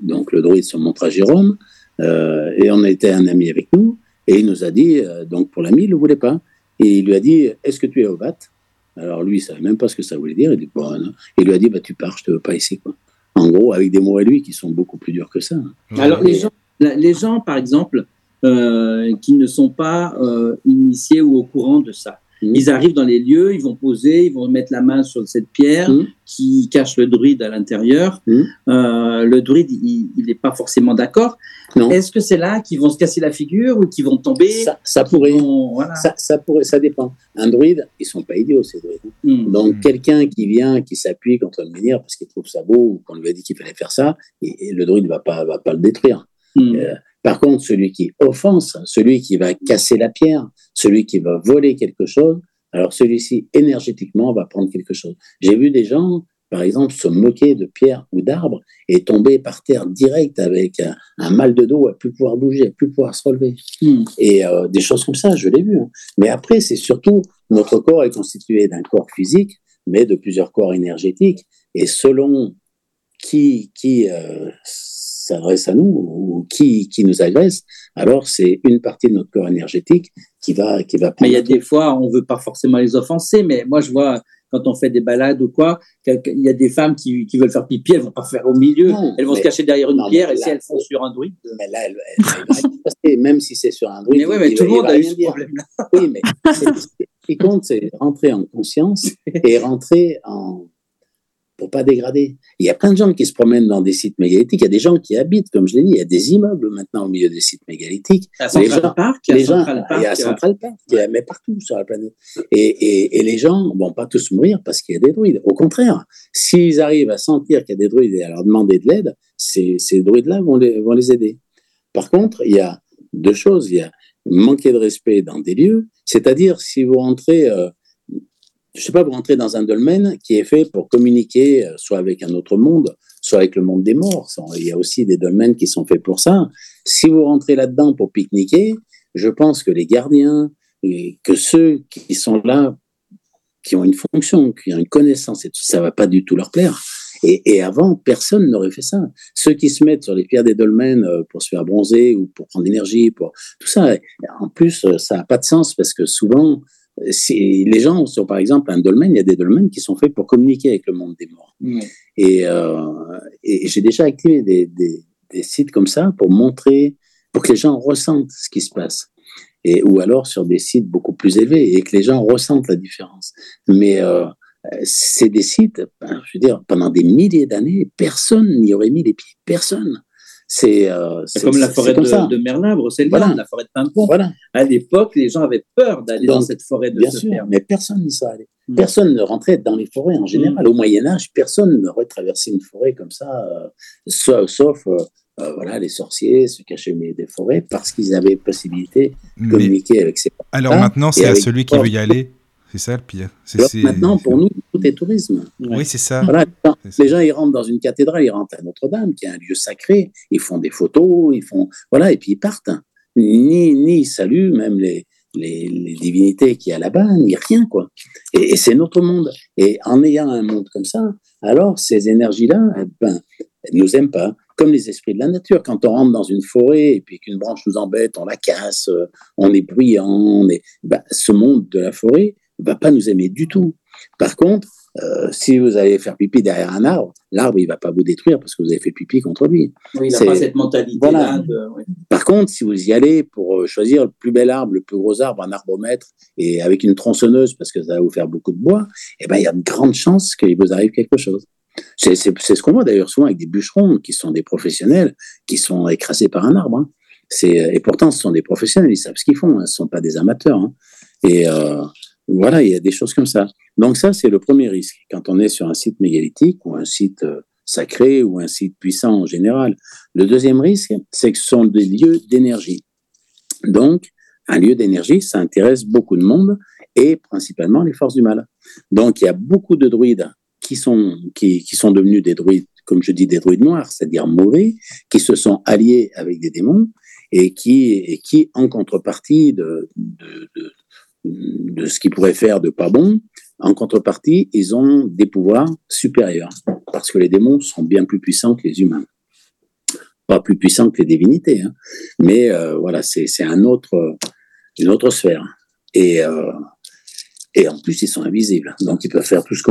C: donc le druide se montre à Jérôme. et on était un ami avec nous. Et il nous a dit, donc pour l'ami, il ne le voulait pas. Et il lui a dit, est-ce que tu es au bat Alors lui, il ne savait même pas ce que ça voulait dire. Il, dit, Bon, non. il lui a dit, bah, tu pars, je ne te veux pas ici. Quoi. En gros, avec des mots à lui qui sont beaucoup plus durs que ça.
D: Alors, gens, les gens, par exemple, euh, qui ne sont pas euh, initiés ou au courant de ça, Ils arrivent dans les lieux, ils vont poser, ils vont mettre la main sur cette pierre
C: Mhm.
D: qui cache le druide à l'intérieur.
C: Mhm.
D: Euh, le druide, il n'est pas forcément d'accord. Est-ce que c'est là qu'ils vont se casser la figure ou qu'ils vont tomber?
C: Ça, pourrait.
D: vont- voilà.
C: Ça, ça pourrait, ça dépend. Un druide, ils sont pas idiots ces druides.
D: Mhm.
C: Donc quelqu'un qui vient, qui s'appuie contre le menhir parce qu'il trouve ça beau ou qu'on lui a dit qu'il fallait faire ça, et, et le druide va pas, va pas le détruire.
D: Mhm.
C: Euh, Par contre, celui qui offense, celui qui va casser la pierre, celui qui va voler quelque chose, alors celui-ci énergétiquement va prendre quelque chose. J'ai vu des gens, par exemple, se moquer de pierres ou d'arbres et tomber par terre direct avec un, un mal de dos, à plus pouvoir bouger, à plus pouvoir se relever
D: Mhm.
C: et euh, des choses comme ça, je l'ai vu. hein. Mais après, c'est surtout notre corps est constitué d'un corps physique, mais de plusieurs corps énergétiques. Et selon qui, qui euh, s'adresse à nous ou qui, qui nous agresse, alors c'est une partie de notre corps énergétique qui va, qui va
D: Mais il y a des fois, on veut pas forcément les offenser, mais moi, je vois quand on fait des balades ou quoi, il y a des femmes qui, qui veulent faire pipi, elles vont pas faire au milieu,
C: Non,
D: elles vont
C: mais-
D: se cacher derrière une
C: non,
D: pierre, et
C: là-
D: si elles font sur un druide.
C: Mais là, elle, elle, elle même si c'est sur un druide.
D: Mais oui, mais
C: il
D: tout le monde a eu ce problème-là.
C: Oui, mais ce qui compte, c'est rentrer en conscience et rentrer en. Pour pas dégrader. Il y a plein de gens qui se promènent dans des sites mégalithiques. Il y a des gens qui habitent, comme je l'ai dit, il y a des immeubles maintenant au milieu des sites mégalithiques.
D: À
C: Les
D: Central
C: gens-
D: Park,
C: Les gens,
D: Central
C: il y a
D: Park, euh,
C: Central Park, il y a- mais partout sur la planète. Et, et, et les gens vont pas tous mourir parce qu'il y a des druides. Au contraire, s'ils arrivent à sentir qu'il y a des druides et à leur demander de l'aide, ces, ces druides-là vont les, vont les aider. Par contre, il y a deux choses. Il y a manquer de respect dans des lieux, c'est-à-dire si vous rentrez, euh, je sais pas, vous rentrez dans un dolmen qui est fait pour communiquer euh, soit avec un autre monde, soit avec le monde des morts. Il y a aussi des dolmens qui sont faits pour ça. Si vous rentrez là-dedans pour pique-niquer, je pense que les gardiens, et que ceux qui sont là, qui ont une fonction, qui ont une connaissance, et ça va pas du tout leur plaire. Et, et avant, personne n'aurait fait ça. Ceux qui se mettent sur les pierres des dolmens euh, pour se faire bronzer ou pour prendre l'énergie, pour tout ça. En plus, euh, ça n'a pas de sens parce que souvent, les gens sur, par exemple, un dolmen, il y a des dolmens qui sont faits pour communiquer avec le monde des morts. Et, euh, et j'ai déjà activé des, des, des sites comme ça pour montrer, pour que les gens ressentent ce qui se passe. Et, ou alors sur des sites beaucoup plus élevés et que les gens ressentent la différence. Mais euh, c'est des sites, ben, je veux dire, pendant des milliers d'années, personne n'y aurait mis les pieds. Personne. C'est euh,
D: C'est comme la
C: c'est
D: forêt
C: comme
D: de, de Merlin, Brocéliande,
C: Voilà.
D: la forêt de Pimpon.
C: Voilà,
D: À l'époque, les gens avaient peur d'aller dans cette forêt de
C: bien sûr, mais personne n'y serait allé.
D: Mm.
C: Personne ne rentrait dans les forêts en général. Au Moyen Âge, personne n'aurait traversé une forêt comme ça, euh, sauf, sauf, euh, euh, voilà, les sorciers se cachaient au milieu des forêts parce qu'ils avaient possibilité de
B: Mais
C: communiquer avec ces
B: alors maintenant,
C: et
B: c'est à celui qui veut y aller. C'est ça le pire. C'est-
C: Alors
B: c'est-
C: maintenant, pour nous, tout est tourisme.
B: Oui, c'est ça.
C: Voilà, les gens-
B: C'est ça.
C: les gens, ils rentrent dans une cathédrale, ils rentrent à Notre-Dame, qui est un lieu sacré, ils font des photos, ils font, voilà, et puis ils partent. Ni, ni ils saluent même les, les, les divinités qui y a là-bas, ni rien, quoi. Et, et c'est notre monde. Et en ayant un monde comme ça, alors ces énergies-là, eh ben, elles nous aiment pas. Comme les esprits de la nature. Quand on rentre dans une forêt et puis qu'une branche nous embête, on la casse, euh, on est bruyant, on est, ben, ce monde de la forêt va pas nous aimer du tout. Par contre, euh, si vous allez faire pipi derrière un arbre, l'arbre, il va pas vous détruire parce que vous avez fait pipi contre lui.
D: Oui, il n'a pas cette mentalité-là.
C: Voilà.
D: de- ouais.
C: Par contre, si vous y allez pour euh, choisir le plus bel arbre, le plus gros arbre, un arbomètre, et avec une tronçonneuse parce que ça va vous faire beaucoup de bois, eh ben, il y a de grandes chances qu'il vous arrive quelque chose. C'est ce qu'on voit d'ailleurs souvent avec des bûcherons qui sont des professionnels, qui sont écrasés par un arbre. hein. Et pourtant, ce sont des professionnels, ils savent ce qu'ils font, hein, ce ne sont pas des amateurs. hein. Et euh, voilà, il y a des choses comme ça. Donc ça, c'est le premier risque. Quand on est sur un site mégalithique ou un site euh, sacré ou un site puissant en général. Le deuxième risque, c'est que ce sont des lieux d'énergie. Donc, un lieu d'énergie, ça intéresse beaucoup de monde et principalement les forces du mal. Donc, il y a beaucoup de druides qui sont, qui, sont devenus des druides, comme je dis, des druides noirs, c'est-à-dire mauvais, qui se sont alliés avec des démons et qui, et qui en contrepartie de, de ce qu'ils pourraient faire de pas bon, en contrepartie, ils ont des pouvoirs supérieurs, parce que les démons sont bien plus puissants que les humains. Pas plus puissants que les divinités, hein. mais euh, voilà, c'est un autre, une autre sphère. Et, euh, et en plus, ils sont invisibles, donc ils peuvent faire tout ce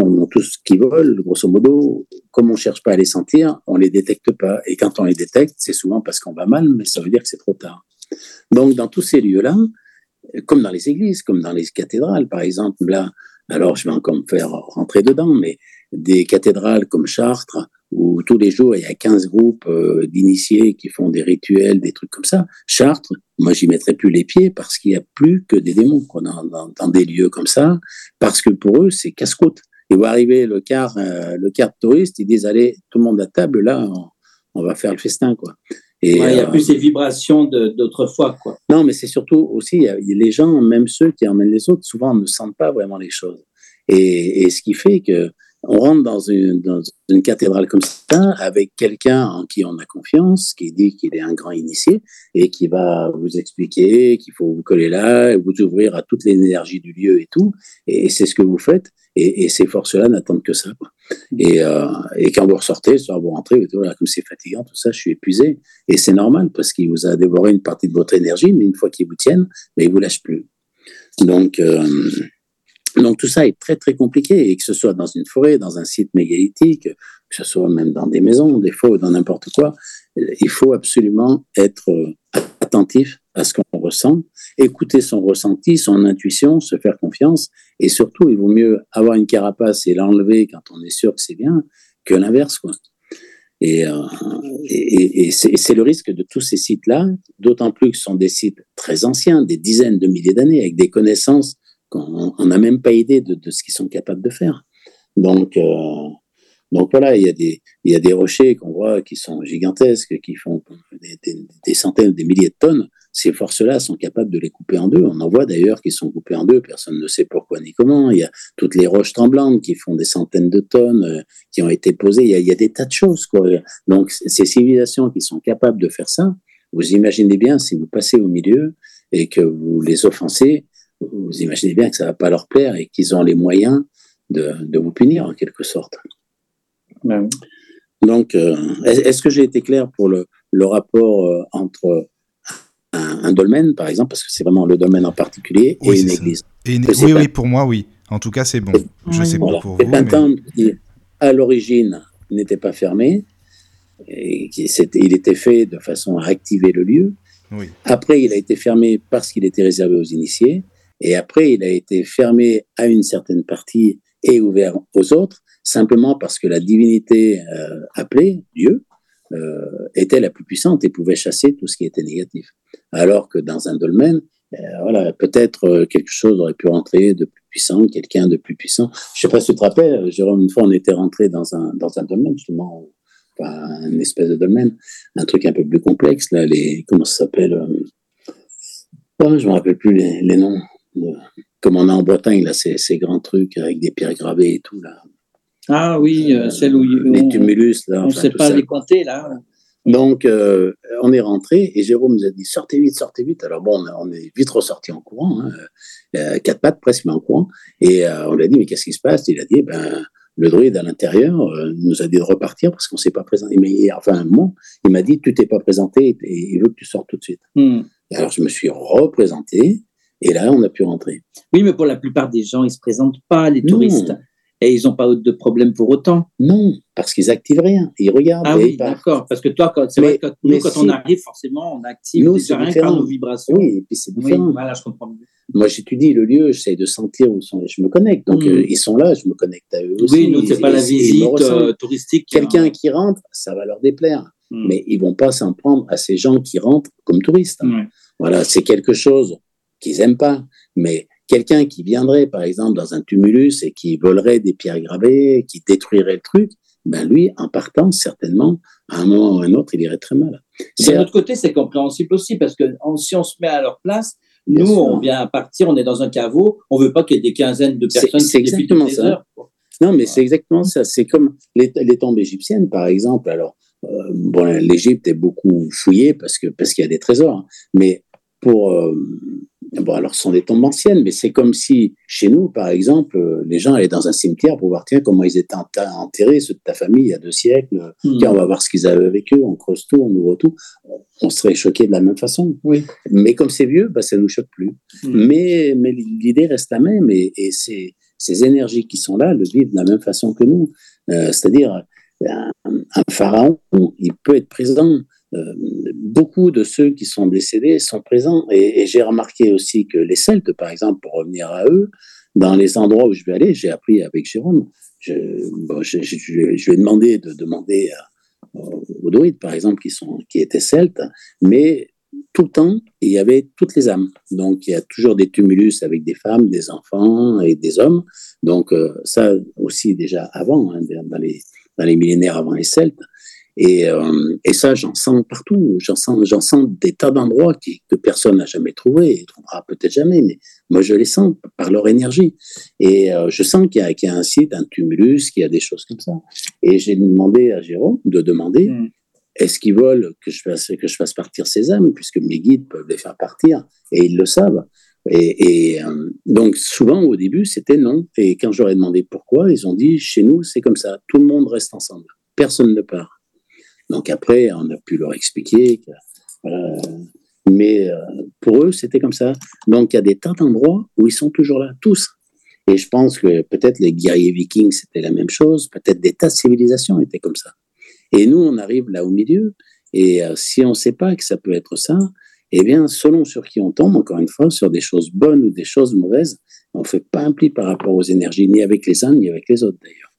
C: qu'ils veulent. Grosso modo, comme on cherche pas à les sentir, on les détecte pas. Et quand on les détecte, c'est souvent parce qu'on va mal, mais ça veut dire que c'est trop tard. Donc, dans tous ces lieux-là, comme dans les églises, comme dans les cathédrales, par exemple. Là, alors je vais encore me faire rentrer dedans, mais des cathédrales comme Chartres, où tous les jours il y a 15 groupes euh, d'initiés qui font des rituels, des trucs comme ça. Chartres, moi j'y mettrais plus les pieds parce qu'il n'y a plus que des démons dans, dans, des lieux comme ça, parce que pour eux c'est casse-côte. Ils voient arriver le quart, euh, le quart touriste, ils disent allez tout le monde à table, là on, on va faire le festin quoi.
D: Et, il n'y a euh, plus ces vibrations d'autrefois. Quoi.
C: Non, mais c'est surtout aussi, les gens, même ceux qui emmènent les autres, souvent ne sentent pas vraiment les choses. Et, et ce qui fait que on rentre dans une, dans une cathédrale comme ça avec quelqu'un en qui on a confiance, qui dit qu'il est un grand initié et qui va vous expliquer qu'il faut vous coller là, et vous ouvrir à toute l'énergie du lieu et tout. Et c'est ce que vous faites. Et, et ces forces-là n'attendent que ça. Et, euh, et, quand vous ressortez, soit vous rentrez, vous comme c'est fatigant, tout ça, je suis épuisé. Et c'est normal parce qu'il vous a dévoré une partie de votre énergie, mais une fois qu'ils vous tiennent, mais ils vous lâchent plus. Donc, euh, donc tout ça est très très compliqué, et que ce soit dans une forêt, dans un site mégalithique, que ce soit même dans des maisons, des fois, ou dans n'importe quoi, il faut absolument être attentif à ce qu'on ressent, écouter son ressenti, son intuition, se faire confiance, et surtout, il vaut mieux avoir une carapace et l'enlever quand on est sûr que c'est bien, que l'inverse, quoi. Et, euh, et c'est le risque de tous ces sites-là, d'autant plus que ce sont des sites très anciens, des dizaines de milliers d'années, avec des connaissances on n'a même pas idée de, ce qu'ils sont capables de faire. Donc, euh, donc voilà, il y a des, rochers qu'on voit qui sont gigantesques, qui font des, centaines, des milliers de tonnes. Ces forces-là sont capables de les couper en deux. On en voit d'ailleurs qui sont coupés en deux. Personne ne sait pourquoi ni comment. Il y a toutes les roches tremblantes qui font des centaines de tonnes, euh, qui ont été posées. Il y, a, des tas de choses. Donc ces civilisations qui sont capables de faire ça, vous imaginez bien si vous passez au milieu et que vous les offensez, vous imaginez bien que ça ne va pas leur plaire et qu'ils ont les moyens de, de, vous punir en quelque sorte. Ben Donc, euh, est-ce que j'ai été clair pour le, le rapport euh, entre un, dolmen, par exemple, parce que c'est vraiment le dolmen en particulier, et une église?
B: Oui, oui, pour moi, oui. En tout cas, c'est bon. Je sais pas pour vous.
C: C'est un temple qui, à l'origine, n'était pas fermé. Et qui, il était fait de façon à activer le lieu. Oui. Après, il a été fermé parce qu'il était réservé aux initiés. Et après, il a été fermé à une certaine partie et ouvert aux autres, simplement parce que la divinité euh, appelée, Dieu, euh, était la plus puissante et pouvait chasser tout ce qui était négatif. Alors que dans un dolmen, euh, voilà, peut-être euh, quelque chose aurait pu rentrer de plus puissant, quelqu'un de plus puissant. Je sais pas si tu te rappelles, Jérôme, une fois on était rentré dans un, dans un dolmen, justement, enfin, une espèce de dolmen, un truc un peu plus complexe, là, les, comment ça s'appelle oh, Je me rappelle plus les noms comme on a en Bretagne, là, ces, ces, grands trucs avec des pierres gravées et tout, là.
D: Ah oui, euh, celle où
C: les tumulus, là.
D: On ne sait pas les compter, là.
C: Donc, euh, on est rentré et Jérôme nous a dit sortez vite, sortez vite. Alors bon, on est vite ressorti en courant, hein, euh, quatre pattes presque, mais en courant. Et on lui a dit mais qu'est-ce qui se passe? Il a dit ben le druide à l'intérieur nous a dit de repartir parce qu'on s'est pas présenté. Mais enfin un moment, il m'a dit tu t'es pas présenté et il veut que tu sortes tout de suite. Hmm. alors je me suis représenté et là, on a pu rentrer.
D: Oui, mais pour la plupart des gens, ils ne se présentent pas, les touristes. Et ils n'ont pas de problème pour autant.
C: Non, parce qu'ils activent rien. Ils regardent.
D: Ah oui, d'accord. Parce que toi, c'est vrai que nous, quand on arrive, forcément, on active nous, rien qu'à nos vibrations.
C: Oui, et puis c'est différent.
D: Oui, voilà, je comprends.
C: Moi, j'étudie le lieu, j'essaie de sentir où sont. Je me connecte. Donc, mm. euh, ils sont là, je me connecte à eux aussi.
D: Oui, nous, c'est pas la visite euh, touristique.
C: Quelqu'un qui rentre, ça va leur déplaire. Mm. Mais ils vont pas s'en prendre à ces gens qui rentrent comme touristes. Voilà, c'est quelque chose qu'ils aiment pas. Mais quelqu'un qui viendrait, par exemple, dans un tumulus et qui volerait des pierres gravées, qui détruirait le truc, ben lui, en partant, certainement, à un moment ou à un autre, il irait très mal.
D: De l'autre côté, c'est compréhensible aussi, parce que si on se met à leur place, nous, on vient à partir, on est dans un caveau, on veut pas qu'il y ait des quinzaines de personnes
C: C'est exactement ça. non, mais c'est exactement ça. C'est comme les, les, tombes égyptiennes, par exemple. Alors, euh, bon, l'Égypte est beaucoup fouillée parce que parce qu'il y a des trésors, hein. mais pour euh, Bon, alors, ce sont des tombes anciennes, mais c'est comme si, chez nous, par exemple, les gens allaient dans un cimetière pour voir, tiens, comment ils étaient enterrés, ceux de ta famille, il y a deux siècles. Hmm. Tiens, on va voir ce qu'ils avaient avec eux, on creuse tout, on ouvre tout. On serait choqué de la même façon.
D: Oui.
C: Mais comme c'est vieux, bah, ça ne nous choque plus. Hmm. Mais, mais l'idée reste la même, et, et ces, ces, énergies qui sont là le vivent de la même façon que nous. Euh, c'est-à-dire, un, un, pharaon, il peut être présent euh, beaucoup de ceux qui sont décédés sont présents. Et, j'ai remarqué aussi que les Celtes, par exemple, pour revenir à eux, dans les endroits où je vais aller, j'ai appris avec Jérôme, je, lui ai demandé de demander aux druides, par exemple, qui, sont, qui étaient celtes, mais tout le temps, il y avait toutes les âmes. Donc, il y a toujours des tumulus avec des femmes, des enfants et des hommes. Donc, euh, ça aussi déjà avant, hein, dans, les, dans les millénaires avant les Celtes. Et, euh, et ça, j'en sens partout. J'en sens, j'en sens des tas d'endroits que personne n'a jamais trouvé et trouvera peut-être jamais, mais moi, je les sens par leur énergie. Et euh, je sens qu'il y, y, a un site, un tumulus, qu'il y a des choses comme ça. Et j'ai demandé à Jérôme de demander mm. est-ce qu'ils veulent que je, fasse, que je fasse partir ces âmes, puisque mes guides peuvent les faire partir, et ils le savent. Et, et euh, donc, souvent, au début, c'était non. Et quand ai demandé pourquoi, ils ont dit chez nous, c'est comme ça, tout le monde reste ensemble, personne ne part. Donc après, on a pu leur expliquer. mais euh, pour eux, c'était comme ça. Donc il y a des tas d'endroits où ils sont toujours là, tous. Et je pense que peut-être les guerriers vikings, c'était la même chose. Peut-être des tas de civilisations étaient comme ça. Et nous, on arrive là au milieu. Et euh, si on ne sait pas que ça peut être ça, eh bien, selon sur qui on tombe, encore une fois, sur des choses bonnes ou des choses mauvaises, on ne fait pas un pli par rapport aux énergies, ni avec les uns, ni avec les autres d'ailleurs.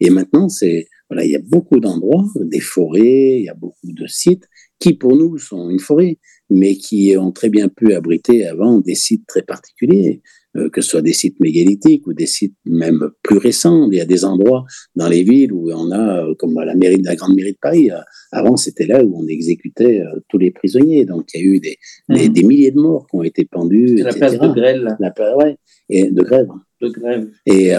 C: Et maintenant, c'est voilà, il y a beaucoup d'endroits, des forêts, il y a beaucoup de sites qui pour nous sont une forêt, mais qui ont très bien pu abriter avant des sites très particuliers, euh, que ce soit des sites mégalithiques ou des sites même plus récents. Il y a des endroits dans les villes où on a, euh, comme la mairie de la grande mairie de Paris, euh, avant c'était là où on exécutait tous les prisonniers. Donc il y a eu des, mmh. des, milliers de morts qui ont été pendus.
D: La place de grève.
C: La, ouais, et de grève.
D: De grève.
C: Et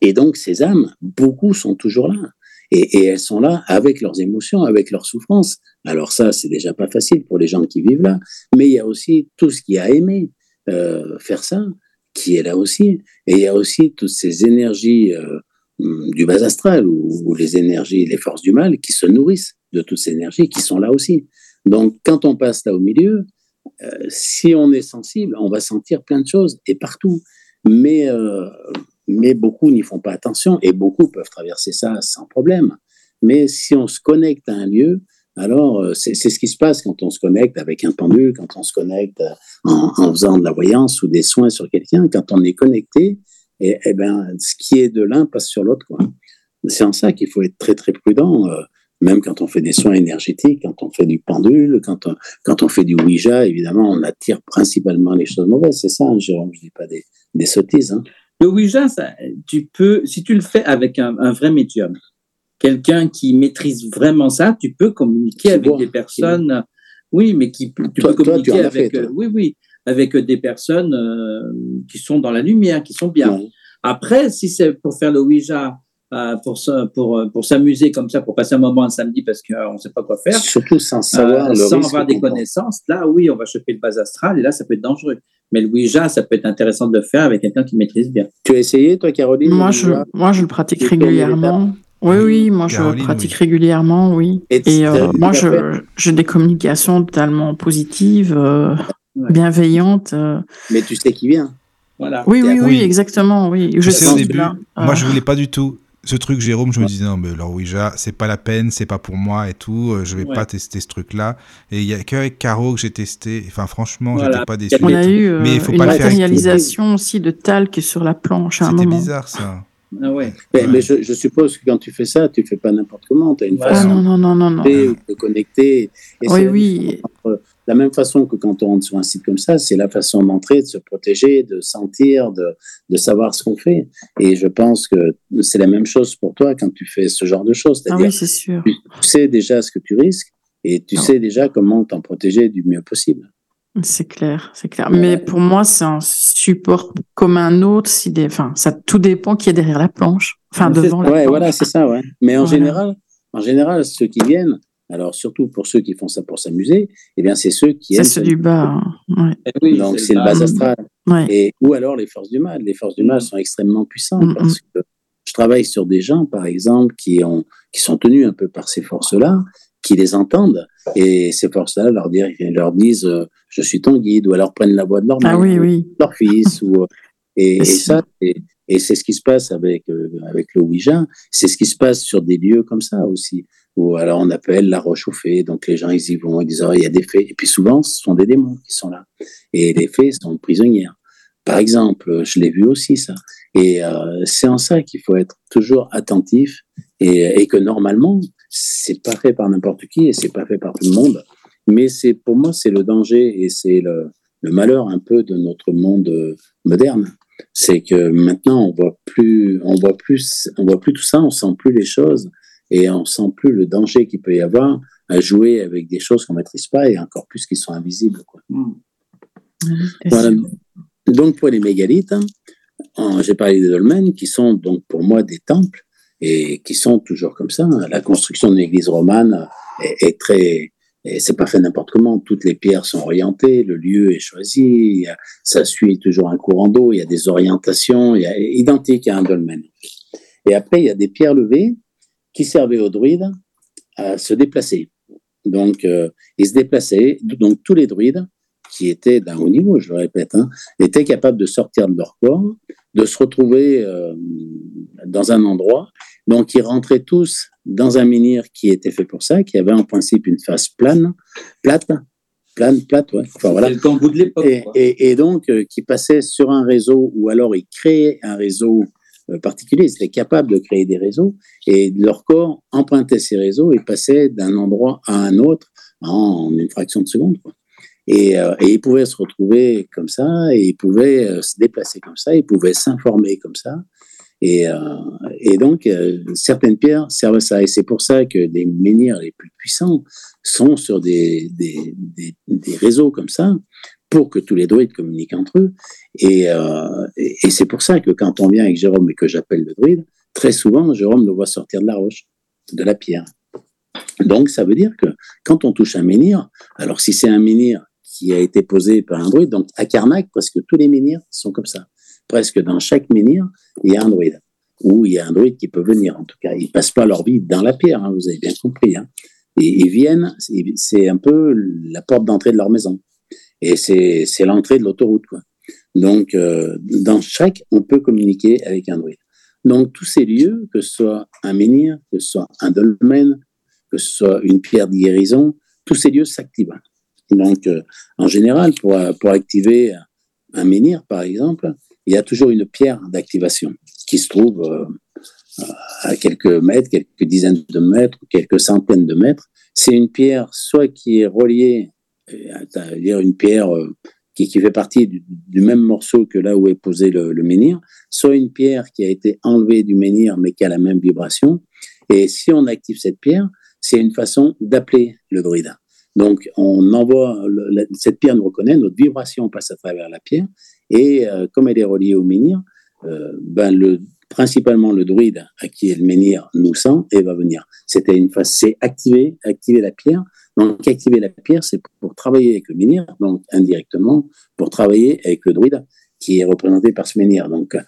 C: et donc, ces âmes, beaucoup sont toujours là. Et, elles sont là avec leurs émotions, avec leurs souffrances. Alors ça, c'est déjà pas facile pour les gens qui vivent là. Mais il y a aussi tout ce qui a aimé euh, faire ça, qui est là aussi. Et il y a aussi toutes ces énergies euh, du bas astral ou, les énergies, les forces du mal qui se nourrissent de toutes ces énergies qui sont là aussi. Donc, quand on passe là au milieu, euh, si on est sensible, on va sentir plein de choses et partout. Mais mais beaucoup n'y font pas attention et beaucoup peuvent traverser ça sans problème. Mais si on se connecte à un lieu, alors euh, c'est ce qui se passe quand on se connecte avec un pendule, quand on se connecte euh, en, faisant de la voyance ou des soins sur quelqu'un, quand on est connecté, et, et eh ben, ce qui est de l'un passe sur l'autre. C'est en ça qu'il faut être très très prudent, euh, même quand on fait des soins énergétiques, quand on fait du pendule, quand on, quand on fait du Ouija, évidemment, on attire principalement les choses mauvaises. C'est ça, hein, Jérôme, je dis pas des, des sottises. Hein.
D: Le Ouija, tu peux, si tu le fais avec un, vrai médium, quelqu'un qui maîtrise vraiment ça, tu peux communiquer avec des personnes. Oui, mais qui tu peux communiquer avec, euh, oui, oui, avec des personnes euh, qui sont dans la lumière, qui sont bien. Après, si c'est pour faire le Ouija euh, pour, pour, euh, pour s'amuser comme ça, pour passer un moment un samedi parce qu'on ne sait pas quoi faire.
C: Surtout sans savoir.
D: Euh, sans avoir des connaissances. Là, oui, on va choper le bas astral et là, ça peut être dangereux. Mais le Ouija, ça peut être intéressant de le faire avec quelqu'un qui maîtrise bien.
C: Tu as essayé, toi, Caroline
A: Moi, je, moi, je le pratique régulièrement. Oui, oui, moi je pratique régulièrement, oui. Et, moi, j'ai des communications totalement positives, bienveillantes.
C: Mais tu sais qui vient.
A: Voilà. Oui, oui, oui, exactement, oui.
B: Je, sais au début, moi je voulais pas du tout ce truc, Jérôme, je me disais, non, mais alors Ouija, c'est pas la peine, c'est pas pour moi et tout, euh, je vais pas tester ce truc-là. Et il y a qu'avec Caro que j'ai testé, enfin, franchement, j'étais pas déçu.
A: On a eu euh, mais il faut une pas matérialisation aussi de talc sur la planche à un moment.
B: C'était bizarre, ça.
C: Ah ouais. Mais, je, suppose que quand tu fais ça, tu fais pas n'importe comment. Tu as une
A: ah façon
C: non,
A: non, non, non,
C: de connecter.
A: Et oui, oui
C: la même façon que quand on rentre sur un site comme ça, c'est la façon d'entrer, de se protéger, de sentir, de, de savoir ce qu'on fait. Et je pense que c'est la même chose pour toi quand tu fais ce genre de choses.
A: Ah oui, c'est sûr.
C: Tu, sais déjà ce que tu risques et tu sais déjà comment t'en protéger du mieux possible.
A: C'est clair, c'est clair. Mais pour moi, c'est un support comme un autre. Si des, enfin, ça tout dépend qui est derrière la planche, enfin devant la
C: ouais, voilà, c'est ça, ouais. Mais en général, en général, ceux qui viennent, alors, surtout pour ceux qui font ça pour s'amuser, eh bien, c'est ceux qui
A: C'est ceux du bas. Hein.
C: Eh Donc, c'est le bas astral. Et, ou alors les forces du mal. Les forces du mal sont extrêmement puissantes mm, mm. parce que je travaille sur des gens, par exemple, qui, ont, qui sont tenus un peu par ces forces-là, qui les entendent. Et ces forces-là leur, leur disent euh, Je suis ton guide, ou alors prennent la voix de leur
A: ah mère,
C: leur fils. ou, et, et ça, Et c'est ce qui se passe avec, euh, avec le Ouija. C'est ce qui se passe sur des lieux comme ça aussi. Où alors on appelle la roche aux fées. Donc les gens, ils y vont, ils disent, oh, il y a des fées. Et puis souvent, ce sont des démons qui sont là. Et les fées sont prisonnières. Par exemple, je l'ai vu aussi ça. Et euh, c'est en ça qu'il faut être toujours attentif et, que normalement, c'est pas fait par n'importe qui et c'est pas fait par tout le monde. Mais c'est pour moi, c'est le danger et c'est le, le malheur un peu de notre monde euh, moderne c'est que maintenant on voit plus, on voit plus, on voit plus tout ça, on sent plus les choses et on sent plus le danger qu'il peut y avoir à jouer avec des choses qu'on maîtrise pas et encore plus qui sont invisibles. Quoi. Hmm. Donc pour les mégalithes, hein, j'ai parlé des dolmens qui sont donc pour moi des temples et qui sont toujours comme ça. La construction de l'église romane est très et c'est pas fait n'importe comment. Toutes les pierres sont orientées, le lieu est choisi, ça suit toujours un courant d'eau, il y a des orientations, il y a, identiques à un dolmen. Et après, il y a des pierres levées qui servaient aux druides à se déplacer. Donc, euh, ils se déplaçaient. Donc, tous les druides, qui étaient d'un haut niveau, je le répète, hein, étaient capables de sortir de leur corps, de se retrouver euh, dans un endroit. Donc, ils rentraient tous dans un menhir qui était fait pour ça, qui avait en principe une face plane, plate, plane, plate, ouais. Enfin, voilà.
D: Le bout de l'époque.
C: Et, et, donc, euh, qui passait sur un réseau, ou alors ils créaient un réseau euh, particulier, ils étaient capables de créer des réseaux, et leur corps empruntait ces réseaux et passait d'un endroit à un autre en une fraction de seconde. Quoi. Et, euh, ils pouvaient se retrouver comme ça, et ils pouvaient se déplacer comme ça, ils pouvaient s'informer comme ça. Et, euh, donc, euh, certaines pierres servent à ça. Et c'est pour ça que les menhirs les plus puissants sont sur des, des, des, des réseaux comme ça, pour que tous les druides communiquent entre eux. Et, euh, et c'est pour ça que quand on vient avec Jérôme et que j'appelle le druide, très souvent, Jérôme le voit sortir de la roche, de la pierre. Donc, ça veut dire que quand on touche un menhir, alors si c'est un menhir qui a été posé par un druide, donc à Carnac, presque tous les menhirs sont comme ça presque dans chaque menhir, il y a un druide. Ou il y a un druide qui peut venir, en tout cas. Ils passent pas leur vie dans la pierre, hein, vous avez bien compris. Hein. Et ils viennent, c'est un peu la porte d'entrée de leur maison. Et c'est l'entrée de l'autoroute. Donc, euh, dans chaque, on peut communiquer avec un druide. Donc, tous ces lieux, que ce soit un menhir, que ce soit un dolmen, que ce soit une pierre de guérison, tous ces lieux s'activent. Donc, euh, en général, pour, pour activer un menhir, par exemple, il y a toujours une pierre d'activation qui se trouve euh, à quelques mètres, quelques dizaines de mètres, quelques centaines de mètres. C'est une pierre soit qui est reliée, c'est-à-dire une pierre euh, qui, qui, fait partie du, même morceau que là où est posé le, le, menhir, soit une pierre qui a été enlevée du menhir mais qui a la même vibration. Et si on active cette pierre, c'est une façon d'appeler le druide. Donc, on envoie, cette pierre nous reconnaît, notre vibration passe à travers la pierre, et euh, comme elle est reliée au menhir, euh, ben le, principalement le druide à qui est le menhir nous sent et va venir. C'était une phase, c'est activer, activer la pierre. Donc, activer la pierre, c'est pour, travailler avec le menhir, donc indirectement, pour travailler avec le druide qui est représenté par ce menhir. Donc, euh,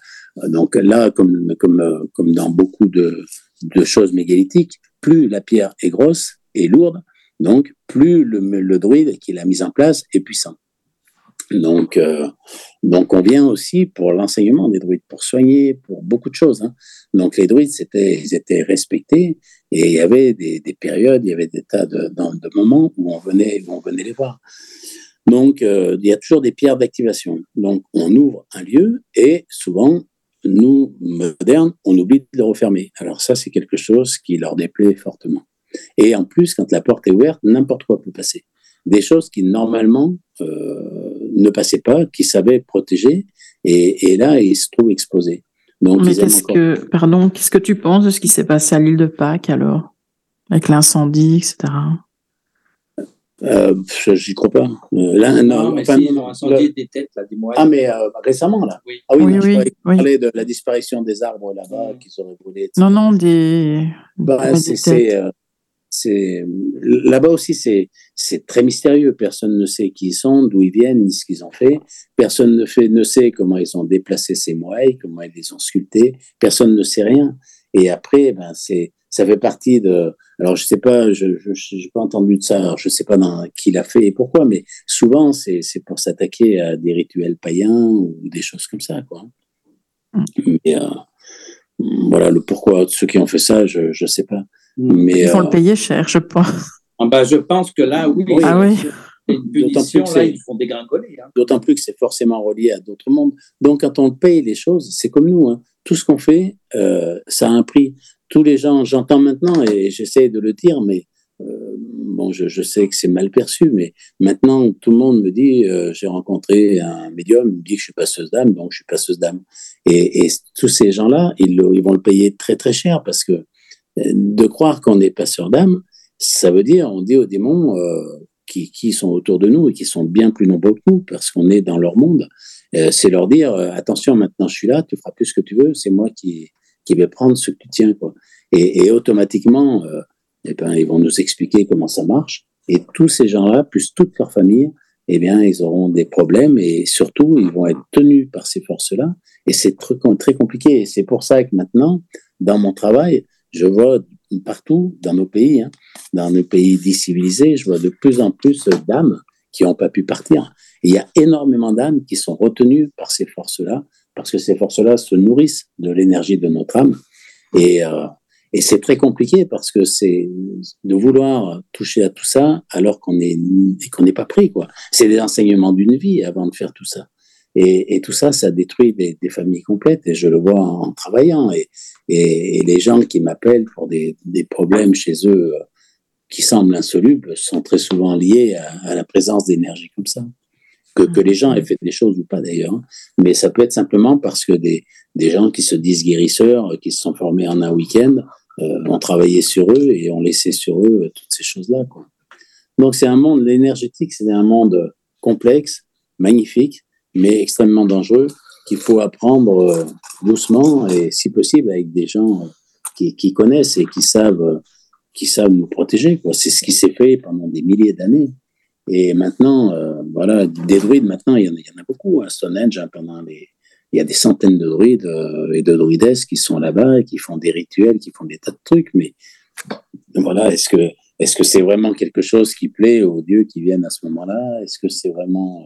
C: donc là, comme, comme, comme dans beaucoup de, de choses mégalithiques, plus la pierre est grosse et lourde, donc, plus le, druide qui l'a mise en place est puissant. Donc, euh, donc on vient aussi pour l'enseignement des druides, pour soigner, pour beaucoup de choses. Hein. Donc les druides, c'était, ils étaient respectés et il y avait des, des périodes, il y avait des tas de, de, moments où on venait, où on venait les voir. Donc euh, il y a toujours des pierres d'activation. Donc on ouvre un lieu et souvent, nous, modernes, on oublie de le refermer. Alors ça, c'est quelque chose qui leur déplaît fortement. Et en plus, quand la porte est ouverte, n'importe quoi peut passer. Des choses qui normalement euh, ne passaient pas, qui savaient protéger, et, et là, ils se trouvent exposés.
A: Donc, Mais qu'est-ce que, pardon, qu'est-ce que tu penses de ce qui s'est passé à l'île de Pâques alors, avec l'incendie, etc.
C: Euh, J'y crois pas.
D: Euh, là, non, non, mais enfin, si, ils ont incendié des têtes, là, des.
C: Ah, mais euh, récemment, là.
D: Oui.
C: Ah oui,
A: oui,
C: non,
A: oui,
C: je
A: oui.
C: parlais de la disparition des arbres là-bas, mmh. qu'ils auraient brûlés.
A: Non, non, des.
C: Bah, c'est euh, c'est là-bas aussi c'est c'est très mystérieux. Personne ne sait qui ils sont, d'où ils viennent, ni ce qu'ils ont fait. Personne ne fait ne sait comment ils ont déplacé ces moailles, comment ils les ont sculptés. Personne ne sait rien. Et après, ben c'est ça fait partie de. Alors je sais pas, je n'ai pas entendu de ça. Alors, je sais pas dans, qui l'a fait et pourquoi, mais souvent c'est c'est pour s'attaquer à des rituels païens ou des choses comme ça, quoi. Mais euh, voilà, le pourquoi de ceux qui ont fait ça, je ne sais pas. Mais,
A: Ils vont le payer cher, je pense.
D: Ah bah, je pense que là, oui.
A: Ah oui.
D: Punition, là, ils font dégringoler. Hein.
C: D'autant plus que c'est forcément relié à d'autres mondes. Donc, quand on paye les choses, c'est comme nous. Hein. Tout ce qu'on fait, euh, ça a un prix. Tous les gens, j'entends maintenant, et j'essaie de le dire, mais euh, bon, je, sais que c'est mal perçu, mais maintenant, tout le monde me dit, euh, j'ai rencontré un médium, il me dit que je suis passeuse d'âme, donc je suis passeuse d'âme. Et, et, tous ces gens-là, ils, vont le payer très très cher parce que euh, de croire qu'on est passeur d'âme, ça veut dire, on dit aux démons euh, qui, qui, sont autour de nous et qui sont bien plus nombreux que nous parce qu'on est dans leur monde, c'est leur dire, attention, maintenant je suis là, tu feras plus ce que tu veux, c'est moi qui, qui vais prendre ce que tu tiens. Quoi. Et automatiquement, eh ben, ils vont nous expliquer comment ça marche. Et tous ces gens-là, plus toute leur famille, eh bien, ils auront des problèmes et surtout, ils vont être tenus par ces forces-là. Et c'est très, compliqué. C'est pour ça que maintenant, dans mon travail, je vois partout dans nos pays, hein, dans nos pays décivilisés, je vois de plus en plus d'âmes qui n'ont pas pu partir. Il y a énormément d'âmes qui sont retenues par ces forces-là, parce que ces forces-là se nourrissent de l'énergie de notre âme. Et, euh, et c'est très compliqué parce que c'est de vouloir toucher à tout ça alors qu'on est qu'on n'est pas pris quoi. C'est des enseignements d'une vie avant de faire tout ça. Et, tout ça, ça détruit des, familles complètes. Et je le vois en, travaillant. Et, les gens qui m'appellent pour des, problèmes chez eux euh, qui semblent insolubles sont très souvent liés à, la présence d'énergie comme ça. Que, les gens aient fait des choses ou pas d'ailleurs. Hein. Mais ça peut être simplement parce que des gens qui se disent guérisseurs, qui se sont formés en un week-end, euh, ont travaillé sur eux et ont laissé sur eux euh, toutes ces choses-là. Donc c'est un monde, énergétique, c'est un monde complexe, magnifique, mais extrêmement dangereux, qu'il faut apprendre euh, doucement et si possible avec des gens qui, connaissent et qui savent, qui savent nous protéger. C'est ce qui s'est fait pendant des milliers d'années. Et maintenant, voilà, des druides, maintenant, il y en a, beaucoup. À Stonehenge, hein, pendant les, il y a des centaines de druides euh, et de druidesses qui sont là-bas, qui font des rituels, qui font des tas de trucs. Mais voilà, est-ce que est-ce que c'est vraiment quelque chose qui plaît aux dieux qui viennent à ce moment-là? Est-ce que c'est vraiment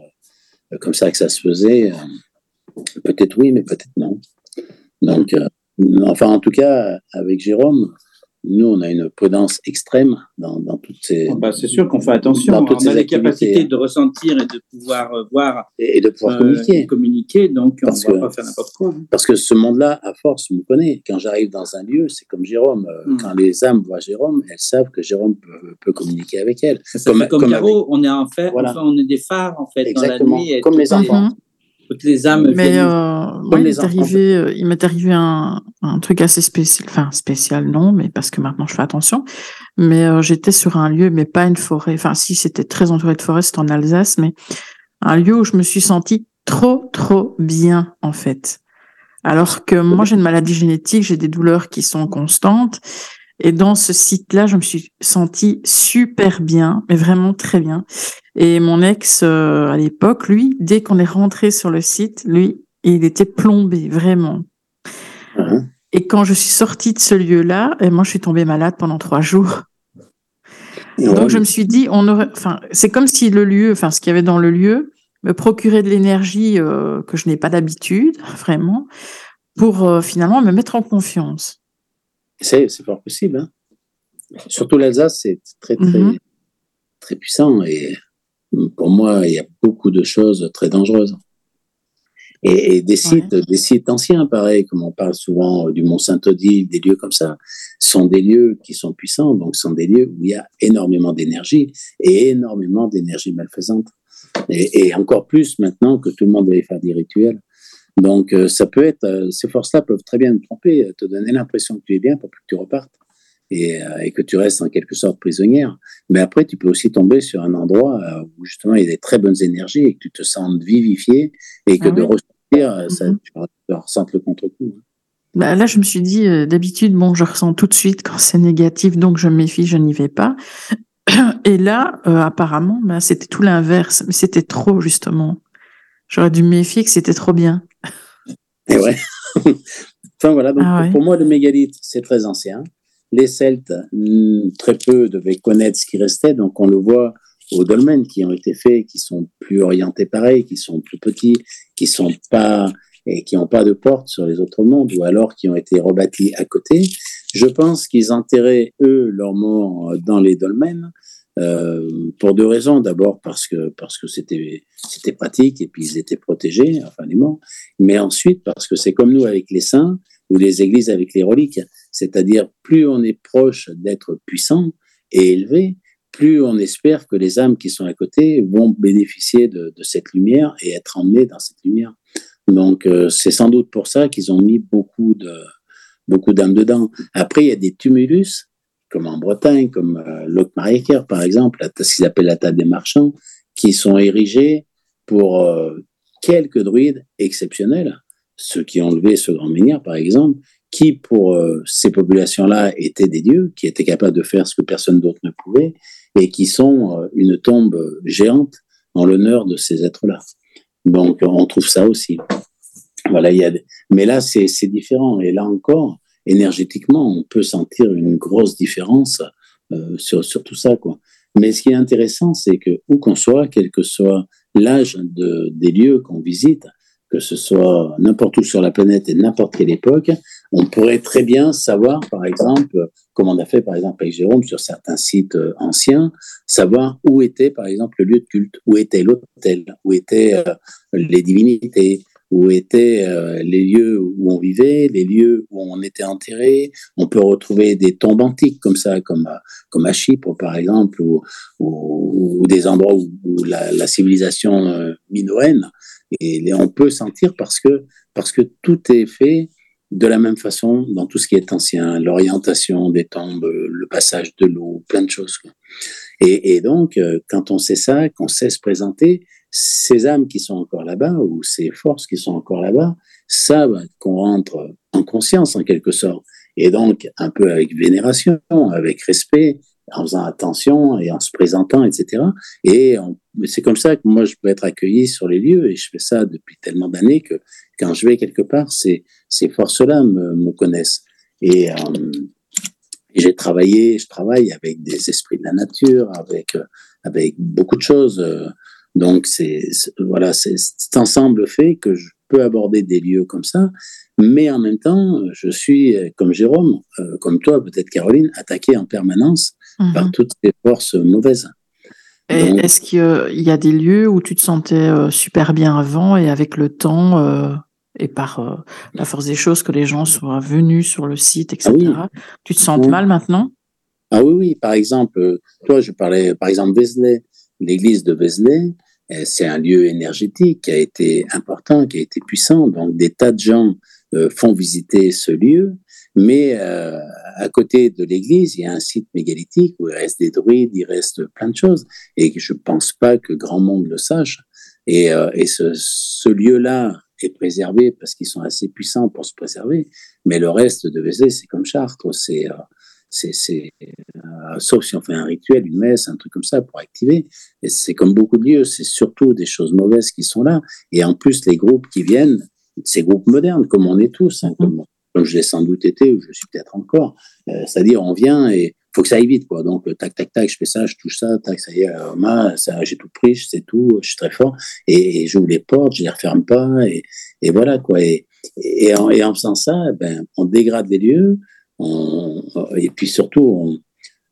C: euh, comme ça que ça se faisait? Peut-être oui, mais peut-être non. Donc, euh, enfin, en tout cas, avec Jérôme, nous, on a une prudence extrême dans, dans toutes ces.
D: Bah, c'est sûr qu'on fait attention. On a les capacités de ressentir et de pouvoir euh, voir.
C: Et, et de pouvoir euh, communiquer.
D: communiquer, donc parce on ne va pas faire n'importe quoi. Hein.
C: Parce que ce monde-là, à force, me connaît. Quand j'arrive dans un lieu, c'est comme Jérôme. Mm. Quand les âmes voient Jérôme, elles savent que Jérôme peut, peut communiquer avec elles.
D: Ça comme, comme, comme Caro, on est en fait, voilà. enfin, on est des phares en fait
C: Exactement.
D: dans la nuit.
C: Comme les enfants.
D: Mm-hmm toutes les âmes.
A: Mais euh, moi, il m'est arrivé, euh, il m'est arrivé un, un, truc assez spécial, enfin spécial non, mais parce que maintenant je fais attention. Mais euh, j'étais sur un lieu, mais pas une forêt. Enfin, si c'était très entouré de forêt, c'était en Alsace, mais un lieu où je me suis sentie trop, trop bien en fait. Alors que moi, j'ai une maladie génétique, j'ai des douleurs qui sont constantes. Et dans ce site-là, je me suis sentie super bien, mais vraiment très bien. Et mon ex, euh, à l'époque, lui, dès qu'on est rentré sur le site, lui, il était plombé, vraiment.
C: Uh-huh.
A: Et quand je suis sortie de ce lieu-là, et moi, je suis tombée malade pendant trois jours. Ouais. Donc, je me suis dit, on aurait, enfin, c'est comme si le lieu, enfin, ce qu'il y avait dans le lieu, me procurait de l'énergie euh, que je n'ai pas d'habitude, vraiment, pour euh, finalement me mettre en confiance.
C: C'est, c'est fort possible. Hein. Surtout l'Alsace, c'est très, très, très puissant. Et pour moi, il y a beaucoup de choses très dangereuses. Et, et des sites, ouais. des sites anciens, pareil, comme on parle souvent du Mont Saint-Odile, des lieux comme ça, sont des lieux qui sont puissants, donc sont des lieux où il y a énormément d'énergie et énormément d'énergie malfaisante. Et, et, encore plus maintenant que tout le monde va faire des rituels. Donc, euh, ça peut être, euh, ces forces-là peuvent très bien te tromper, te donner l'impression que tu es bien pour que tu repartes et, euh, et, que tu restes en quelque sorte prisonnière. Mais après, tu peux aussi tomber sur un endroit euh, où justement il y a des très bonnes énergies et que tu te sens vivifié et que ah de oui. ressentir, ça, mm -hmm. tu, tu ressentes le contre-coup.
A: Bah là, je me suis dit, euh, d'habitude, bon, je ressens tout de suite quand c'est négatif, donc je me méfie, je n'y vais pas. Et là, euh, apparemment, bah, c'était tout l'inverse, mais c'était trop, justement. J'aurais dû me méfier que c'était trop bien.
C: Et ouais. enfin voilà, donc ah ouais. pour moi, le mégalithe, c'est très ancien. Les Celtes, hmm, très peu devaient connaître ce qui restait, donc on le voit aux dolmens qui ont été faits, qui sont plus orientés pareil, qui sont plus petits, qui sont pas et qui n'ont pas de porte sur les autres mondes, ou alors qui ont été rebâtis à côté. Je pense qu'ils enterraient, eux, leurs morts dans les dolmens, euh, pour deux raisons. D'abord parce que parce que c'était c'était pratique et puis ils étaient protégés, enfin les morts. Mais ensuite parce que c'est comme nous avec les saints ou les églises avec les reliques, c'est-à-dire plus on est proche d'être puissant et élevé, plus on espère que les âmes qui sont à côté vont bénéficier de, cette lumière et être emmenées dans cette lumière. Donc euh, c'est sans doute pour ça qu'ils ont mis beaucoup de beaucoup d'âmes dedans. Après il y a des tumulus comme en Bretagne, comme euh, par exemple, ce qu'ils appellent la table des marchands, qui sont érigés pour euh, quelques druides exceptionnels, ceux qui ont levé ce grand menhir, par exemple, qui, pour euh, ces populations-là, étaient des dieux, qui étaient capables de faire ce que personne d'autre ne pouvait, et qui sont euh, une tombe géante en l'honneur de ces êtres-là. Donc, on trouve ça aussi. Voilà, il y a... Mais là, c'est différent. Et là encore, énergétiquement, on peut sentir une grosse différence euh, sur, sur, tout ça. Quoi. Mais ce qui est intéressant, c'est que où qu'on soit, quel que soit l'âge de, des lieux qu'on visite, que ce soit n'importe où sur la planète et n'importe quelle époque, on pourrait très bien savoir, par exemple, comme on a fait par exemple avec Jérôme sur certains sites euh, anciens, savoir où était par exemple le lieu de culte, où était l'hôtel, où étaient euh, les divinités, où étaient euh, les lieux où on vivait, les lieux où on était enterré. On peut retrouver des tombes antiques comme ça, comme à, comme à Chypre par exemple, ou, ou, des endroits où, la, la, civilisation euh, minoenne. Et on peut sentir parce que parce que tout est fait de la même façon dans tout ce qui est ancien, l'orientation des tombes, le passage de l'eau, plein de choses. Et, et, donc, euh, quand on sait ça, qu'on sait se présenter, ces âmes qui sont encore là-bas, ou ces forces qui sont encore là-bas, savent qu'on rentre en conscience en quelque sorte. Et donc, un peu avec vénération, avec respect, en faisant attention et en se présentant, etc. Et c'est comme ça que moi, je peux être accueilli sur les lieux, et je fais ça depuis tellement d'années que quand je vais quelque part, ces, ces forces-là me, connaissent. Et, euh, j'ai travaillé, je travaille avec des esprits de la nature, avec, avec beaucoup de choses. Euh, donc, c'est voilà, c'est cet ensemble fait que je peux aborder des lieux comme ça, mais en même temps, je suis, comme Jérôme, euh, comme toi, peut-être Caroline, attaqué en permanence par mhm. toutes ces forces mauvaises.
A: Est-ce qu'il y a des lieux où tu te sentais euh, super bien avant et avec le temps euh, et par la force des choses que les gens soient venus sur le site, etc., ah tu te sens mal maintenant?
C: Ah oui, oui. Par exemple, toi, je parlais, par exemple, Vézelay l'église de Vézelay, euh, c'est un lieu énergétique qui a été important, qui a été puissant. Donc, des tas de gens euh, font visiter ce lieu. Mais euh, à côté de l'église, il y a un site mégalithique où il reste des druides, il reste plein de choses. Et je ne pense pas que grand monde le sache. Et, ce, ce lieu-là est préservé parce qu'ils sont assez puissants pour se préserver. Mais le reste de Vézelay, c'est comme Chartres. C'est c'est, euh, sauf si on fait un rituel, une messe, un truc comme ça pour activer. Et c'est comme beaucoup de lieux, c'est surtout des choses mauvaises qui sont là. Et en plus, les groupes qui viennent, ces groupes modernes, comme on est tous, hein, comme, je l'ai sans doute été, ou je suis peut-être encore. Euh, c'est-à-dire, on vient et faut que ça aille vite, quoi. Donc, tac, tac, tac, je fais ça, je touche ça, tac, ça y est, euh, ça, j'ai tout pris, je sais tout, je suis très fort. Et, j'ouvre les portes, je les referme pas, et, et voilà, quoi. Et, et, en, et en faisant ça, ben, on dégrade les lieux, et puis surtout,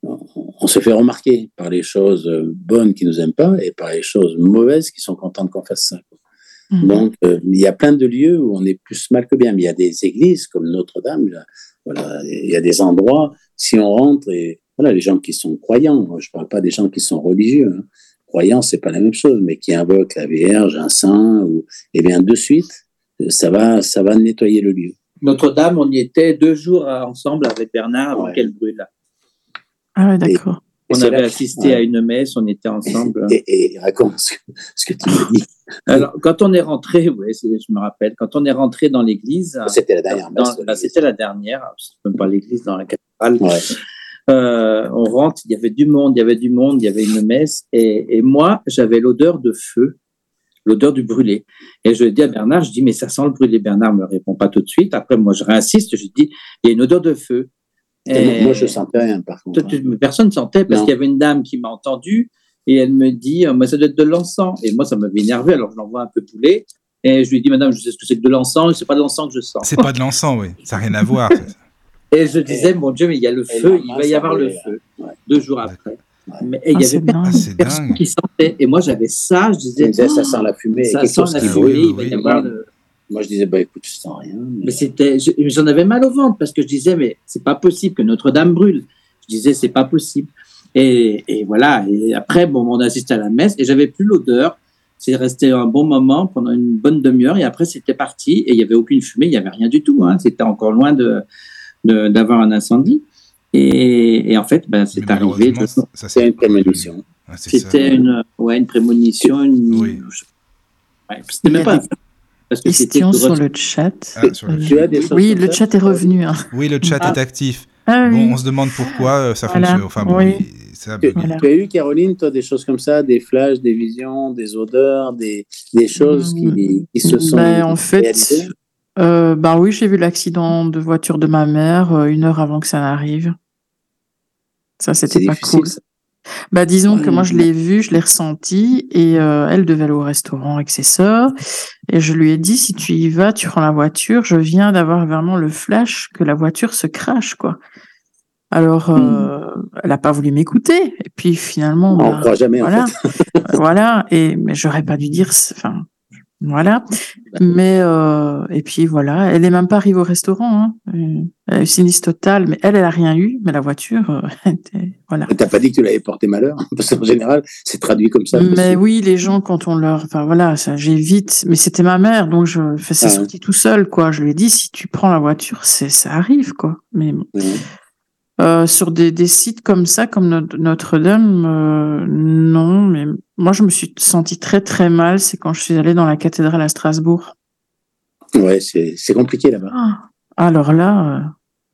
C: on, se fait remarquer par les choses bonnes qui nous aiment pas et par les choses mauvaises qui sont contentes qu'on fasse ça. Mhm. Donc, euh, il y a plein de lieux où on est plus mal que bien. Mais il y a des églises comme Notre-Dame, voilà, il y a des endroits, si on rentre, et voilà, les gens qui sont croyants, je ne parle pas des gens qui sont religieux, hein. croyants, c'est pas la même chose, mais qui invoquent la Vierge, un saint, ou, et eh bien de suite, ça va, ça va nettoyer le lieu.
D: Notre-Dame, on y était deux jours ensemble avec Bernard avant qu'elle brûle.
A: Ah oui, d'accord.
D: On avait assisté à une messe, on était ensemble.
C: Et, raconte ce que, tu me dis.
D: Alors, quand on est rentré, oui, je me rappelle, quand on est rentré dans l'église.
C: C'était la dernière messe.
D: C'était la dernière, c'est même pas l'église dans la cathédrale. Euh, on rentre, il y avait du monde, il y avait du monde, il y avait une messe, et, et moi, j'avais l'odeur de feu l'odeur du brûlé. Et je dis à Bernard, je dis, mais ça sent le brûlé. Bernard me répond pas tout de suite. Après, moi, je réinsiste, je dis, il y a une odeur de feu.
C: Et moi, je sentais rien, par contre.
D: Hein. Personne ne sentait parce qu'il y avait une dame qui m'a entendu et elle me dit, moi, ça doit être de l'encens. Et moi, ça m'avait énervé, alors je l'envoie un peu poulet. Et je lui ai dit, madame, je sais ce que c'est que de l'encens, c'est pas de l'encens que je sens.
B: C'est pas de l'encens, oui. Ça n'a rien à voir.
D: Et je disais, mon Dieu, mais il y a le feu, il va y avoir le feu. Deux jours après. Mais, et il y
A: Ah,
D: avait
A: c'est
D: personne
A: dingue.
D: qui sentait. Et moi, j'avais ça, je disais,
C: ça
D: oh,
C: sent la fumée.
D: ça sent la fumée,
C: brûle.
D: il va y
B: oui.
D: avoir le-
C: Moi, je disais, bah écoute, je sens rien. mais-
D: Mais c'était, je- j'en avais mal au ventre parce que je disais, mais c'est pas possible que Notre-Dame brûle. Je disais, c'est pas possible. Et, et voilà. Et après, bon, on a assisté à la messe et j'avais plus l'odeur. C'est resté un bon moment pendant une bonne demi-heure et après c'était parti et il y avait aucune fumée, il y avait rien du tout. Hein. C'était encore loin de, de- d'avoir un incendie. Et, et en fait, ben, c'est arrivé.
C: C'est une prémonition.
D: C'était une, ouais, une prémonition. Une,
B: Oui.
D: Ouais, c'était même pas.
A: des
D: Parce que c'était
A: Question sur le chat.
B: Ah, sur le
A: Euh,
C: as des choses
A: oui, le chat est revenu. hein.
B: Oui, le chat
D: Ah.
B: est actif.
A: Ah,
B: Bon, on se demande pourquoi euh, ça
A: Voilà.
B: fonctionne. Enfin, bon,
A: Oui.
B: ça a
C: Tu.
A: Voilà.
C: tu as eu, Caroline, toi, des choses comme ça, des flashs, des visions, des odeurs, des, des choses qui, qui se sont
A: Ben, en fait,
C: réalisées?
A: Euh, ben oui, j'ai vu l'accident de voiture de ma mère euh, une heure avant que ça n'arrive. Ça, c'était pas
C: difficile.
A: cool. Bah, disons que moi, je l'ai vu, je l'ai ressenti, et euh, elle devait aller au restaurant avec ses sœurs. Et je lui ai dit, si tu y vas, tu prends la voiture. Je viens d'avoir vraiment le flash que la voiture se crache, quoi. Alors, euh, elle a pas voulu m'écouter. Et puis finalement,
C: On
A: bah,
C: croit jamais,
A: voilà,
C: en fait.
A: voilà. Et mais j'aurais pas dû dire, enfin, voilà. Mais euh, et puis voilà, elle est même pas arrivée au restaurant. Hein. Euh, Elle a eu sinistre total, mais elle, elle a rien eu. Mais la voiture, euh, était- voilà.
C: T'as pas dit que tu l'avais porté malheur? Parce qu'en général, c'est traduit comme ça.
A: Mais oui, les gens, quand on leur, enfin voilà, ça, j'évite. Mais c'était ma mère, donc je, c'est
C: Ah ouais.
A: tout seul, quoi. Je lui ai dit, si tu prends la voiture, c'est, ça arrive, quoi. Mais bon.
C: Ouais.
A: Euh, sur des, des sites comme ça, comme Notre- Notre-Dame, euh, non. Mais moi, je me suis sentie très très mal. C'est quand je suis allée dans la cathédrale à Strasbourg.
C: Ouais, c'est compliqué là-bas.
A: Ah, alors là, euh,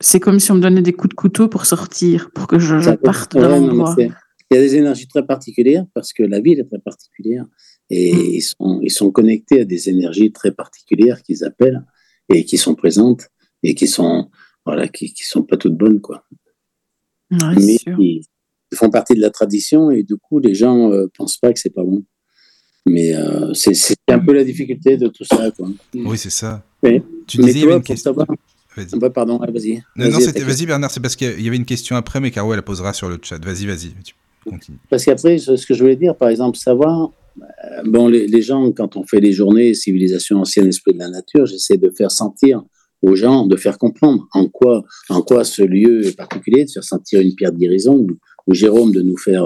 A: c'est comme si on me donnait des coups de couteau pour sortir, pour que je, parte de l'endroit.
C: Il y a des énergies très particulières parce que la ville est très particulière et
A: Mm.
C: ils, sont, ils sont connectés à des énergies très particulières qu'ils appellent et qui sont présentes et qui sont voilà qui, qui sont pas toutes bonnes quoi.
A: Ouais,
C: mais qui font partie de la tradition et du coup les gens euh, pensent pas que c'est pas bon. Mais euh, c'est un peu la difficulté de tout ça quoi.
B: Oui, c'est ça. Tu
C: mais
B: disais, il y avait
C: toi,
B: une question.
C: savoir,
B: Vas-y.
C: bah, pardon, ah, vas-y.
B: Non, non,
C: Vas-y,
B: c'était-
C: attaque.
B: vas-y Bernard, c'est parce qu'il y avait une question après, mais Caro, elle la posera sur le chat. Vas-y, vas-y, tu continues.
C: Parce qu'après, ce que je voulais dire, par exemple, savoir, euh, bon, les, les gens, quand on fait les journées civilisation ancienne, esprit de la nature, j'essaie de faire sentir aux gens, de faire comprendre en quoi, en quoi ce lieu est particulier, de faire sentir une pierre de guérison, ou, Jérôme de nous faire,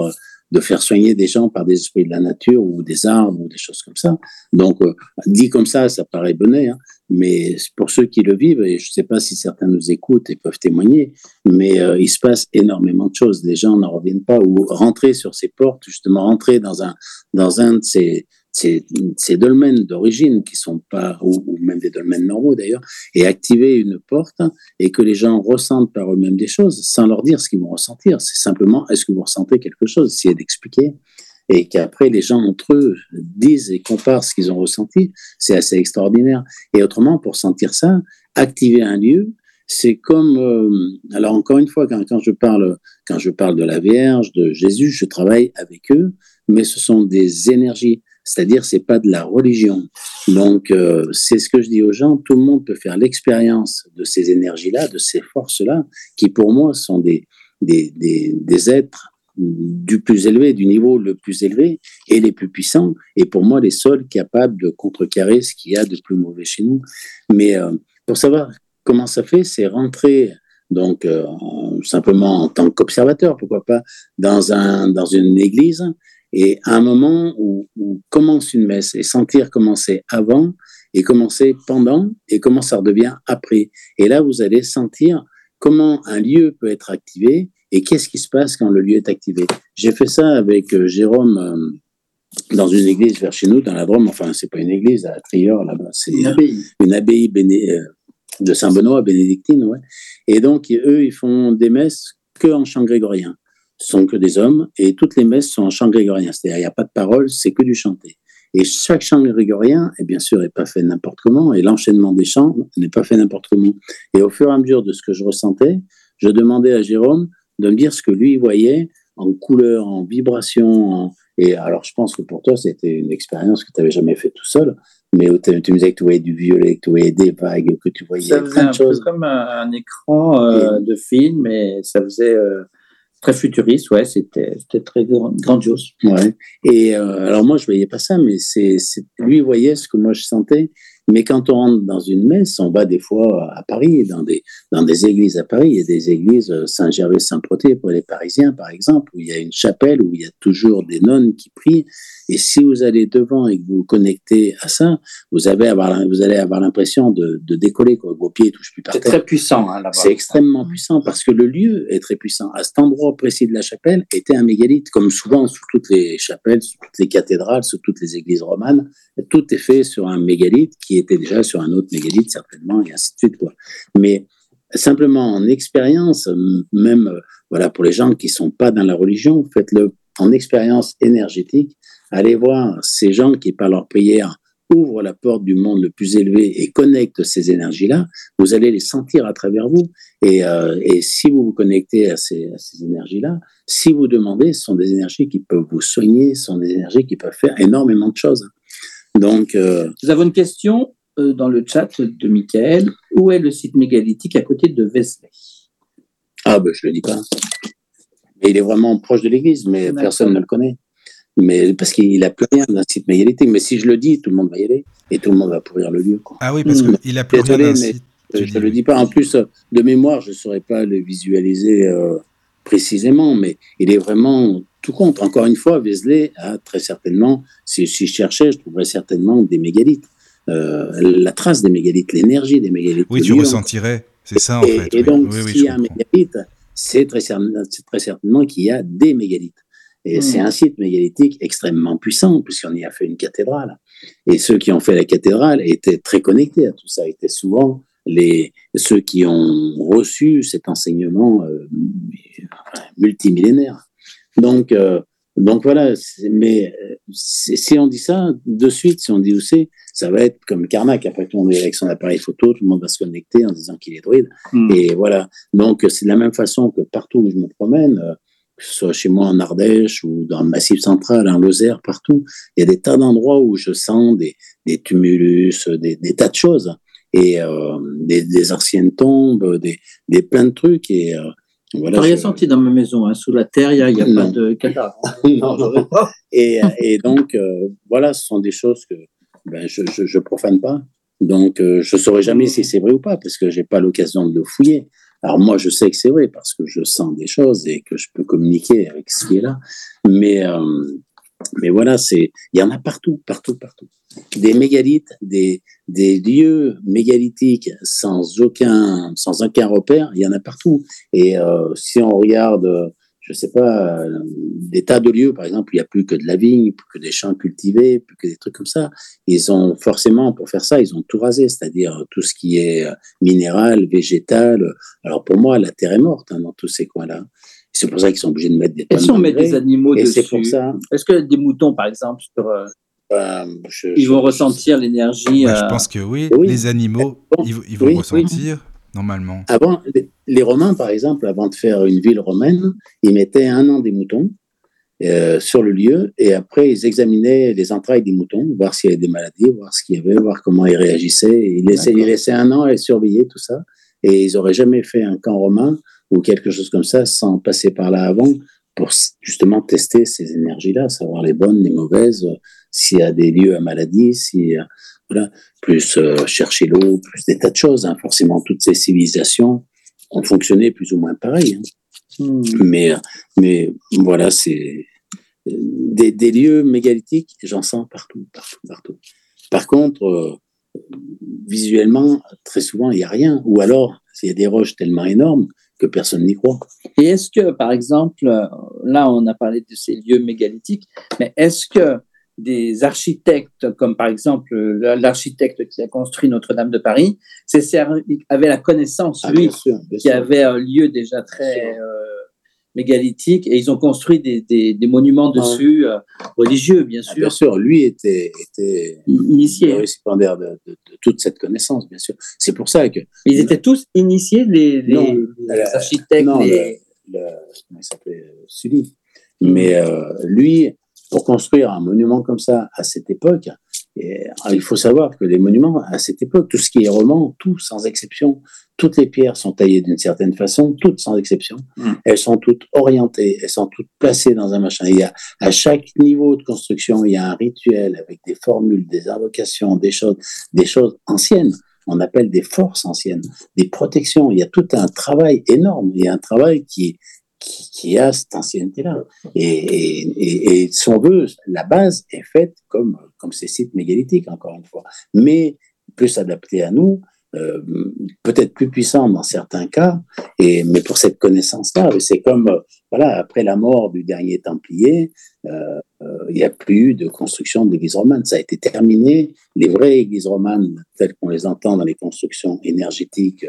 C: de faire soigner des gens par des esprits de la nature ou des arbres ou des choses comme ça. Donc, euh, dit comme ça, ça paraît bonnet, hein, mais pour ceux qui le vivent, et je ne sais pas si certains nous écoutent et peuvent témoigner, mais euh, il se passe énormément de choses. Les gens n'en reviennent pas ou rentrer sur ces portes, justement rentrer dans un dans un de ces ces, ces dolmens d'origine qui sont pas ou, même des dolmens normaux d'ailleurs et activer une porte et que les gens ressentent par eux-mêmes des choses sans leur dire ce qu'ils vont ressentir. C'est simplement est-ce que vous ressentez quelque chose, essayer d'expliquer et qu'après les gens entre eux disent et comparent ce qu'ils ont ressenti. C'est assez extraordinaire. Et autrement, pour sentir ça, activer un lieu, c'est comme euh, alors encore une fois quand je parle quand je parle de la Vierge de Jésus je travaille avec eux mais ce sont des énergies c'est-à-dire c'est pas de la religion donc euh, c'est ce que je dis aux gens tout le monde peut faire l'expérience de ces énergies là de ces forces là qui pour moi sont des des, des, des êtres du plus élevé, du niveau le plus élevé et les plus puissants, et pour moi les seuls capables de contrecarrer ce qu'il y a de plus mauvais chez nous. Mais euh, pour savoir comment ça fait, c'est rentrer donc euh, simplement en tant qu'observateur, pourquoi pas, dans, un, dans une église, et à un moment où, commence une messe, et sentir commencer avant, et commencer pendant, et comment ça redevient après. Et là, vous allez sentir comment un lieu peut être activé, et qu'est-ce qui se passe quand le lieu est activé. J'ai fait ça avec euh, Jérôme euh, dans une église vers chez nous, dans la Drôme, enfin, c'est pas une église, à Trior, là-bas, c'est
D: Une abbaye.
C: une abbaye béné- euh, de Saint-Benoît, bénédictine, ouais. Et donc, eux, ils font des messes que en chant grégorien. Sont que des hommes, et toutes les messes sont en chant grégorien. C'est-à-dire, il n'y a pas de parole, c'est que du chanté. Et chaque chant grégorien, et bien sûr, n'est pas fait n'importe comment, et l'enchaînement des chants n'est pas fait n'importe comment. Et au fur et à mesure de ce que je ressentais, je demandais à Jérôme de me dire ce que lui voyait en couleur, en vibration. Et alors, je pense que pour toi, c'était une expérience que tu n'avais jamais fait tout seul, mais tu me disais que tu voyais du violet, que tu voyais des vagues, que tu voyais
D: ça faisait un peu comme un, écran euh, de film, et ça faisait euh, très futuriste, ouais, c'était très grandiose.
C: Ouais. Et euh, alors moi, je voyais pas ça, mais c'est lui voyait ce que moi je sentais. Mais quand on rentre dans une messe, on va des fois à Paris, dans des, dans des églises à Paris. Il y a des églises euh, Saint-Gervais-Saint-Proté pour les Parisiens, par exemple, où il y a une chapelle, où il y a toujours des nonnes qui prient. Et si vous allez devant et que vous vous connectez à ça, vous, avez avoir, vous allez avoir l'impression de, de, décoller, quoi. vos pieds ne touchent plus par
D: terre. C'est très puissant. Hein,
C: C'est extrêmement puissant parce que le lieu est très puissant. À cet endroit précis de la chapelle était un mégalithe, comme souvent sur toutes les chapelles, sur toutes les cathédrales, sur toutes les églises romanes. Tout est fait sur un mégalithe qui était déjà sur un autre mégalithe, certainement, et ainsi de suite. Quoi. Mais simplement en expérience, même voilà pour les gens qui sont pas dans la religion, faites-le en expérience énergétique. Allez voir ces gens qui, par leur prière, ouvrent la porte du monde le plus élevé et connectent ces énergies-là. Vous allez les sentir à travers vous. Et, euh, et si vous vous connectez à ces, ces énergies-là, si vous demandez, ce sont des énergies qui peuvent vous soigner, ce sont des énergies qui peuvent faire énormément de choses. Donc, euh,
D: nous avons une question euh, dans le chat de Michael. Où est le site mégalithique à côté de Vézelay
C: Ah, ben, je ne le dis pas. il est vraiment proche de l'église, mais personne ne le connaît. Mais parce qu'il n'a plus rien d'un site mégalithique. Mais si je le dis, tout le monde va y aller et tout le monde va pourrir le lieu.
B: Ah oui, parce qu'il n'a plus rien d'un site.
C: Je ne le dis pas. En plus, de mémoire, je ne saurais pas le visualiser euh, précisément, mais il est vraiment tout compte. Encore une fois, Vézelay a très certainement, si, si je cherchais, je trouverais certainement des mégalithes. Euh, la trace des mégalithes, l'énergie des mégalithes.
B: Oui, tu ressentirais, c'est ça en fait.
C: Et donc, s'il y a un mégalith, c'est très, très, certainement qu'il y a des mégalithes. Et hmm. c'est un site mégalithique extrêmement puissant, puisqu'on y a fait une cathédrale. Et ceux qui ont fait la cathédrale étaient très connectés à tout ça, étaient souvent les, ceux qui ont reçu cet enseignement euh, multimillénaire. Donc, euh, donc voilà, mais euh, si on dit ça, de suite, si on dit où c'est, ça va être comme Karnak. Après, tout le monde est avec son appareil photo, tout le monde va se connecter en disant qu'il est druide. Hmm. Et voilà. Donc, c'est de la même façon que partout où je me promène, euh, que ce soit chez moi en Ardèche ou dans le Massif central, en Lozère, partout, il y a des tas d'endroits où je sens des, des tumulus, des, des, tas de choses. Et euh, des, des, anciennes tombes, des, des plein de trucs. Et, euh,
D: voilà, rien senti dans ma maison. Hein. Sous la terre, il n'y a, pas de cadavre.
C: et, et, donc, euh, voilà, ce sont des choses que ben, je ne profane pas. Donc, euh, je ne saurais jamais si c'est vrai ou pas, parce que je n'ai pas l'occasion de le fouiller. Alors, moi, je sais que c'est vrai, parce que je sens des choses et que je peux communiquer avec ce qui est là. Mais, euh, mais voilà, c'est, il y en a partout, partout, partout. Des mégalithes, des, des lieux mégalithiques sans aucun, sans aucun repère, il y en a partout. Et euh, si on regarde, je sais pas, des tas de lieux, par exemple, il n'y a plus que de la vigne, plus que des champs cultivés, plus que des trucs comme ça. Ils ont forcément, pour faire ça, ils ont tout rasé, c'est-à-dire tout ce qui est minéral, végétal. Alors pour moi, la terre est morte hein, dans tous ces coins-là. C'est pour ça qu'ils sont obligés de mettre des
D: Est-ce qu'on met des animaux dessus pour ça. Est-ce que des moutons, par exemple, sur, euh, euh, ils vont ressentir l'énergie
B: Je euh, pense que oui. Les animaux, ils, vont ressentir normalement.
C: Avant, les Romains, par exemple, avant de faire une ville romaine, ils mettaient un an des moutons sur le lieu et après ils examinaient les entrailles des moutons, voir s'il y avait des maladies, voir ce qu'il y avait, voir comment ils réagissaient. Ils laissaient, ils laissaient un an et surveillaient tout ça. Et ils n'auraient jamais fait un camp romain ou quelque chose comme ça sans passer par là avant pour justement tester ces énergies-là, savoir les bonnes, les mauvaises, s'il y a des lieux à maladie, si voilà, plus euh, chercher l'eau, plus des tas de choses. Hein. Forcément, toutes ces civilisations ont fonctionné plus ou moins pareil. Hein. Hmm. Mais, mais voilà, c'est des, des, lieux mégalithiques, j'en sens partout, partout, partout. Par contre, euh, visuellement, très souvent, il n'y a rien. Ou alors, il y a des roches tellement énormes que personne n'y croit.
D: Et est-ce que, par exemple, là, on a parlé de ces lieux mégalithiques, mais est-ce que des architectes, comme par exemple l'architecte qui a construit Notre-Dame de Paris, avait la connaissance, ah, lui, qui avait un lieu déjà très et ils ont construit des, des, monuments dessus, euh, religieux, bien ah, sûr.
C: bien sûr, lui était, était
D: initié.
C: récipiendaire de, de, toute cette connaissance, bien sûr. C'est pour ça que.
D: ils étaient tous initiés, les, les, architectes.
C: Non, les... le, il s'appelait Sully. Mais euh, lui, pour construire un monument comme ça à cette époque, et, ah, il faut savoir que les monuments à cette époque, tout ce qui est roman, tout sans exception, toutes les pierres sont taillées d'une certaine façon, toutes sans exception.
D: Mm.
C: Elles sont toutes orientées, elles sont toutes placées dans un machin. Il y a à chaque niveau de construction, il y a un rituel avec des formules, des invocations, des choses, des choses anciennes. On appelle des forces anciennes, des protections. Il y a tout un travail énorme. Il y a un travail qui qui, a cette ancienneté-là. Et, et, et, et la base est faite comme, comme ces sites mégalithiques, encore une fois. Mais plus adapté à nous, euh, peut-être plus puissant dans certains cas, et, mais pour cette connaissance-là, c'est comme, voilà, après la mort du dernier Templier, euh, euh, il n'y a plus de construction d'églises romanes. Ça a été terminé. Les vraies églises romanes, telles qu'on les entend dans les constructions énergétiques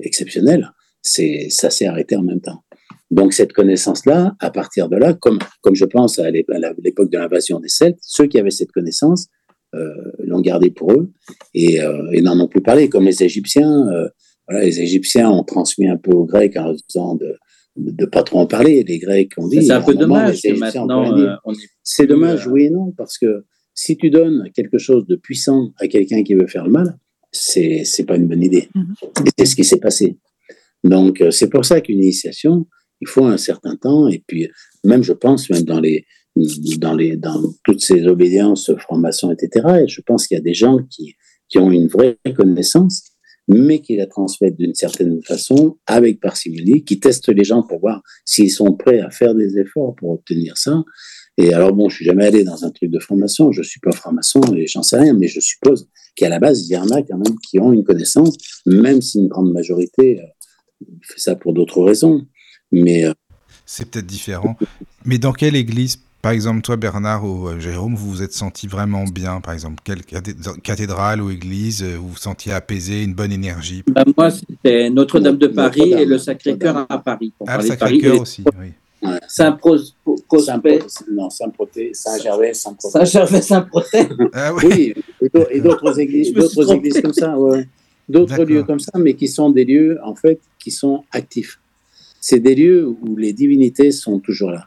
C: exceptionnelles, ça s'est arrêté en même temps. Donc cette connaissance-là, à partir de là, comme, comme je pense à l'époque de l'invasion des Celtes, ceux qui avaient cette connaissance euh, l'ont gardée pour eux et, euh, et n'en ont plus parlé. Comme les Égyptiens, euh, voilà, les Égyptiens ont transmis un peu aux Grecs en disant de de pas trop en parler. Les Grecs ont dit.
D: C'est un peu dommage que maintenant, euh,
C: C'est dommage,
D: euh,
C: oui et non, parce que si tu donnes quelque chose de puissant à quelqu'un qui veut faire le mal, c'est c'est pas une bonne idée. Et c'est ce qui s'est passé. Donc c'est pour ça qu'une initiation, il faut un certain temps. Et puis même, je pense, même dans les dans les dans toutes ces obédiences, formations, etc. Et je pense qu'il y a des gens qui qui ont une vraie connaissance, mais qui la transmettent d'une certaine façon, avec parcimonie, qui testent les gens pour voir s'ils sont prêts à faire des efforts pour obtenir ça. Et alors bon, je suis jamais allé dans un truc de formation, je suis pas franc-maçon et j'en sais rien, mais je suppose qu'à la base, il y en a quand même qui ont une connaissance, même si une grande majorité euh, fait ça pour d'autres raisons. Mais euh,
B: C'est peut-être différent. Mais dans quelle église, par exemple, toi, Bernard ou euh, Jérôme, vous vous êtes senti vraiment bien Par exemple, quelle cathé- cathédrale ou église euh, vous vous sentiez apaisé, une bonne énergie?
D: Bah, moi, c'était Notre-Dame de Paris et le Sacré-Cœur à Paris. Pour
B: Ah, le. Sacré-Cœur aussi, oui.
D: Saint-Prospect,
C: non, Saint-Proté, Saint-Gervais, Saint-Proté.
D: Saint-Gervais, Saint-Protais.
B: Ah oui,
C: Oui, et d'au- et d'autres églises, d'autres églises comme ça, ouais. d'autres lieux comme ça, mais qui sont des lieux en fait qui sont actifs. C'est des lieux où les divinités sont toujours là.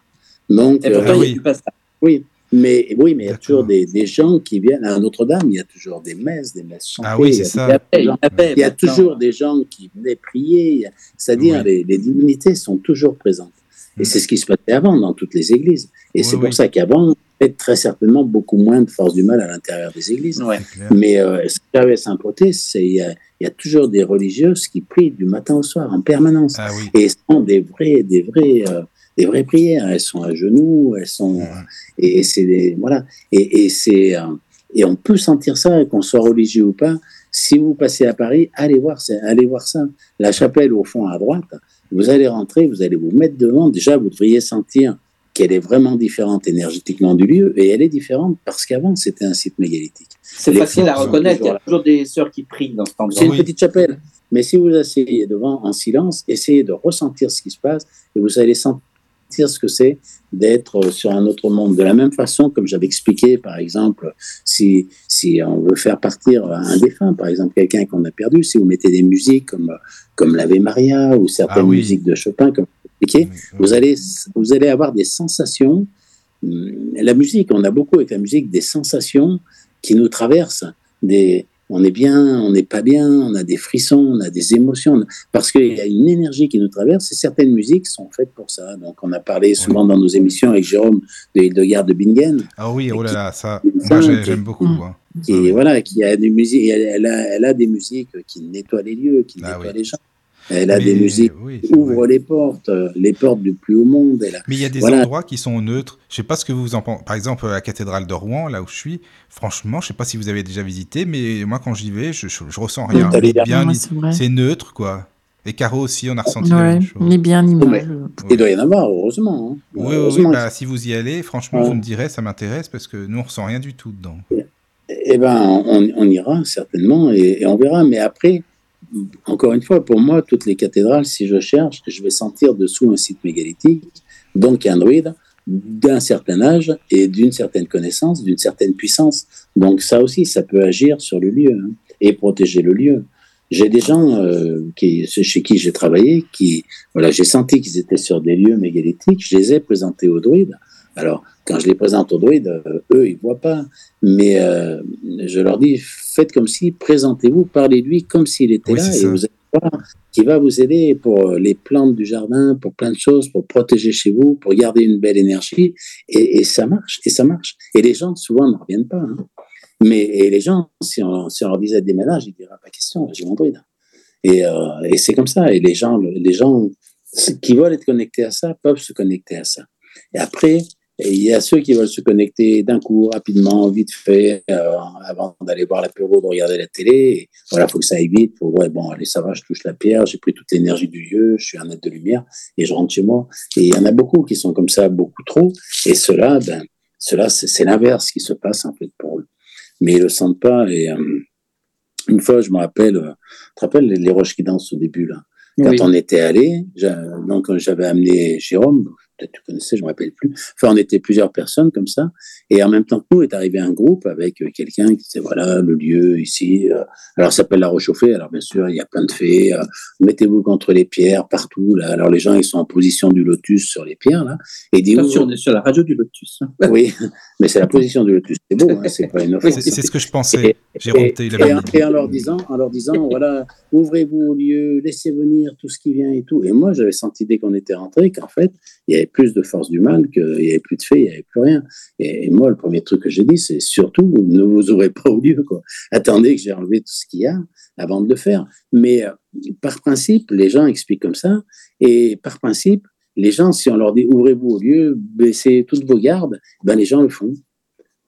C: Donc,
D: Et
C: euh,
D: pourtant,
B: Ah
D: il
B: oui.
D: n'y a plus pas ça.
C: oui, mais oui, mais il y a toujours des, des gens qui viennent à Notre-Dame. Il y a toujours des messes, des messes chantées.
B: Ah oui, c'est
C: il y a-
B: ça.
D: Il y avait, il y avait,
C: Il y a toujours des gens qui venaient prier. C'est-à-dire,
B: Oui.
C: les, les divinités sont toujours présentes. Et
B: Mm.
C: c'est ce qui se passait avant dans toutes les églises. Et
B: Oui,
C: c'est
B: oui.
C: pour ça qu'avant, il y avait très certainement beaucoup moins de force du mal à l'intérieur des églises.
D: Ouais.
C: Mais euh, Saint-Gervais Saint-Proté, c'est- il y, a, toujours des religieuses qui prient du matin au soir en permanence.
B: Ah oui.
C: Et ce sont des vraies, des vraies, euh, des vraies prières. Elles sont à genoux, elles sont, et, et c'est voilà. Et, et c'est, euh, et on peut sentir ça, qu'on soit religieux ou pas. Si vous passez à Paris, allez voir, allez voir ça. La chapelle au fond à droite, vous allez rentrer, vous allez vous mettre devant. Déjà, vous devriez sentir qu'elle est vraiment différente énergétiquement du lieu, et elle est différente parce qu'avant c'était un site mégalithique.
D: C'est facile à reconnaître. Il y a toujours des sœurs qui prient dans cet endroit.
C: C'est une
B: Oui.
C: petite chapelle. Mais si vous asseyez devant en silence, essayez de ressentir ce qui se passe et vous allez sentir ce que c'est d'être sur un autre monde. De la même façon, comme j'avais expliqué, par exemple, si, si on veut faire partir un défunt, par exemple, quelqu'un qu'on a perdu, si vous mettez des musiques comme, comme l'Ave Maria ou certaines
B: Ah oui.
C: musiques de Chopin, comme
B: oui.
C: vous allez, vous allez avoir des sensations. Hum, La musique, on a beaucoup avec la musique des sensations qui nous traversent. Des, on est bien, on n'est pas bien, on a des frissons, on a des émotions, parce qu'il y a une énergie qui nous traverse et certaines musiques sont faites pour ça. Donc, on a parlé souvent dans nos émissions avec Jérôme de Hildegard de Bingen,
B: Ah oui, oh là là, ça, moi j'aime beaucoup. Hein.
C: qui,
B: oui.
C: voilà, qui a des musiques, elle, elle a, elle a des musiques qui nettoient les lieux, qui
B: Ah
C: nettoient
B: oui.
C: les gens. Elle a des musiques
B: oui,
C: qui ouvrent
B: vrai.
C: les portes, euh, les portes du plus haut monde. Elle a-
B: Mais il y a des
C: Voilà.
B: endroits qui sont neutres. Je sais pas ce que vous en pensez. Par exemple, la cathédrale de Rouen, là où je suis, franchement, je sais pas si vous avez déjà visité, mais moi quand j'y vais, je, je, je ressens rien.
C: dire.
B: bien,
A: Ouais,
B: ni-
A: c'est
B: neutre, quoi. Et Caro aussi, on a ressenti la
A: Ouais,
B: même chose.
A: ni bien ni
C: mais-
A: mal.
C: Il doit y en avoir, heureusement. hein.
B: Oui, oui, oui, bah, si vous y allez, franchement,
C: Ouais.
B: vous me direz, ça m'intéresse parce que nous, on ressent rien du tout dedans.
C: Eh ben, on, on ira certainement et, et on verra. Mais après, encore une fois, pour moi, toutes les cathédrales, si je cherche, je vais sentir dessous un site mégalithique, donc un druide d'un certain âge et d'une certaine connaissance, d'une certaine puissance. Donc ça aussi, ça peut agir sur le lieu hein, et protéger le lieu. j'ai des gens euh, qui, chez qui j'ai travaillé, qui, voilà, j'ai senti qu'ils étaient sur des lieux mégalithiques. Je les ai présentés aux druides. Alors, quand je les présente aux druides, euh, eux, ils voient pas. Mais euh, je leur dis, faites comme si, présentez-vous, parlez-lui comme s'il était là, et vous allez voir qu'il va vous aider pour les plantes du jardin, pour plein de choses, pour protéger chez vous, pour garder une belle énergie. Et, et ça marche, et ça marche. Et les gens, souvent, ne reviennent pas. Hein. Mais et les gens, si on, si on leur disait déménage, ils diraient pas question, j'ai mon druide. Et, euh, et c'est comme ça. Et les gens, les gens qui veulent être connectés à ça peuvent se connecter à ça. Et après, il y a ceux qui veulent se connecter d'un coup, rapidement, vite fait, euh, avant d'aller voir l'apéro, de regarder la télé. Et voilà, faut que ça aille vite. Faut, ouais, bon, allez, ça va, je touche la pierre, j'ai pris toute l'énergie du lieu, je suis un être de lumière et je rentre chez moi. Et il y en a beaucoup qui sont comme ça, beaucoup trop. Et cela, ben, cela, c'est l'inverse qui se passe en fait pour eux mais ils le sentent pas. Et euh, une fois, je me rappelle, euh, tu te rappelles les, roches qui dansent au début là? Quand on était allé, donc j'avais amené Jérôme, peut-être tu connaissais, je me rappelle plus. Enfin, on était plusieurs personnes comme ça, et en même temps que nous est arrivé un groupe avec euh, quelqu'un qui disait voilà le lieu ici. Euh, alors ça s'appelle la Rochauffée. Alors bien sûr, il y a plein de fées. Euh, mettez-vous contre les pierres partout. Là. Alors les gens ils sont en position du lotus sur les pierres là.
D: Et dit on est sur la radio du lotus. Hein.
C: Oui, mais c'est la position du lotus. C'est beau, hein, c'est pas une
B: offense. C'est ce que je pensais.
C: Et, et, et, en leur disant, en leur disant voilà, ouvrez-vous au lieu, laissez venir tout ce qui vient et tout. Et moi j'avais senti dès qu'on était rentré qu'en fait il y avait plus de force du mal qu'il n'y avait plus de fées, il n'y avait plus rien. Et, moi, le premier truc que j'ai dit, c'est surtout, ne vous aurez pas au lieu. Quoi. Attendez que j'ai enlevé tout ce qu'il y a avant de le faire. Mais euh, par principe, les gens expliquent comme ça. Et par principe, les gens, si on leur dit ouvrez-vous au lieu, baissez toutes vos gardes, ben les gens le font.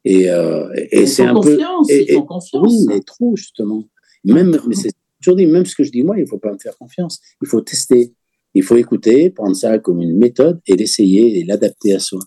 C: Et, euh, et c'est un peu.
D: Et, ils confiance.
C: Oui, mais trop, justement. Même, mais c'est toujours dit, même ce que je dis moi, il ne faut pas me faire confiance. Il faut tester. Il faut écouter, prendre ça comme une méthode et l'essayer et l'adapter à soi.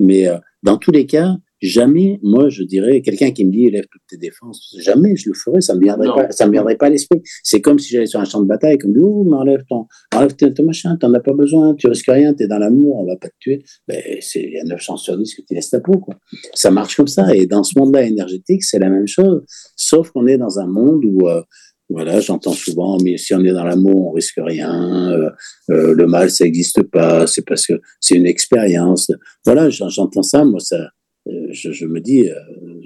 C: Mais euh, dans tous les cas, jamais, moi, je dirais, quelqu'un qui me dit élève toutes tes défenses, jamais je le ferais, ça me viendrait pas, ça me viendrait pas à l'esprit. C'est comme si j'allais sur un champ de bataille, comme oh, m'enlève ton, enlève ton machin, t'en as pas besoin, tu risques rien, t'es dans l'amour, on va pas te tuer. Ben, c'est, il y a 9 chances sur 10 que tu laisses ta peau, quoi. Ça marche comme ça. Et dans ce monde-là énergétique, c'est la même chose. Sauf qu'on est dans un monde où, euh, voilà, j'entends souvent, mais si on est dans l'amour, on risque rien. Euh, euh, le mal, ça n'existe pas. C'est parce que c'est une expérience. Voilà, j'entends ça. Moi, ça, euh, je, me dis,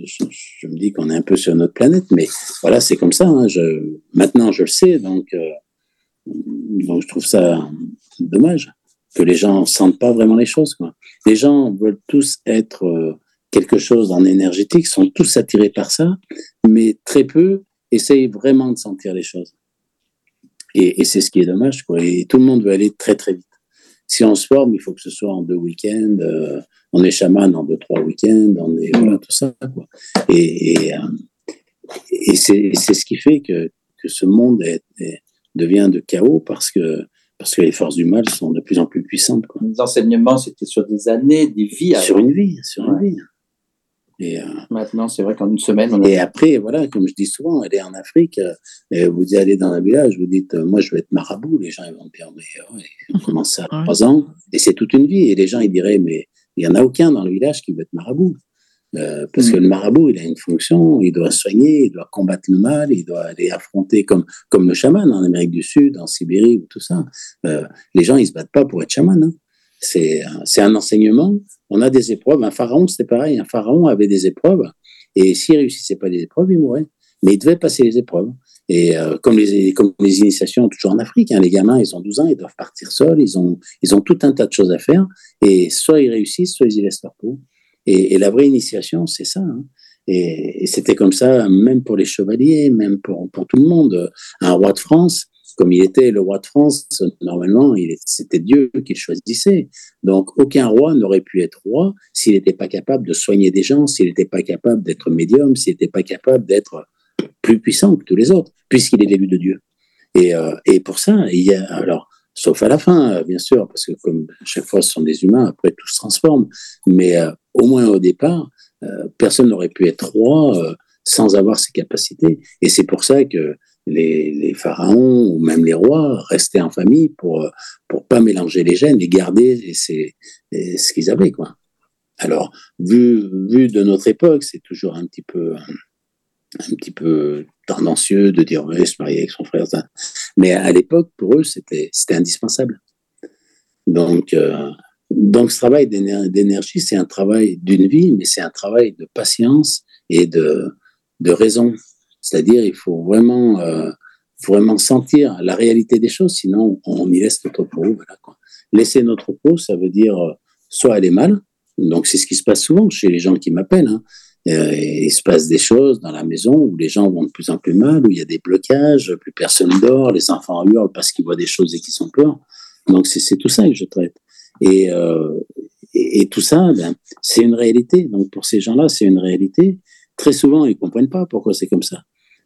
C: je, me dis qu'on est un peu sur notre planète, mais voilà, c'est comme ça. Hein, maintenant, je le sais, donc, je trouve ça dommage que les gens sentent pas vraiment les choses. Les gens veulent tous être quelque chose en énergétique, sont tous attirés par ça, mais très peu essaye vraiment de sentir les choses. Et, c'est ce qui est dommage, quoi. Et tout le monde veut aller très, très vite. Si on se forme, il faut que ce soit en deux week-ends. Euh, on est chaman en deux, trois week-ends. On est, voilà, tout ça, quoi. Et, et, euh, c'est ce qui fait que, que ce monde est, devient de chaos parce que, parce que les forces du mal sont de plus en plus puissantes. Quoi.
D: Les enseignements, c'était sur des années, des vies.
C: Sur une vie, sur une vie.
D: Et, euh, Maintenant, c'est vrai qu'en une semaine.
C: On Et après, voilà, comme je dis souvent, est en Afrique, euh, et vous allez dans un village, vous dites, euh, moi, je veux être marabout. Les gens, ils vont dire, mais ouais, on commence à trois ans, et c'est toute une vie. Et les gens, ils diraient, mais il n'y en a aucun dans le village qui veut être marabout. parce mm. que le marabout, il a une fonction, il doit soigner, il doit combattre le mal, il doit aller affronter comme, comme le chaman en Amérique du Sud, en Sibérie ou tout ça. les gens, ils se battent pas pour être chaman. Hein. C'est un enseignement on a des épreuves. Un pharaon, c'était pareil. Un pharaon avait des épreuves. Et s'il réussissait pas les épreuves, il mourait. Mais il devait passer les épreuves. Et euh, comme, les, comme les initiations, toujours en Afrique, hein, les gamins, ils ont 12 ans, ils doivent partir seuls, ils ont, ils ont tout un tas de choses à faire. Et soit ils réussissent, soit ils laissent leur peau. Et, la vraie initiation, c'est ça. Hein. Et, et c'était comme ça, même pour les chevaliers, même pour, pour tout le monde. Un roi de France, comme il était le roi de France, normalement, c'était Dieu qui le choisissait. Donc, aucun roi n'aurait pu être roi s'il n'était pas capable de soigner des gens, s'il n'était pas capable d'être médium, s'il n'était pas capable d'être plus puissant que tous les autres, puisqu'il est l'élu de Dieu. Et, euh, pour ça, il y a, alors, sauf à la fin, bien sûr, parce que comme chaque fois ce sont des humains, après tout se transforme, mais euh, au moins au départ, euh, personne n'aurait pu être roi sans avoir ces capacités. Et c'est pour ça que les, pharaons ou même les rois restaient en famille pour pour pas mélanger les gènes et garder ce qu'ils avaient quoi. Alors vu vu de notre époque, c'est toujours un petit peu un petit peu tendancieux de dire ouais, se marier avec son frère. Ça. Mais à l'époque, pour eux, c'était indispensable. Donc, euh, donc ce travail d'énergie, c'est un travail d'une vie, mais c'est un travail de patience et de, de raison. C'est-à-dire, il faut vraiment, euh, vraiment sentir la réalité des choses, sinon on y laisse notre peau. Laisser notre peau, ça veut dire euh, soit aller mal, donc c'est ce qui se passe souvent chez les gens qui m'appellent. Hein. Euh, il se passe des choses dans la maison où les gens vont de plus en plus mal, où il y a des blocages, plus personne dort, les enfants hurlent parce qu'ils voient des choses et qu'ils sont peur. Donc c'est tout ça que je traite. Et, tout ça, ben, c'est une réalité. Donc pour ces gens-là, c'est une réalité. Très souvent, ils comprennent pas pourquoi c'est comme ça.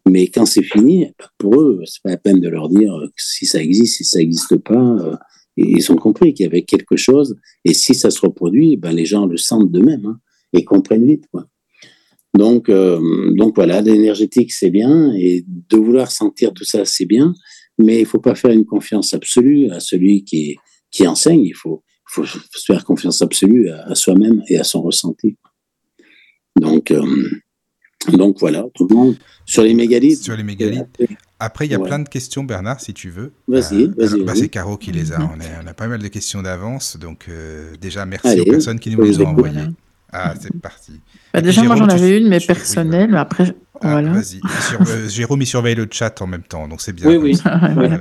C: Mais quand c'est fini, pour eux, c'est pas la peine de leur dire si ça existe, si ça n'existe pas. Euh, ils ont compris qu'il y avait quelque chose. Et si ça se reproduit, ben, les gens le sentent d'eux-mêmes hein, et comprennent vite. Quoi. Donc, euh, donc voilà, l'énergétique, c'est bien. Et de vouloir sentir tout ça, c'est bien. Mais il faut pas faire une confiance absolue à celui qui, qui enseigne. Il faut, faut faire confiance absolue à, soi-même et à son ressenti. Donc, euh, donc voilà, tout le monde. Sur les mégalithes.
B: Sur les mégalithes. Après, il y a plein de questions, Bernard, si tu veux.
C: Vas-y, euh, vas-y.
B: Bah, c'est Caro qui les a. On, a. on, a pas mal de questions d'avance. Donc, déjà, merci aux personnes qui nous les ont envoyées. Ah, c'est parti.
A: Bah, déjà, moi j'en avais une, mais personnelle. mais après, ah, voilà.
B: Vas-y. Euh, Jérôme, il surveille le chat en même temps, donc c'est bien.
D: Oui, oui.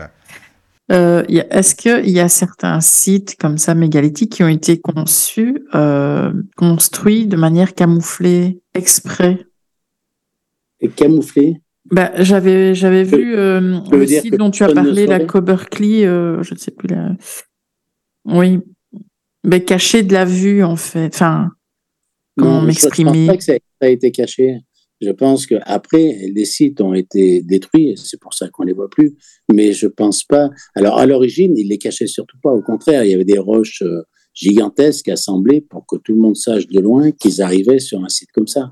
A: Euh, est-ce qu'il y a certains sites comme ça mégalithiques qui ont été conçus, euh, construits de manière camouflée, exprès?
C: Et camouflée
A: bah, j'avais j'avais vu le site dont tu as parlé, la Cobercly, je ne sais plus la. Oui, mais caché de la vue en fait. Enfin, Comment m'exprimer
C: Je pense pas que ça a été caché. Je pense qu'après, les sites ont été détruits, c'est pour ça qu'on ne les voit plus. Mais je pense pas. Alors, à l'origine, ils les cachaient surtout pas. Au contraire, il y avait des roches euh, gigantesques assemblées pour que tout le monde sache de loin qu'ils arrivaient sur un site comme ça.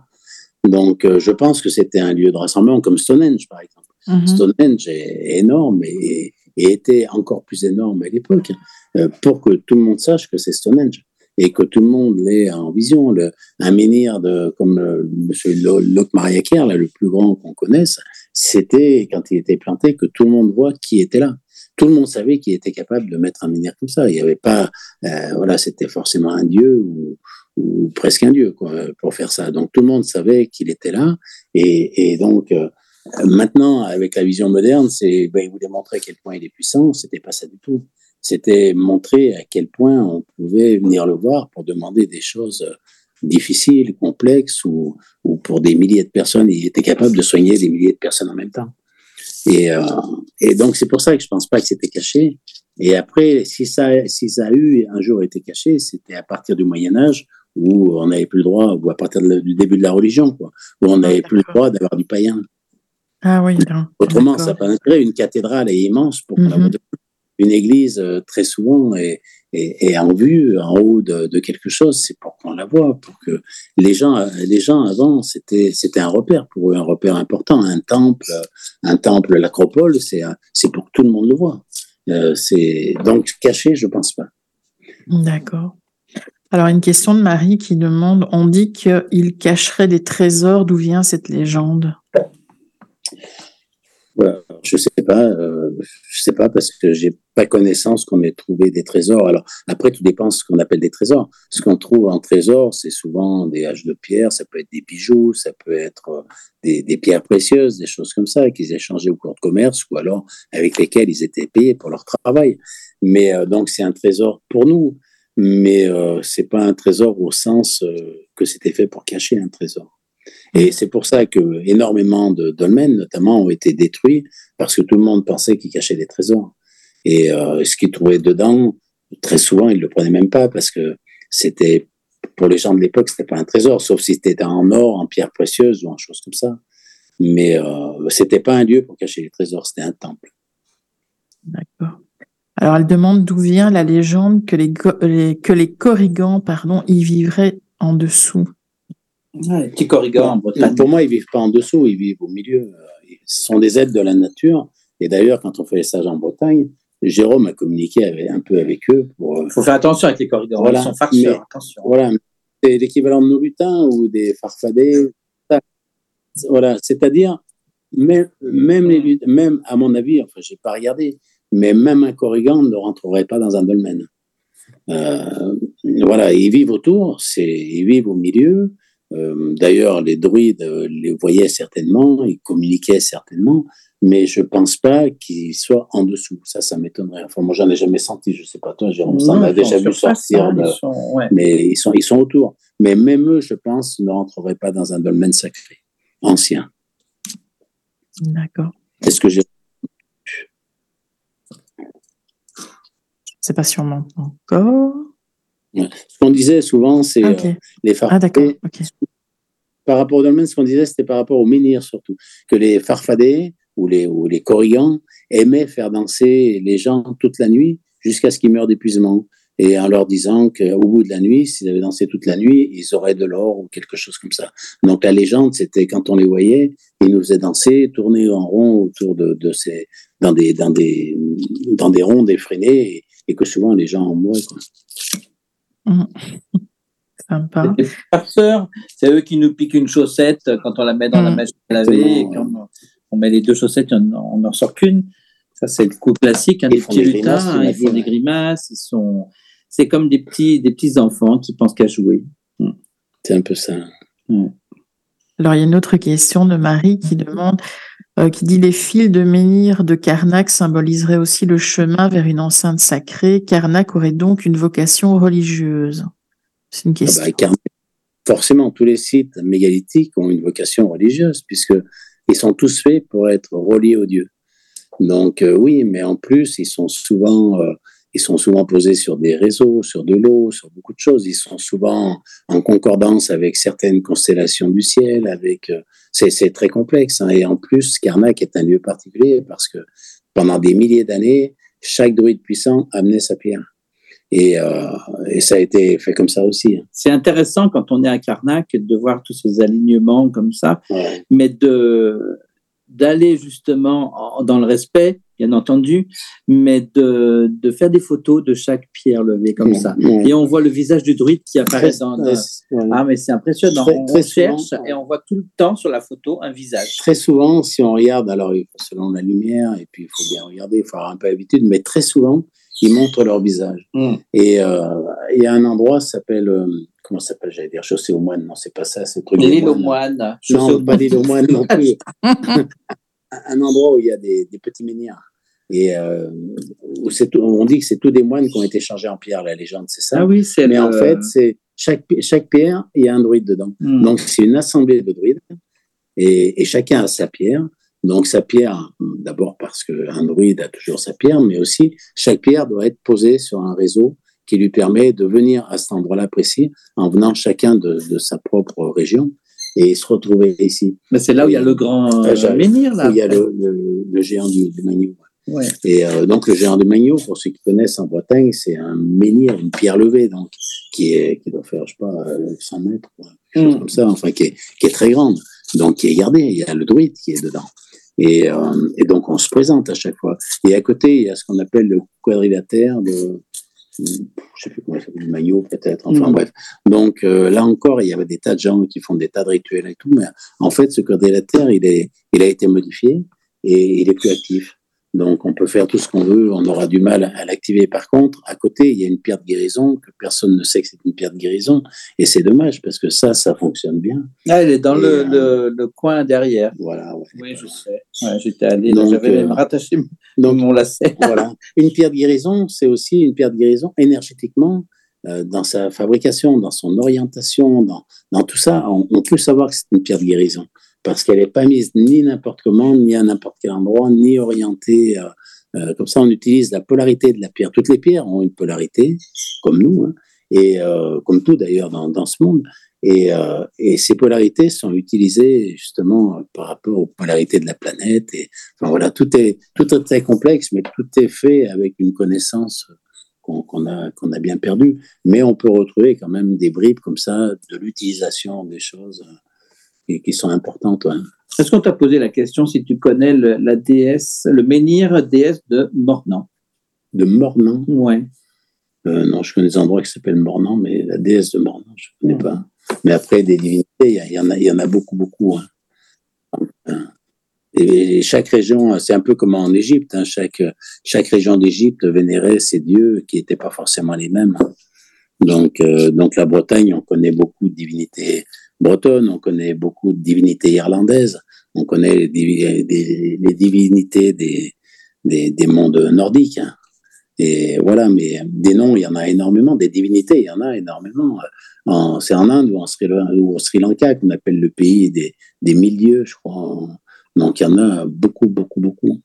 C: Donc, euh, je pense que c'était un lieu de rassemblement comme Stonehenge, par exemple. Mhm. Stonehenge est énorme et, et, était encore plus énorme à l'époque euh, pour que tout le monde sache que c'est Stonehenge et que tout le monde l'ait en vision. Le, un menhir de, comme euh, M. Locke Mariaker, là, le plus grand qu'on connaisse, c'était quand il était planté que tout le monde voit qui était là. Tout le monde savait qu'il était capable de mettre un menhir comme ça. Il n'y avait pas, euh, voilà, c'était forcément un dieu ou, ou, presque un dieu pour faire ça. Donc tout le monde savait qu'il était là. Et, donc euh, maintenant, avec la vision moderne, c'est, ben, il voulait montrer à quel point il est puissant. C'était pas ça du tout c'était montrer à quel point on pouvait venir le voir pour demander des choses difficiles, complexes, ou, ou pour des milliers de personnes. Il était capable de soigner des milliers de personnes en même temps. Et, euh, et donc, c'est pour ça que je pense pas que c'était caché. Et après, si ça, si ça a eu un jour été caché, c'était à partir du Moyen Âge où on n'avait plus le droit, ou à partir du début de la religion, quoi, où on n'avait plus le droit d'avoir du païen.
A: Ah oui.
C: Autrement, ça n'a pas d'intérêt. Une cathédrale est immense pour mm une église euh, très souvent est, est, en vue, en haut de, de quelque chose, c'est pour qu'on la voit, pour que les gens, les gens avant, c'était, c'était un repère pour eux, un repère important, un temple, un temple, l'acropole, c'est, c'est pour que tout le monde le voit. Euh, c'est donc caché, je pense pas.
A: D'accord. Alors une question de Marie qui demande, on dit qu'il cacherait des trésors, d'où vient cette légende?
C: Je sais pas, euh, je sais pas parce que j'ai pas connaissance qu'on ait trouvé des trésors. Alors après, tout dépend de ce qu'on appelle des trésors. Ce qu'on trouve en trésor, c'est souvent des haches de pierre, ça peut être des bijoux, ça peut être euh, des, pierres précieuses, des choses comme ça qu'ils échangeaient au cours de commerce ou alors avec lesquelles ils étaient payés pour leur travail. Mais euh, donc c'est un trésor pour nous, mais euh, c'est pas un trésor au sens euh, que c'était fait pour cacher un trésor. Et c'est pour ça que énormément de dolmens, notamment, ont été détruits parce que tout le monde pensait qu'ils cachaient des trésors. Et euh, ce qu'ils trouvaient dedans, très souvent, ils le prenaient même pas parce que c'était pour les gens de l'époque, c'était pas un trésor, sauf si c'était en or, en pierre précieuse ou en chose comme ça. Mais euh, c'était pas un lieu pour cacher les trésors, c'était un temple.
A: D'accord. Alors elle demande d'où vient la légende que les, que les corrigans pardon, y vivraient en dessous.
D: Les petits corrigans en Bretagne.
C: Pour moi, ils vivent pas en dessous, ils vivent au milieu. Ce sont des aides de la nature. Et d'ailleurs, quand on fait les stages en Bretagne, Jérôme a communiqué un peu avec eux. Il
D: euh, faut faire attention avec les corrigans, voilà, ils sont farceurs. attention.
C: Voilà, c'est l'équivalent de nos lutins ou des farfadets. Voilà, c'est-à-dire, même, même, les, même, à mon avis, enfin, j'ai pas regardé, mais même un corrigan ne rentrerait pas dans un dolmen. Euh, voilà, ils vivent autour, c'est, ils vivent au milieu. Euh, d'ailleurs, les druides les voyaient certainement, ils communiquaient certainement, mais je pense pas qu'ils soient en dessous. Ça, ça m'étonnerait. Enfin, moi, j'en ai jamais senti. Je sais pas toi, Jérôme, ça m'a déjà vu sortir. Mais ils sont, ils sont autour. Mais même eux, je pense, ne rentreraient pas dans un dolmen sacré ancien.
A: D'accord.
C: Est-ce que j'ai
A: C'est pas sûrement encore.
C: Ce qu'on disait souvent, c'est euh, les farfadés. Ah, par rapport au dolmen, ce qu'on disait, c'était par rapport au menhir surtout. Que les farfadés ou les, ou les corrigans aimaient faire danser les gens toute la nuit jusqu'à ce qu'ils meurent d'épuisement. Et en leur disant qu'au bout de la nuit, s'ils avaient dansé toute la nuit, ils auraient de l'or ou quelque chose comme ça. Donc la légende, c'était quand on les voyait, ils nous faisaient danser, tourner en rond autour de, de ces, dans des, dans des, dans des ronds effrénés et que souvent les gens en mourraient. Quoi.
A: Mmh. Sympa.
D: Les farceurs, c'est eux qui nous piquent une chaussette quand on la met dans la mmh. machine à laver et quand on met les deux chaussettes, on n'en sort qu'une. Ça, c'est le coup classique. Hein, des petits lutins, hein, ils font des grimaces. Ils sont... C'est comme des petits, des petits enfants qui pensent qu'à jouer. Mmh.
C: C'est un peu ça.
A: Alors, il y a une autre question de Marie qui demande euh, qui dit les fils de menhir de Karnak symboliseraient aussi le chemin vers une enceinte sacrée. Karnak aurait donc une vocation religieuse. C'est une
C: question. Ah bah, forcément, tous les sites mégalithiques ont une vocation religieuse puisque ils sont tous faits pour être reliés au Dieu. Donc euh, oui, mais en plus, ils sont souvent euh, ils sont souvent posés sur des réseaux, sur de l'eau, sur beaucoup de choses. Ils sont souvent en concordance avec certaines constellations du ciel, avec euh, c'est très complexe. Hein. Et en plus, Karnak est un lieu particulier parce que pendant des milliers d'années, chaque druide puissant amenait sa pierre. Et, euh, et, ça a été fait comme ça aussi. Hein.
D: C'est intéressant quand on est à Karnak de voir tous ces alignements comme ça, mais de d'aller justement dans le respect bien entendu, mais de, de, faire des photos de chaque pierre levée comme ça. Et on voit le visage du druide qui apparaît dans. Ah, mais c'est impressionnant. on, cherche et on voit tout le temps sur la photo un visage.
C: Très souvent, si on regarde, alors selon la lumière, et puis il faut bien regarder, il faut avoir un peu l'habitude, mais très souvent, ils montrent leur visage. Mm. Et euh, il y a un endroit, ça s'appelle. Euh, comment ça s'appelle? J'allais dire chaussée aux moines. Non, c'est pas ça. C'est
D: l'île aux moines.
C: Non, pas l'île aux moines non plus. un endroit où il y a des, des petits menhirs. Et euh, on dit que c'est tous des moines qui ont été chargés en pierre, la légende, c'est ça?
D: Ah oui, c'est
C: Mais en fait, c'est chaque, chaque pierre, il y a un druide dedans. Hmm. Donc, c'est une assemblée de druides et, et, chacun a sa pierre. Donc, sa pierre, d'abord parce qu'un druide a toujours sa pierre, mais aussi chaque pierre doit être posée sur un réseau qui lui permet de venir à cet endroit-là précis en venant chacun de, de sa propre région et se retrouver ici.
D: Mais c'est là où il y a le grand euh, menhir, là.
C: Où il y a le, le, géant du, du et euh, donc le géant de Magno, pour ceux qui connaissent en Bretagne, c'est un menhir, une pierre levée, donc qui est qui doit faire je sais pas 100 euh, mètres, quelque chose mm. comme ça, enfin qui est, qui est très grande, donc qui est gardée. Il y a le druide qui est dedans. Et, euh, et, donc on se présente à chaque fois. Et à côté, il y a ce qu'on appelle le quadrilatère de, je sais plus comment s'appelle, le maillot peut-être, enfin mm. bref. Donc là encore, il y avait des tas de gens qui font des tas de rituels et tout, mais en fait, ce quadrilatère, il, est, il a été modifié et il est plus actif. Donc, on peut faire tout ce qu'on veut, on aura du mal à l'activer. Par contre, à côté, il y a une pierre de guérison que personne ne sait que c'est une pierre de guérison. Et c'est dommage parce que ça, ça fonctionne bien.
D: Ah, elle est dans le, euh, le, coin derrière.
C: Voilà.
D: Oui, je sais. J'étais allé, j'avais même euh, rattaché donc, mon lacet.
C: voilà. Une pierre de guérison, c'est aussi une pierre de guérison énergétiquement. Euh, dans sa fabrication, dans son orientation, dans, dans tout ça, on, on peut savoir que c'est une pierre de guérison parce qu'elle n'est pas mise ni n'importe comment, ni à n'importe quel endroit, ni orientée. Euh, euh, comme ça, on utilise la polarité de la pierre. Toutes les pierres ont une polarité, comme nous, hein, et euh, comme tout d'ailleurs dans, dans, ce monde. Et, ces polarités sont utilisées justement par rapport aux polarités de la planète. Enfin voilà, tout est tout est très complexe, mais tout est fait avec une connaissance qu'on a qu'on a bien perdue. Mais on peut retrouver quand même des bribes comme ça de l'utilisation des choses qui, sont importantes.
D: Est-ce qu'on t'a posé la question si tu connais la déesse, le menhir déesse de Mornan?
C: De Mornan?
D: Ouais.
C: Euh, non, je connais des endroits qui s'appellent Mornan, mais la déesse de Mornan, je ne connais pas. Mais après, des divinités, il y, en a, y en a beaucoup, beaucoup. Hein. Et chaque région, c'est un peu comme en Égypte, hein, chaque, chaque région d'Égypte vénérait ses dieux qui n'étaient pas forcément les mêmes. Donc, euh, donc la Bretagne, on connaît beaucoup de divinités bretonnes, on connaît beaucoup de divinités irlandaises, on connaît les, divinités des, des, des, mondes nordiques. Et voilà, mais des noms, il y en a énormément, des divinités, il y en a énormément. C'est en Inde ou, en Sri, au Sri Lanka qu'on appelle le pays des, des milieux, je crois. Donc il y en a beaucoup, beaucoup, beaucoup.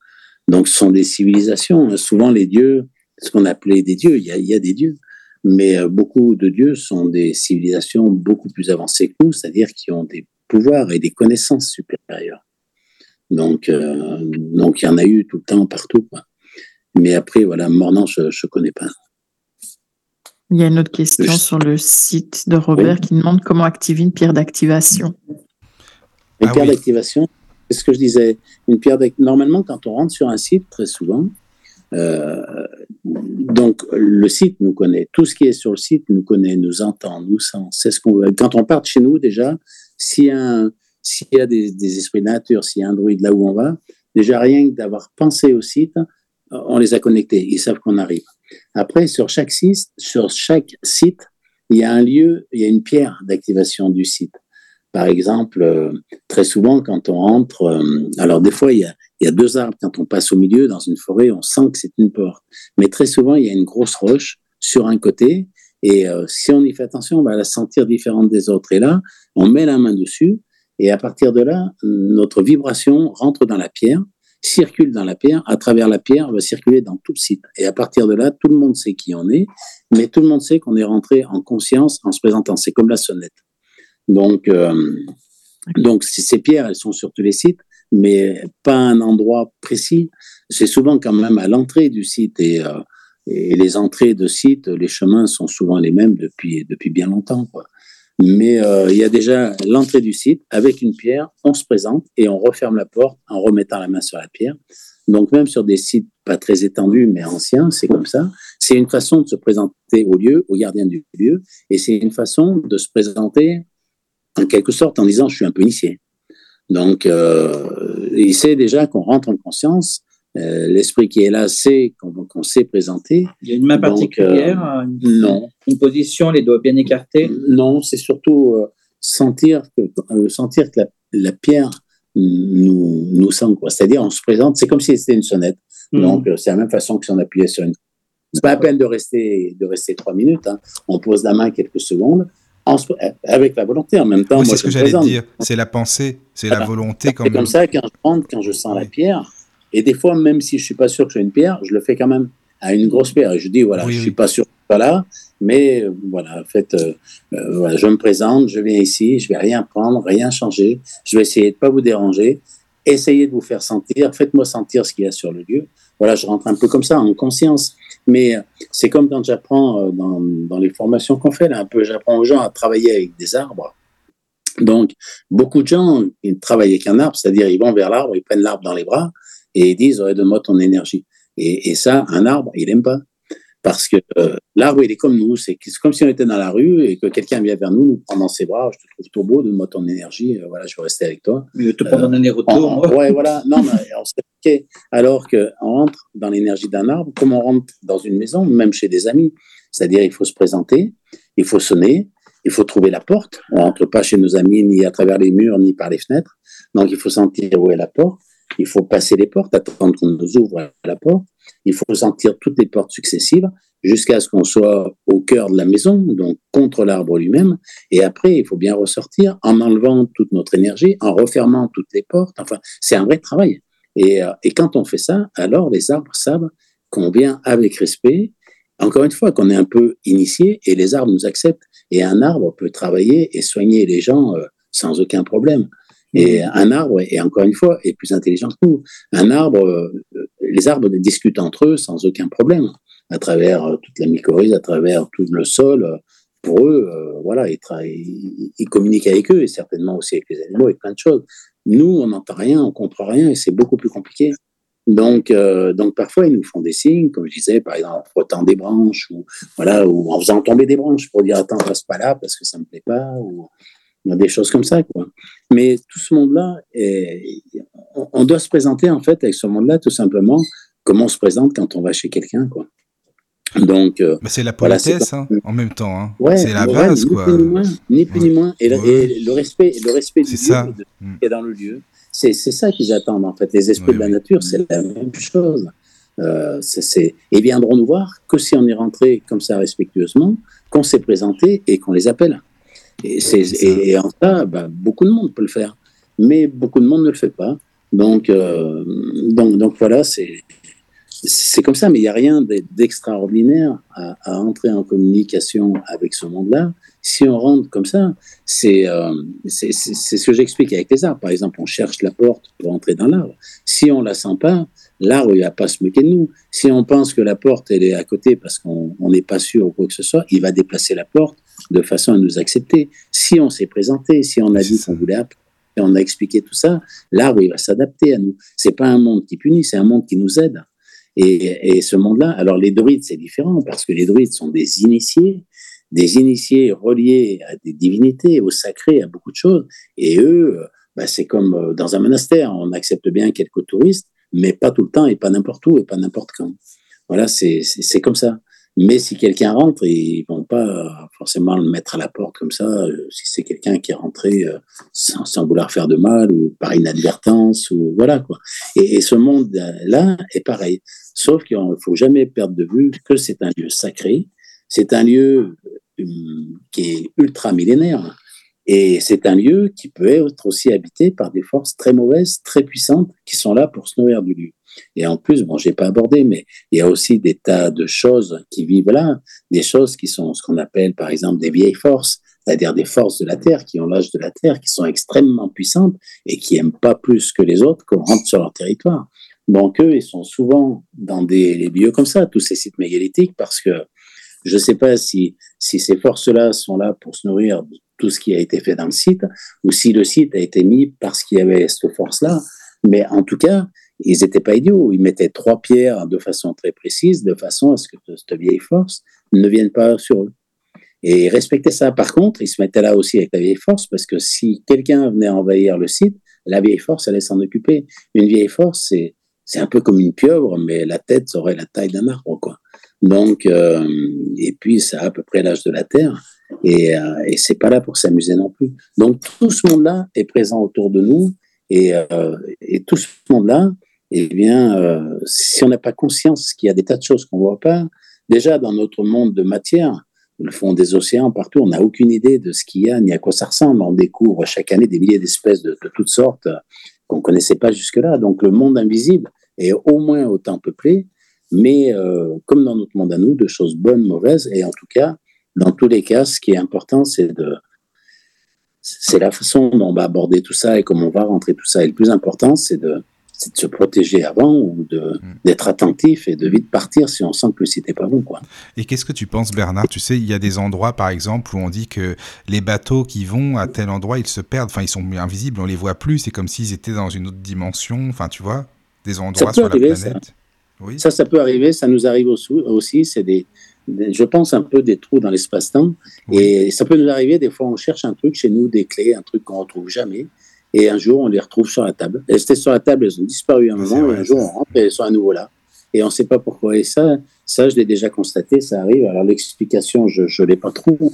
C: Donc ce sont des civilisations. Souvent les dieux, ce qu'on appelait des dieux, il y a des dieux, mais euh, beaucoup de dieux sont des civilisations beaucoup plus avancées que nous, c'est-à-dire qui ont des pouvoirs et des connaissances supérieures. Donc, euh, donc il y en a eu tout le temps partout. Quoi. Mais après, voilà, Mornan, je ne connais pas.
A: Il y a une autre question sur le site de Robert qui demande comment activer une pierre d'activation.
C: Une ah pierre d'activation, c'est ce que je disais. Une pierre Normalement, quand on rentre sur un site, très souvent, euh, donc le site nous connaît. Tout ce qui est sur le site nous connaît, nous entend, nous sent. C'est ce qu'on. Quand on part de chez nous, déjà, s'il y a, s'il y a des, esprits de nature, s'il y a un druide là où on va, déjà rien que d'avoir pensé au site, on les a connectés. Ils savent qu'on arrive. Après, sur chaque site, sur chaque site, il y a un lieu, il y a une pierre d'activation du site. Par exemple, euh, très souvent, quand on entre, euh, alors des fois, il y, a, deux arbres. Quand on passe au milieu dans une forêt, on sent que c'est une porte. Mais très souvent, il y a une grosse roche sur un côté. Et euh, si on y fait attention, on va la sentir différente des autres. Et là, on met la main dessus. Et à partir de là, notre vibration rentre dans la pierre, circule dans la pierre. À travers la pierre, va circuler dans tout le site. Et à partir de là, tout le monde sait qui on est. Mais tout le monde sait qu'on est rentré en conscience en se présentant. C'est comme la sonnette. Donc, euh, donc ces pierres, elles sont sur tous les sites, mais pas à un endroit précis. C'est souvent quand même à l'entrée du site et, euh, et, les entrées de sites, les chemins sont souvent les mêmes depuis, depuis bien longtemps. Quoi. Mais euh, il y a déjà l'entrée du site avec une pierre, on se présente et on referme la porte en remettant la main sur la pierre. Donc même sur des sites pas très étendus mais anciens, c'est comme ça. C'est une façon de se présenter au lieu, au gardien du lieu, et c'est une façon de se présenter en quelque sorte en disant je suis un peu initié. Donc, euh, il sait déjà qu'on rentre en conscience. Euh, L'esprit qui est là sait qu'on sait présenter.
D: Il y a une main particulière
C: euh, une,
D: Non. Une position, les doigts bien écartés
C: Non, c'est surtout euh, sentir que, sentir que la, la, pierre nous, nous sent. C'est-à-dire, on se présente, c'est comme si c'était une sonnette. Mmh. Donc, c'est la même façon que si on appuyait sur une. C'est pas la peine de rester, de rester trois minutes. Hein. On pose la main quelques secondes avec la volonté en même temps.
B: Oui, c'est ce que j'allais dire. C'est la pensée, c'est voilà. la volonté.
C: C'est comme ça quand je rentre, quand je sens oui. la pierre. Et des fois, même si je suis pas sûr que j'ai une pierre, je le fais quand même à une grosse pierre. Et je dis voilà, oui, je suis pas sûr que pas là, mais euh, voilà, en fait, euh, euh, voilà, je me présente, je viens ici, je vais rien prendre, rien changer. Je vais essayer de pas vous déranger. Essayez de vous faire sentir. Faites-moi sentir ce qu'il y a sur le lieu. Voilà, je rentre un peu comme ça, en conscience. Mais c'est comme quand j'apprends dans, dans, les formations qu'on fait, là, un peu, j'apprends aux gens à travailler avec des arbres. Donc, beaucoup de gens, ils travaillent avec un arbre, c'est-à-dire ils vont vers l'arbre, ils prennent l'arbre dans les bras et ils disent, ouais, donne-moi ton énergie. Et, et, ça, un arbre, il n'aime pas. Parce que euh, l'arbre, il est comme nous. C'est comme si on était dans la rue et que quelqu'un vient vers nous, nous prend dans ses bras. Je te trouve trop beau, donne-moi ton énergie. Euh, voilà, je veux rester avec toi.
D: Mais te prendre euh, un retour.
C: On, ouais, voilà. Non, mais on okay. Alors qu'on rentre dans l'énergie d'un arbre, comme on rentre dans une maison, même chez des amis. C'est-à-dire, il faut se présenter, il faut sonner, il faut trouver la porte. On rentre pas chez nos amis ni à travers les murs, ni par les fenêtres. Donc, il faut sentir où est la porte. Il faut passer les portes, attendre qu'on nous ouvre la porte. Il faut sentir toutes les portes successives jusqu'à ce qu'on soit au cœur de la maison, donc contre l'arbre lui-même. Et après, il faut bien ressortir en enlevant toute notre énergie, en refermant toutes les portes. Enfin, c'est un vrai travail. Et, euh, et quand on fait ça, alors les arbres savent qu'on vient avec respect. Encore une fois, qu'on est un peu initié et les arbres nous acceptent. Et un arbre peut travailler et soigner les gens euh, sans aucun problème. Et un arbre, et encore une fois, est plus intelligent que nous. Un arbre, euh, les arbres discutent entre eux sans aucun problème, à travers euh, toute la mycorhize, à travers tout le sol. Euh, pour eux, euh, voilà, ils, communiquent avec eux et certainement aussi avec les animaux et plein de choses. Nous, on n'entend rien, on comprend rien et c'est beaucoup plus compliqué. Donc, donc parfois ils nous font des signes, comme je disais, par exemple en frottant des branches ou voilà, en faisant tomber des branches pour dire attends passe pas là parce que ça me plaît pas. Des choses comme ça, quoi. Mais tout ce monde-là, on doit se présenter en fait avec ce monde-là tout simplement comme on se présente quand on va chez quelqu'un, quoi. Donc,
B: euh, c'est la politesse hein, en même temps. Hein. c'est la base,
C: ni
B: quoi.
C: Plus ni moins, ni plus ni moins. Et, le respect, le respect du lieu de, qui est dans le lieu, c'est ça qu'ils attendent en fait. Les esprits de la nature, c'est la même chose. Euh, et viendront nous voir que si on est rentré comme ça respectueusement, qu'on s'est présenté et qu'on les appelle. Et, et, en ça, bah, beaucoup de monde peut le faire, mais beaucoup de monde ne le fait pas. Donc, euh, donc, donc voilà, c'est c'est comme ça, mais il n'y a rien d'extraordinaire à, entrer en communication avec ce monde-là. Si on rentre comme ça, euh, c'est ce que j'explique avec les arbres. Par exemple, on cherche la porte pour entrer dans l'arbre. Si on la sent pas, l'arbre il va pas se moquer de nous. Si on pense que la porte elle est à côté parce qu'on n'est pas sûr ou quoi que ce soit, il va déplacer la porte de façon à nous accepter. Si on s'est présenté, si on a dit qu'on voulait apprendre, et on a expliqué tout ça, l'arbre il va s'adapter à nous. C'est pas un monde qui punit, c'est un monde qui nous aide. Et, ce monde-là, alors les druides, c'est différent parce que les druides sont des initiés, des initiés reliés à des divinités, au sacré, à beaucoup de choses. Et eux, bah, c'est comme euh, dans un monastère, on accepte bien quelques touristes, mais pas tout le temps et pas n'importe où et pas n'importe quand. Voilà, c'est comme ça. Mais si quelqu'un rentre, ils vont pas forcément le mettre à la porte comme ça. Euh, si c'est quelqu'un qui est rentré euh, sans, vouloir faire de mal ou par inadvertance ou voilà quoi. Et, ce monde-là est pareil. Sauf qu'il ne faut jamais perdre de vue que c'est un lieu sacré. C'est un lieu euh, qui est ultra millénaire. Et c'est un lieu qui peut être aussi habité par des forces très mauvaises, très puissantes, qui sont là pour se nourrir du lieu. Et en plus, bon, j'ai pas abordé, mais il y a aussi des tas de choses qui vivent là, des choses qui sont ce qu'on appelle, par exemple, des vieilles forces, c'est-à-dire des forces de la Terre, qui ont l'âge de la Terre, qui sont extrêmement puissantes et qui aiment pas plus que les autres qu'on rentre sur leur territoire. Donc eux, ils sont souvent dans des lieux comme ça, tous ces sites mégalithiques, parce que je ne sais pas si, si ces forces-là sont là pour se nourrir de tout ce qui a été fait dans le site, ou si le site a été mis parce qu'il y avait cette force-là. Mais en tout cas, ils n'étaient pas idiots. Ils mettaient trois pierres de façon très précise, de façon à ce que cette vieille force ne vienne pas sur eux. Et ils respectaient ça. Par contre, ils se mettaient là aussi avec la vieille force, parce que si quelqu'un venait envahir le site, la vieille force allait s'en occuper. Une vieille force, c'est, c'est un peu comme une pieuvre, mais la tête aurait la taille d'un arbre, quoi. Donc, euh, et puis ça a à peu près l'âge de la Terre, et, euh, et c'est pas là pour s'amuser non plus. Donc tout ce monde-là est présent autour de nous, et, euh, et tout ce monde-là, eh bien, euh, si on n'a pas conscience qu'il y a des tas de choses qu'on ne voit pas, déjà dans notre monde de matière, le fond des océans, partout, on n'a aucune idée de ce qu'il y a ni à quoi ça ressemble. On découvre chaque année des milliers d'espèces de, toutes sortes qu'on ne connaissait pas jusque-là. Donc le monde invisible est au moins autant peuplé, mais euh, comme dans notre monde à nous, de choses bonnes, mauvaises, et en tout cas, dans tous les cas, ce qui est important, c'est de c'est la façon dont on va aborder tout ça et comment on va rentrer tout ça. Et le plus important, c'est de, c'est de se protéger avant ou mm. d'être attentif et de vite partir si on sent que n'est pas bon. Quoi.
B: Et qu'est-ce que tu penses, Bernard? Tu sais, il y a des endroits, par exemple, où on dit que les bateaux qui vont à tel endroit, ils se perdent. Enfin, ils sont invisibles, on les voit plus. C'est comme s'ils étaient dans une autre dimension. Enfin, tu vois, des endroits sur la planète.
C: Ça. Oui. ça, ça peut arriver. Ça nous arrive aussi. C'est des, je pense un peu des trous dans l'espace-temps. Et ça peut nous arriver, des fois, on cherche un truc chez nous, des clés, un truc qu'on retrouve jamais. Et un jour, on les retrouve sur la table. Elles étaient sur la table, elles ont disparu un moment, et un jour, on rentre et elles sont à nouveau là. Et on ne sait pas pourquoi. Et ça, ça je l'ai déjà constaté, ça arrive. Alors, l'explication, je ne l'ai pas trop,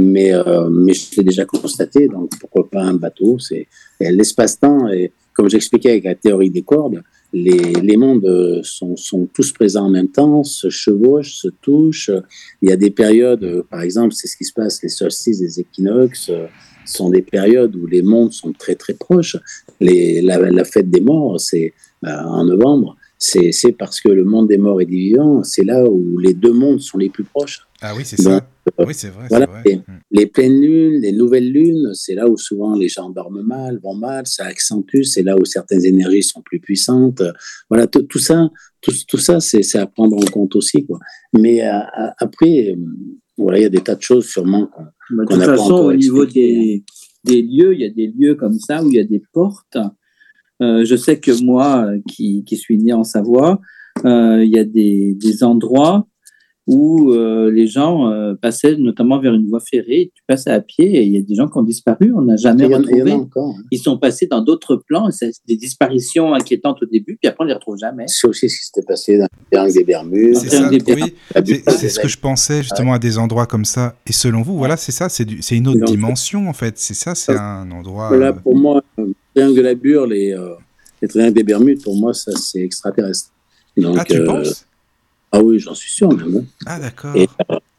C: mais, euh, mais je l'ai déjà constaté. Donc, pourquoi pas un bateau? C'est L'espace-temps, et comme j'expliquais avec la théorie des cordes, les, les mondes sont, sont, tous présents en même temps, se chevauchent, se touchent. Il y a des périodes, par exemple, c'est ce qui se passe, les solstices, les équinoxes, sont des périodes où les mondes sont très très proches. Les, la, fête des morts, c'est euh, en novembre, c'est parce que le monde des morts et des vivants, c'est là où les deux mondes sont les plus proches.
B: Ah oui, c'est ça. Euh, oui, c'est vrai.
C: Voilà, Les, les, pleines lunes, les nouvelles lunes, c'est là où souvent les gens dorment mal, vont mal, ça accentue, c'est là où certaines énergies sont plus puissantes. Voilà, tout ça, tout, tout ça, c'est à prendre en compte aussi. Quoi. Mais euh, après, voilà, il y a des tas de choses sûrement
D: bah, de toute façon, au niveau des, des, lieux, il y a des lieux comme ça où il y a des portes. Euh, je sais que moi, qui, qui, suis né en Savoie, euh, il y a des, des endroits où euh, les gens euh, passaient notamment vers une voie ferrée. Tu passes à pied et il y a des gens qui ont disparu. On n'a jamais
C: Il y en- il y en a
D: retrouvé.
C: encore. hein.
D: Ils sont passés dans d'autres plans. C'est des disparitions inquiétantes au début, puis après on les retrouve jamais.
C: C'est aussi ce qui s'était passé dans le triangle des Bermudes.
B: C'est oui. Ce que je pensais justement à des endroits comme ça. Et selon vous, voilà, c'est ça, c'est du- c'est une autre dimension en fait. C'est ça, c'est un endroit.
C: Voilà,
B: euh,
C: pour moi, le triangle de la Burle et euh, les triangles des Bermudes, pour moi, ça, c'est extraterrestre. Donc,
B: Ah, tu
C: euh,
B: penses?
C: Ah oui, j'en suis sûr même. hein.
B: Ah, d'accord.
C: Et,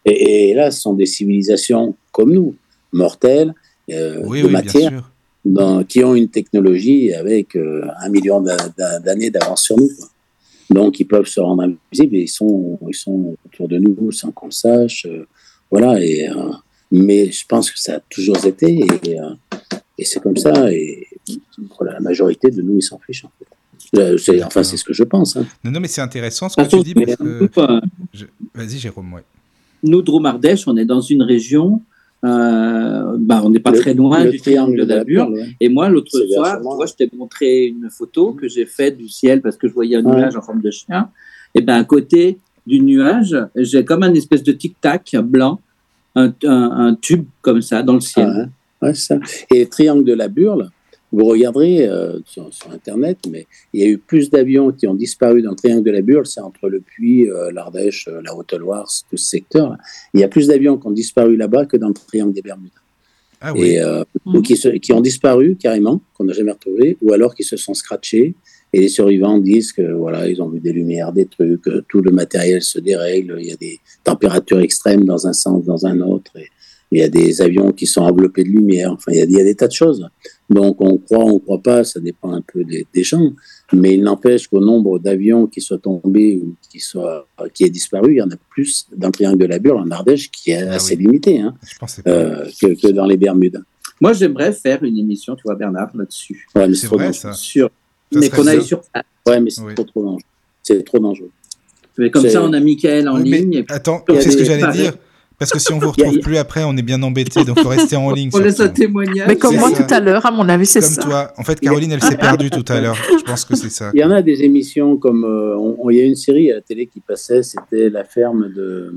C: et, et là, ce sont des civilisations comme nous, mortelles, euh,
B: Oui,
C: de
B: oui,
C: matière, dans- qui ont une technologie avec euh, un million d'a- d'a- d'années d'avance sur nous. quoi. Donc, ils peuvent se rendre invisibles et ils sont, ils sont autour de nous sans qu'on le sache. euh, voilà. Et, euh, mais je pense que ça a toujours été et, euh, et c'est comme ça. Et voilà, la majorité de nous, ils s'en fichent. En fait. Euh, c'est- enfin, c'est ce que je pense. hein.
B: Non, non, mais c'est intéressant ce que
D: Attention,
B: tu dis parce
D: nous,
B: que.
D: euh,
B: je- Vas-y, Jérôme, ouais.
D: nous, Dromardèche, on est dans une région, euh, bah, on n'est pas
C: Le-
D: très loin du triangle de la Burle.
C: Burle, ouais.
D: Et moi, l'autre soir, vois, je t'ai montré une photo que j'ai faite du ciel parce que je voyais un
C: Ouais.
D: nuage en forme de chien. Et ben à côté du nuage, j'ai comme un espèce de tic-tac blanc, un, un- un tube comme ça dans le ciel.
C: Ah, ouais, ouais, ça. Et Triangle de la Burle, vous regarderez euh, sur, sur Internet, mais il y a eu plus d'avions qui ont disparu dans le Triangle de la Burle, c'est entre le Puy, euh, l'Ardèche, euh, la Haute-Loire, tout ce secteur. Il y a plus d'avions qui ont disparu là-bas que dans le Triangle des Bermudes.
B: Ah oui.
C: Et, ou qui, se- qui ont disparu carrément, qu'on n'a jamais retrouvés, ou alors qui se sont scratchés. Et les survivants disent que voilà, ils ont vu des lumières, des trucs, tout le matériel se dérègle, il y a des températures extrêmes dans un sens, dans un autre, et il y a des avions qui sont enveloppés de lumière. Enfin, il y a, il y a des tas de choses. Donc, on croit, on croit pas, ça dépend un peu des, des gens. Mais il n'empêche qu'au nombre d'avions qui soient tombés ou qui soient qui est disparu, il y en a plus dans le triangle de la Burle en Ardèche qui est
B: Ah
C: assez
B: oui.
C: limité hein, euh, que, que dans les Bermudes.
D: Moi, j'aimerais faire une émission, tu vois, Bernard, là-dessus.
C: Ouais, mais
B: C'est
C: trop
B: vrai,
C: dangereux.
B: ça.
D: Sur...
B: Ça
D: Mais qu'on aille sur.
C: Ouais, mais c'est
B: Oui.
C: trop, trop dangereux. C'est trop dangereux.
D: Mais comme ça, on a Michael en
B: Oui, mais
D: ligne. et puis
B: Attends, c'est ce que j'allais dire? Parce que si on vous retrouve plus après, on est bien embêté. Donc, faut rester en ligne.
D: on laisse un témoignage.
A: Mais comme moi
B: ça.
A: tout à l'heure, à mon avis, c'est
B: Comme
A: ça.
B: toi. En fait, Caroline, elle s'est perdue tout à l'heure. Je pense que c'est ça.
C: Il y en a des émissions comme. euh, il y a une série à la télé qui passait, c'était La ferme de.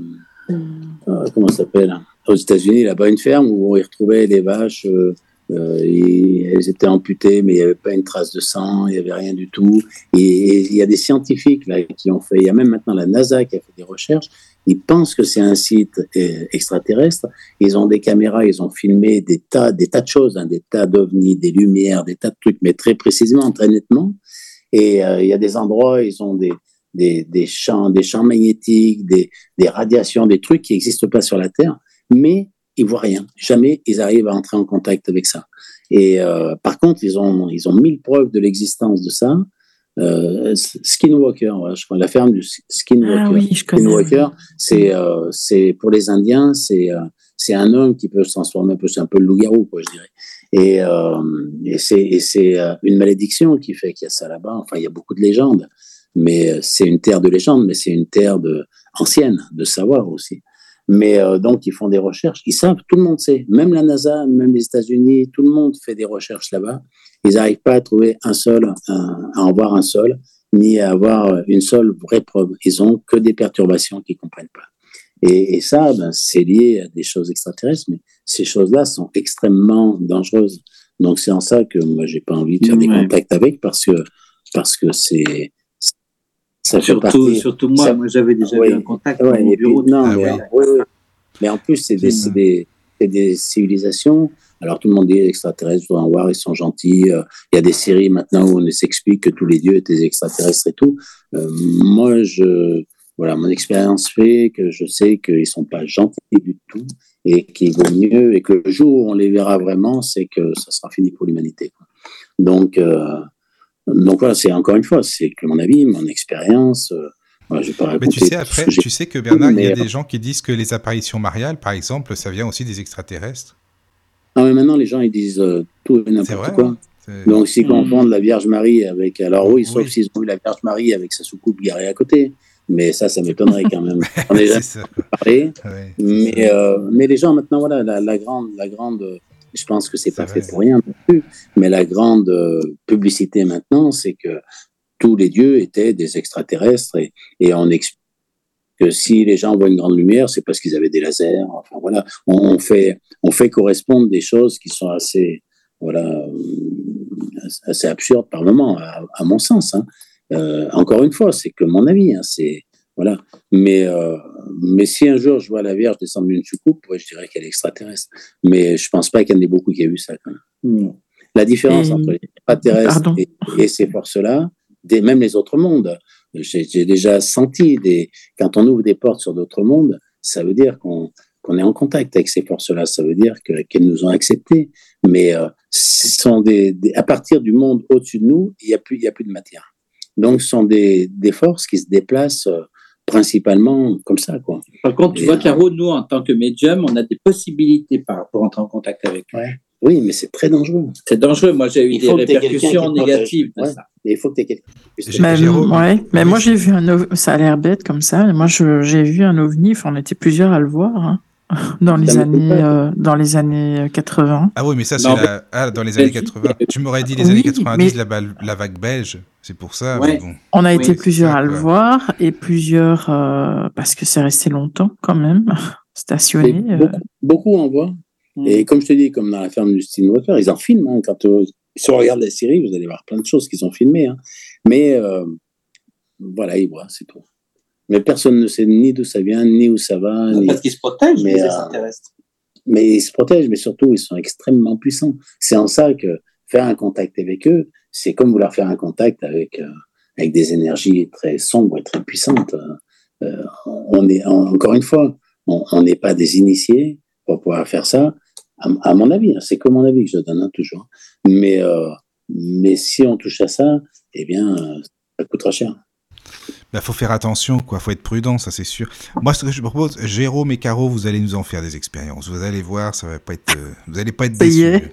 C: euh, comment ça s'appelle hein, Aux États-Unis, là-bas, une ferme où on y retrouvait les vaches. euh, euh, et elles étaient amputées, mais il n'y avait pas une trace de sang, il n'y avait rien du tout. Et, et il y a des scientifiques là, qui ont fait, il y a même maintenant la NASA qui a fait des recherches. Ils pensent que c'est un site euh, extraterrestre. Ils ont des caméras, ils ont filmé des tas, des tas de choses, hein, des tas d'ovnis, des lumières, des tas de trucs, mais très précisément, très nettement. Et euh, il y a des endroits, ils ont des, des, des champs, des champs magnétiques, des, des radiations, des trucs qui n'existent pas sur la Terre, mais ils voient rien. Jamais ils arrivent à entrer en contact avec ça. Et euh, par contre, ils ont, ils ont mille preuves de l'existence de ça. Euh, Skinwalker, je crois, la ferme du Skinwalker.
A: Ah oui, je connais.
C: Skinwalker, c'est euh, pour les Indiens, c'est euh, c'est un homme qui peut se transformer un peu, c'est un peu le loup-garou, quoi, je dirais. Et, euh, et c'est une malédiction qui fait qu'il y a ça là-bas. Enfin, il y a beaucoup de légendes, mais c'est une terre de légendes, mais c'est une terre de ancienne, de savoir aussi. Mais euh, donc, ils font des recherches. Ils savent, tout le monde sait. Même la NASA, même les États-Unis, tout le monde fait des recherches là-bas. Ils n'arrivent pas à trouver un seul, un- à en voir un seul, ni à avoir une seule vraie preuve. Ils ont que des perturbations qu'ils comprennent pas. Et, et ça, ben, c'est lié à des choses extraterrestres, mais ces choses-là sont extrêmement dangereuses. Donc, c'est en ça que moi, j'ai pas envie de faire des
D: Ouais.
C: contacts avec parce que, parce que c'est, ça fait
D: Surtout,
C: partie.
D: surtout moi,
C: ça-
D: moi j'avais déjà eu un contact
C: Ouais,
D: mon
C: puis-
D: bureau.
C: non,
B: Ah
C: mais, ouais, en plus, c'est des, c'est des, civilisations. Alors, tout le monde dit extraterrestres, vous en voir, ils sont gentils. Euh, Il y a des séries maintenant où on s'explique que tous les dieux étaient extraterrestres et tout. Euh, moi, je, voilà, mon expérience fait que je sais qu'ils sont pas gentils du tout et qu'il vaut mieux et que le jour où on les verra vraiment, c'est que ça sera fini pour l'humanité. Donc, euh, donc voilà, c'est encore une fois, c'est que mon avis, mon expérience. Euh, voilà, je vais pas
B: Mais tu sais, après, tu sais que Bernard, il y a des gens qui disent que les apparitions mariales, par exemple, ça vient aussi des extraterrestres.
C: Ah, mais maintenant, les gens, ils disent euh, tout et n'importe quoi.
B: hein
C: Donc, s'ils
D: Mhm.
C: confondent la Vierge Marie avec. Alors, oui, sauf
B: Oui.
C: s'ils ont eu la Vierge Marie avec sa soucoupe garée à côté. Mais ça, ça m'étonnerait quand même. On est
B: ça.
C: parlé.
B: Ouais,
C: Mais, euh, mais les gens, maintenant, voilà, la, la grande. La grande euh, je pense que c'est pas
B: vrai.
C: fait pour rien non plus. Mais la grande euh, publicité maintenant, c'est que tous les dieux étaient des extraterrestres et, et on explique que si les gens voient une grande lumière, c'est parce qu'ils avaient des lasers. Enfin voilà, on fait, on fait correspondre des choses qui sont assez, voilà, euh, assez absurdes par moment, à, mon sens. Hein. Euh, encore une fois, c'est que mon avis. Hein, c'est voilà. Mais euh, mais si un jour je vois la Vierge descendre d'une soucoupe, je dirais qu'elle est extraterrestre. Mais je pense pas qu'il y en ait beaucoup qui aient vu ça. Quand même. La différence entre les extraterrestres et, et, ces forces-là, même les autres mondes, j'ai déjà senti des, quand on ouvre des portes sur d'autres mondes, ça veut dire qu'on est en contact avec ces forces-là. Ça veut dire qu'elles nous ont acceptés. Mais euh, sont des, à partir du monde au-dessus de nous, il n'y a, plus, il y a plus de matière. Donc, ce sont des, des forces qui se déplacent euh, principalement comme ça. Quoi.
D: Par contre, tu vois, euh, Caro, nous, en tant que médium, on a des possibilités pour entrer en contact avec eux.
C: Oui, mais c'est très dangereux.
D: C'est dangereux. Moi, j'ai eu des répercussions négatives de ça.
C: il faut que tu aies quelqu'un.
A: Mais, ouais, mais moi, j'ai vu un ovni. Ça a l'air bête comme ça. Moi, j'ai vu un ovni. Enfin, on était plusieurs à le voir. Hein, dans les années, euh, dans les années 80.
B: Ah oui, mais ça, c'est la... ah, dans les années 80. Tu m'aurais dit les années 90, la, la, vague belge. C'est pour ça. Bon.
A: On a été plusieurs à le voir et plusieurs euh, parce que c'est resté longtemps quand même stationné.
C: Euh. Beaucoup, beaucoup en voient. Mm. Et comme je te dis, comme dans la ferme du Steve Walker, ils en filment. Hein, quand euh, si on regarde la série, vous allez voir plein de choses qui sont filmées. Hein. Mais euh, voilà, ils voient, c'est tout. Mais personne ne sait ni d'où ça vient, ni où ça va.
D: Parce qu'ils se protègent, mais, euh,
C: mais ils se protègent, mais surtout, ils sont extrêmement puissants. C'est en ça que faire un contact avec eux, c'est comme vouloir faire un contact avec, avec des énergies très sombres et très puissantes. on est, encore une fois, on n'est pas des initiés pour pouvoir faire ça à, mon avis, hein, c'est que mon avis que je donne hein, toujours. Mais, euh, mais si on touche à ça, eh bien, ça coûtera cher.
B: Il bah, faut faire attention, quoi. Faut être prudent, ça c'est sûr. Moi, ce que je propose, Jérôme et Caro, vous allez nous en faire des expériences. Vous allez voir, ça va pas être, euh, vous allez pas être déçus.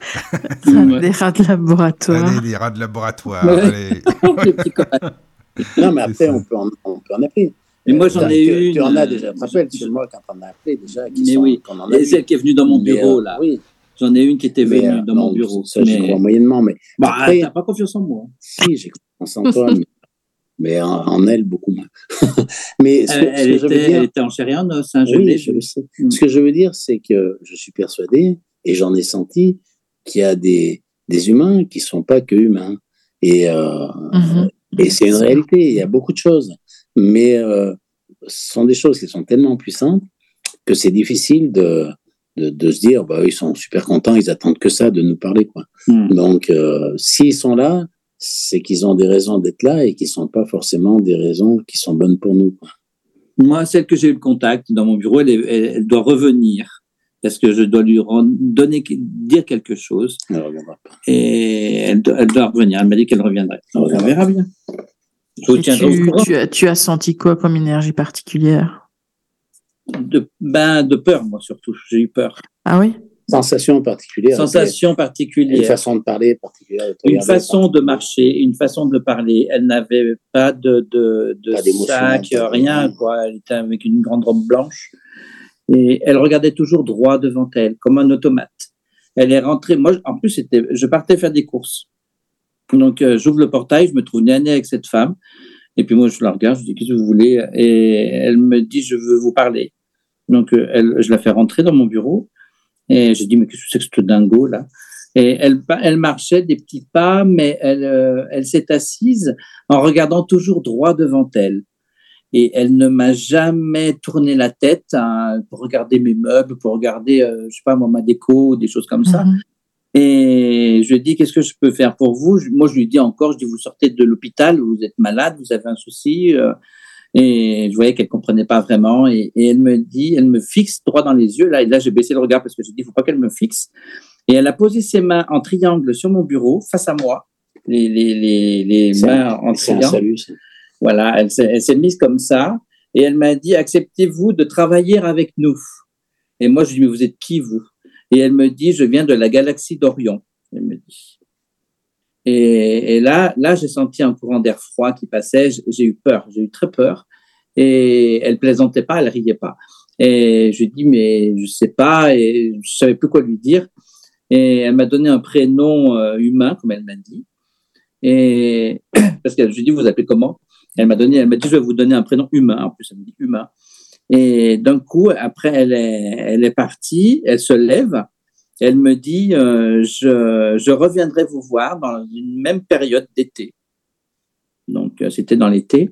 A: des rats de laboratoire.
B: Allez, des rats de laboratoire.
C: non, mais après, on peut, en, on peut en appeler.
D: Mais moi, j'en ai eu une.
C: Tu en as déjà. Tu te rappelles, moi, quand on a appelé déjà.
D: Qui mais sont, oui. Et celle qui est venue dans mon bureau, euh, là. Oui. J'en ai une qui était venue mais, dans non, mon bureau.
C: Ça, mais... je crois moyennement. Mais
D: bah, après, t'as pas confiance en moi.
C: Si, j'ai confiance en toi. mais, en, en, elle, beaucoup moins.
D: mais ce, elle, ce était, dire... elle, était, en chair et en os. Hein, je
C: oui, je le sais. Mm. Ce que je veux dire, c'est que je suis persuadé, et j'en ai senti, qu'il y a des, des humains qui ne sont pas que humains. Et, euh, mm -hmm. et c'est une réalité. Il y a beaucoup de choses. Mais euh, ce sont des choses qui sont tellement puissantes que c'est difficile de, de, de, se dire, bah, ils sont super contents, ils attendent que ça de nous parler. Quoi. Mm. Donc, euh, s'ils sont là, c'est qu'ils ont des raisons d'être là et qui ne sont pas forcément des raisons qui sont bonnes pour nous.
D: Moi, celle que j'ai eu le contact dans mon bureau, elle, elle, elle doit revenir parce que je dois lui donner, dire quelque chose.
C: Elle reviendra pas.
D: Et elle, elle doit revenir. Elle m'a dit qu'elle reviendrait. On verra bien.
A: Tu, tu, as, tu, as, senti quoi comme énergie particulière?
D: De, ben, de peur, moi surtout. J'ai eu peur.
A: Ah oui?
C: Sensation particulière.
D: Sensation particulière.
C: Une façon de parler particulière.
D: De une façon de marcher, une façon de parler. Elle n'avait pas de, de, de sac, rien. Quoi. Elle était avec une grande robe blanche. Et elle regardait toujours droit devant elle, comme un automate. Elle est rentrée. Moi, en plus, c'était, je partais faire des courses. Donc, euh, j'ouvre le portail, je me trouve nez à nez avec cette femme. Et puis moi, je la regarde, je dis, qu'est-ce que vous voulez? Et elle me dit, je veux vous parler. Donc, euh, elle, je la fais rentrer dans mon bureau. Et je dis, mais qu'est-ce que c'est que ce dingo, là? Et elle, elle marchait des petits pas, mais elle, euh, elle s'est assise en regardant toujours droit devant elle. Et elle ne m'a jamais tourné la tête hein, pour regarder mes meubles, pour regarder, je sais pas, moi, ma déco, des choses comme ça. Mm-hmm. Et je lui dis, qu'est-ce que je peux faire pour vous? Moi, je lui dis encore, je dis, vous sortez de l'hôpital, vous êtes malade, vous avez un souci. Euh, et je voyais qu'elle comprenait pas vraiment. Et, elle me dit, elle me fixe droit dans les yeux. Là, et là, j'ai baissé le regard parce que j'ai dit, il faut pas qu'elle me fixe. Et elle a posé ses mains en triangle sur mon bureau, face à moi, les, les, les, les mains en triangle. voilà, elle, elle s'est mise comme ça. Et elle m'a dit, acceptez-vous de travailler avec nous Et moi, je lui dis, mais vous êtes qui, vous? Et elle me dit, je viens de la galaxie d'Orion. Elle me dit. Et, là, là, j'ai senti un courant d'air froid qui passait. J'ai eu peur, j'ai eu très peur. Et elle plaisantait pas, elle riait pas. Et je lui dis, mais je sais pas, et je savais plus quoi lui dire. Et elle m'a donné un prénom euh, humain, comme elle m'a dit. Et parce que je lui dis, vous appelez comment? Elle m'a donné, elle m'a dit, je vais vous donner un prénom humain. En plus, elle me dit humain. Et d'un coup, après, elle est, elle est partie, elle se lève, elle me dit, euh, je, je reviendrai vous voir dans une même période d'été. Donc, euh, c'était dans l'été.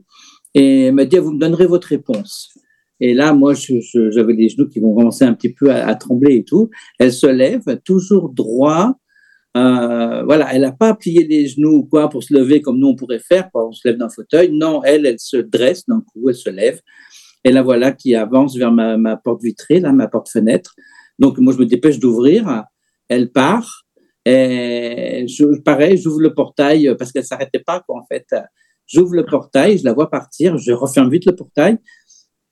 D: Et elle me dit, vous me donnerez votre réponse. Et là, moi, j'avais des genoux qui vont commencer un petit peu à, à trembler et tout. Elle se lève, toujours droit, euh, voilà, elle n'a pas plié les genoux ou quoi pour se lever comme nous on pourrait faire, quand on se lève d'un fauteuil. Non, elle, elle se dresse d'un coup, elle se lève. Et la voilà qui avance vers ma, ma porte vitrée, là, ma porte fenêtre. Donc moi je me dépêche d'ouvrir. Elle part. Et je, pareil, j'ouvre le portail parce qu'elle s'arrêtait pas quoi en fait. J'ouvre le portail, je la vois partir, je referme vite le portail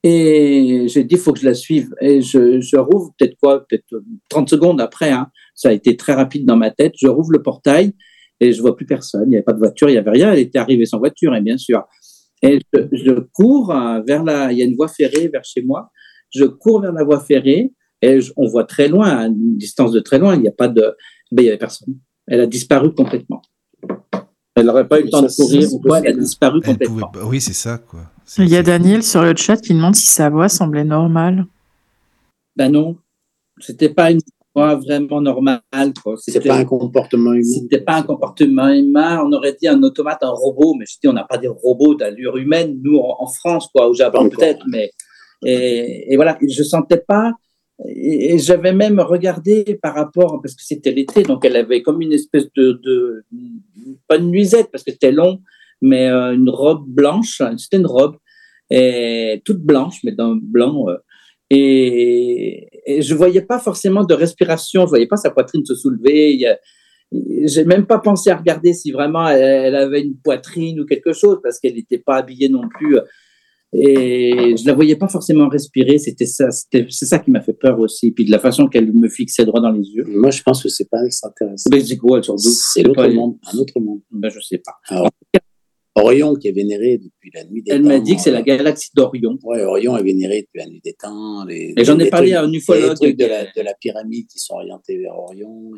D: et j'ai dit, il faut que je la suive. Et je, je rouvre peut-être quoi, peut-être 30 secondes après, hein, ça a été très rapide dans ma tête. Je rouvre le portail et je vois plus personne. Il n'y avait pas de voiture, il n'y avait rien. Elle était arrivée sans voiture, et bien sûr. Et je, cours euh, vers la. Il y a une voie ferrée vers chez moi. Je cours vers la voie ferrée et on voit très loin, à une distance de très loin. Il n'y a pas de. Ben, il n'y avait personne. Elle a disparu complètement. Elle n'aurait pas eu le temps de courir elle a disparu complètement.
B: Oui, c'est ça, quoi.
A: Il y a Daniel sur le chat qui demande si sa voix semblait normale.
D: Ben non, c'était pas une voix vraiment normale.
C: C'était pas un comportement humain.
D: C'était pas un comportement humain. On aurait dit un automate, un robot, mais je dis on n'a pas des robots d'allure humaine nous en, France, quoi, au Japon peut-être, mais et, et, voilà, je sentais pas. Et, j'avais même regardé par rapport, parce que c'était l'été, donc elle avait comme une espèce de, pas une nuisette parce que c'était long, mais euh, une robe blanche. C'était une robe toute blanche, mais d'un blanc. Euh, et, et, je voyais pas forcément de respiration, je voyais pas sa poitrine se soulever. J'ai même pas pensé à regarder si vraiment elle, avait une poitrine ou quelque chose parce qu'elle n'était pas habillée non plus. Et je la voyais pas forcément respirer. C'était ça, c'est ça qui m'a fait peur aussi. Puis de la façon qu'elle me fixait droit dans les yeux.
C: Moi, je pense que c'est pas extraterrestre.
D: Ben, c'est quoi, C'est
C: l'autre monde, un autre monde.
D: Ben, je sais pas.
C: Orion qui est vénéré depuis la nuit des
D: Elle temps. Elle m'a dit que c'est la galaxie d'Orion.
C: Oui, Orion est vénéré depuis la nuit des temps.
D: Les, et j'en ai parlé à un ufologue.
C: Les trucs de la, de la pyramide qui sont orientés vers Orion.